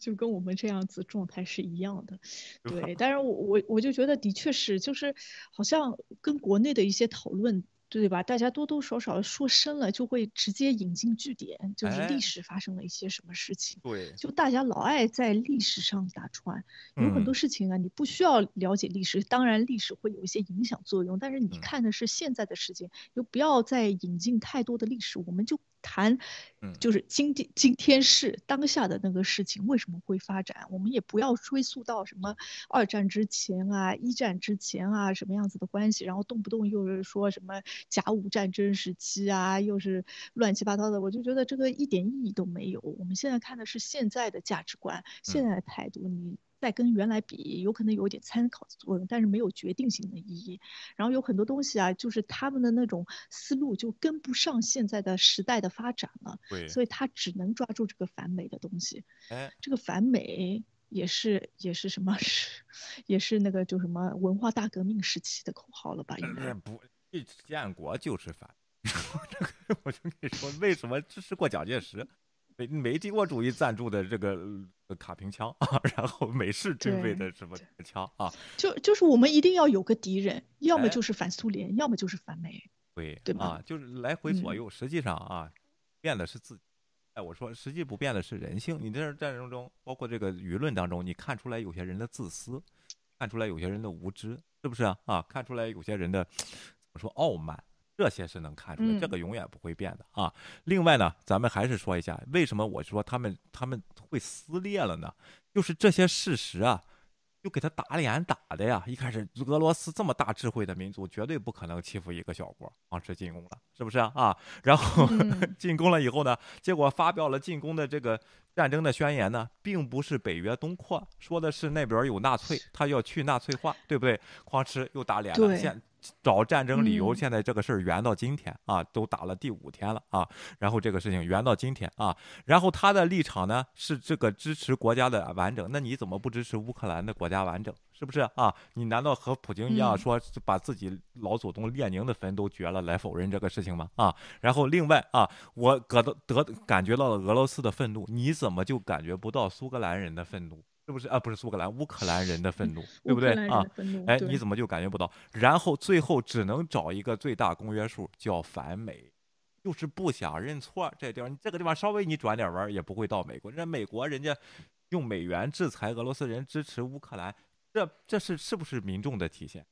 就跟我们这样子状态是一样的。对，但是我我我就觉得的确是，就是好像跟国内的一些讨论。对吧？大家多多少少说深了，就会直接引经据典，就是历史发生了一些什么事情。对，就大家老爱在历史上打穿，有很多事情啊，你不需要了解历史，当然历史会有一些影响作用，但是你看的是现在的事情，就不要再引进太多的历史，我们就。谈，就是今天今天是当下的那个事情为什么会发展？我们也不要追溯到什么二战之前啊、一战之前啊什么样子的关系，然后动不动又是说什么甲午战争时期啊，又是乱七八糟的，我就觉得这个一点意义都没有。我们现在看的是现在的价值观、现在的态度，你。再跟原来比，有可能有点参考的作用，但是没有决定性的意义。然后有很多东西啊，就是他们的那种思路就跟不上现在的时代的发展了。对，所以他只能抓住这个反美的东西。哎，这个反美也是也是什么？是也是那个就什么文化大革命时期的口号了吧？应该不，建国就是反。这个我就跟你说，为什么支持过蒋介石？美美帝国主义赞助的这个卡平枪啊，然后美式军备的什么枪啊，就就是我们一定要有个敌人，要么就是反苏联，要么就是反美，对对吧？就是来回左右，实际上啊，变的是自己。哎，我说实际不变的是人性。你在战争中，包括这个舆论当中，你看出来有些人的自私，看出来有些人的无知，是不是啊？啊，看出来有些人的怎么说傲慢。这些是能看出来，这个永远不会变的啊。另外呢，咱们还是说一下，为什么我说他们他们会撕裂了呢？就是这些事实啊，就给他打脸打的呀。一开始俄罗斯这么大智慧的民族，绝对不可能欺负一个小国，当时进攻了，是不是啊？啊，然后 进攻了以后呢，结果发表了进攻的这个战争的宣言呢，并不是北约东扩，说的是那边有纳粹，他要去纳粹化，对不对？哐哧又打脸了，现。找战争理由，现在这个事儿圆到今天啊，都打了第五天了啊，然后这个事情圆到今天啊，然后他的立场呢是这个支持国家的完整，那你怎么不支持乌克兰的国家完整？是不是啊？你难道和普京一样说把自己老祖宗列宁的坟都掘了来否认这个事情吗？啊，然后另外啊，我得得感觉到了俄罗斯的愤怒，你怎么就感觉不到苏格兰人的愤怒？是不是啊？不是苏格兰，乌克兰人的愤怒，对不对啊？哎，你怎么就感觉不到？然后最后只能找一个最大公约数，叫反美，就是不想认错。这地方，你这个地方稍微你转点弯，也不会到美国。人家美国人家用美元制裁俄罗斯人，支持乌克兰，这这是是不是民众的体现？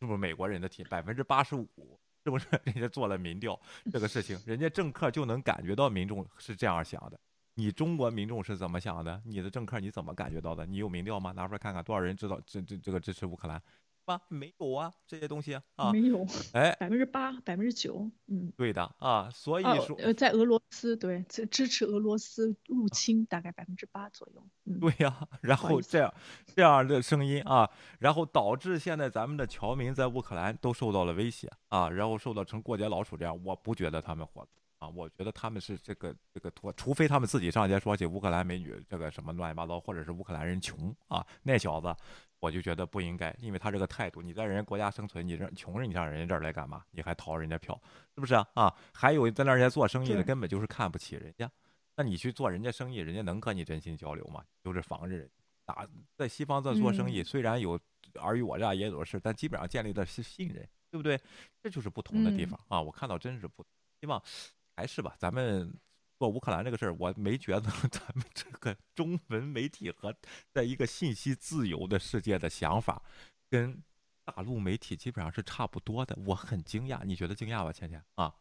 是不是美国人的体？百分之八十五，是不是 人家做了民调？这个事情，人家政客就能感觉到民众是这样想的。你中国民众是怎么想的？你的政客你怎么感觉到的？你有民调吗？拿出来看看，多少人知道这这这个支持乌克兰？吧？没有啊，这些东西啊，没有。哎，百分之八，百分之九，嗯，对的啊。所以说，呃，在俄罗斯，对，支支持俄罗斯入侵大概百分之八左右。嗯，对呀。然后这样这样的声音啊，然后导致现在咱们的侨民在乌克兰都受到了威胁啊，然后受到成过街老鼠这样，我不觉得他们活。啊，我觉得他们是这个这个托，除非他们自己上街说起乌克兰美女这个什么乱七八糟，或者是乌克兰人穷啊，那小子，我就觉得不应该，因为他这个态度，你在人家国家生存，你让穷人，你上人家这儿来干嘛？你还逃人家票，是不是啊？啊，还有在那儿家做生意的，根本就是看不起人家，那你去做人家生意，人家能和你真心交流吗？就是防着人打，在西方在做生意，虽然有尔虞我诈也有事，但基本上建立的是信任，对不对？这就是不同的地方啊！我看到真是不希望。还是吧，咱们做乌克兰这个事儿，我没觉得 咱们这个中文媒体和在一个信息自由的世界的想法，跟大陆媒体基本上是差不多的。我很惊讶，你觉得惊讶吧，倩倩啊？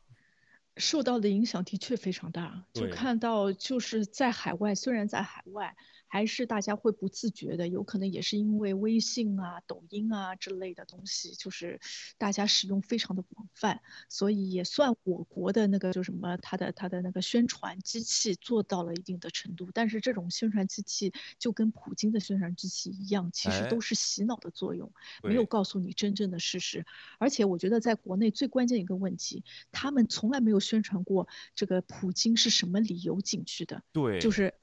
受到的影响的确非常大，就看到就是在海外，虽然在海外。还是大家会不自觉的，有可能也是因为微信啊、抖音啊之类的东西，就是大家使用非常的广泛，所以也算我国的那个就什么，它的它的那个宣传机器做到了一定的程度。但是这种宣传机器就跟普京的宣传机器一样，其实都是洗脑的作用，没有告诉你真正的事实。而且我觉得在国内最关键一个问题，他们从来没有宣传过这个普京是什么理由进去的，对，就是。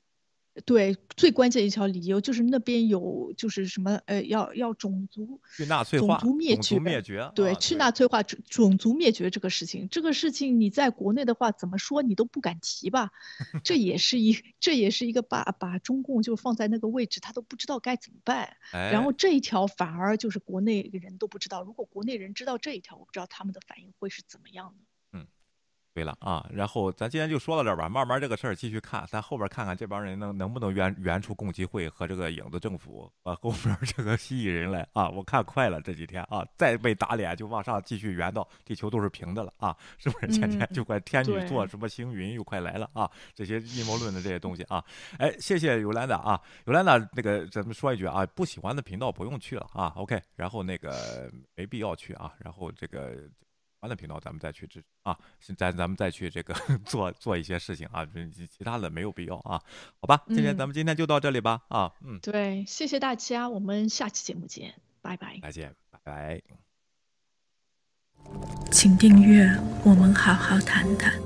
对，最关键一条理由就是那边有，就是什么，呃，要要种族去纳粹化、种族灭绝、灭绝。对，去纳粹化、种种族灭绝这个事情，这个事情你在国内的话，怎么说你都不敢提吧？这也是一，这也是一个把把中共就放在那个位置，他都不知道该怎么办。然后这一条反而就是国内人都不知道，如果国内人知道这一条，我不知道他们的反应会是怎么样的。对了啊，然后咱今天就说到这儿吧，慢慢这个事儿继续看，咱后边看看这帮人能能不能圆圆出共济会和这个影子政府啊，后边这个蜥蜴人来啊，我看快了这几天啊，再被打脸就往上继续圆到地球都是平的了啊，是不是？天天就快天女座什么星云又快来了啊，这些阴谋论的这些东西啊，哎，谢谢尤兰达啊，尤兰达那个咱们说一句啊，不喜欢的频道不用去了啊，OK，然后那个没必要去啊，然后这个。欢的频道，咱们再去支啊，咱咱们再去这个 做做一些事情啊，其他的没有必要啊，好吧，今天咱们今天就到这里吧啊，嗯，对，谢谢大家，我们下期节目见，拜拜，再见，拜拜，请订阅，我们好好谈谈。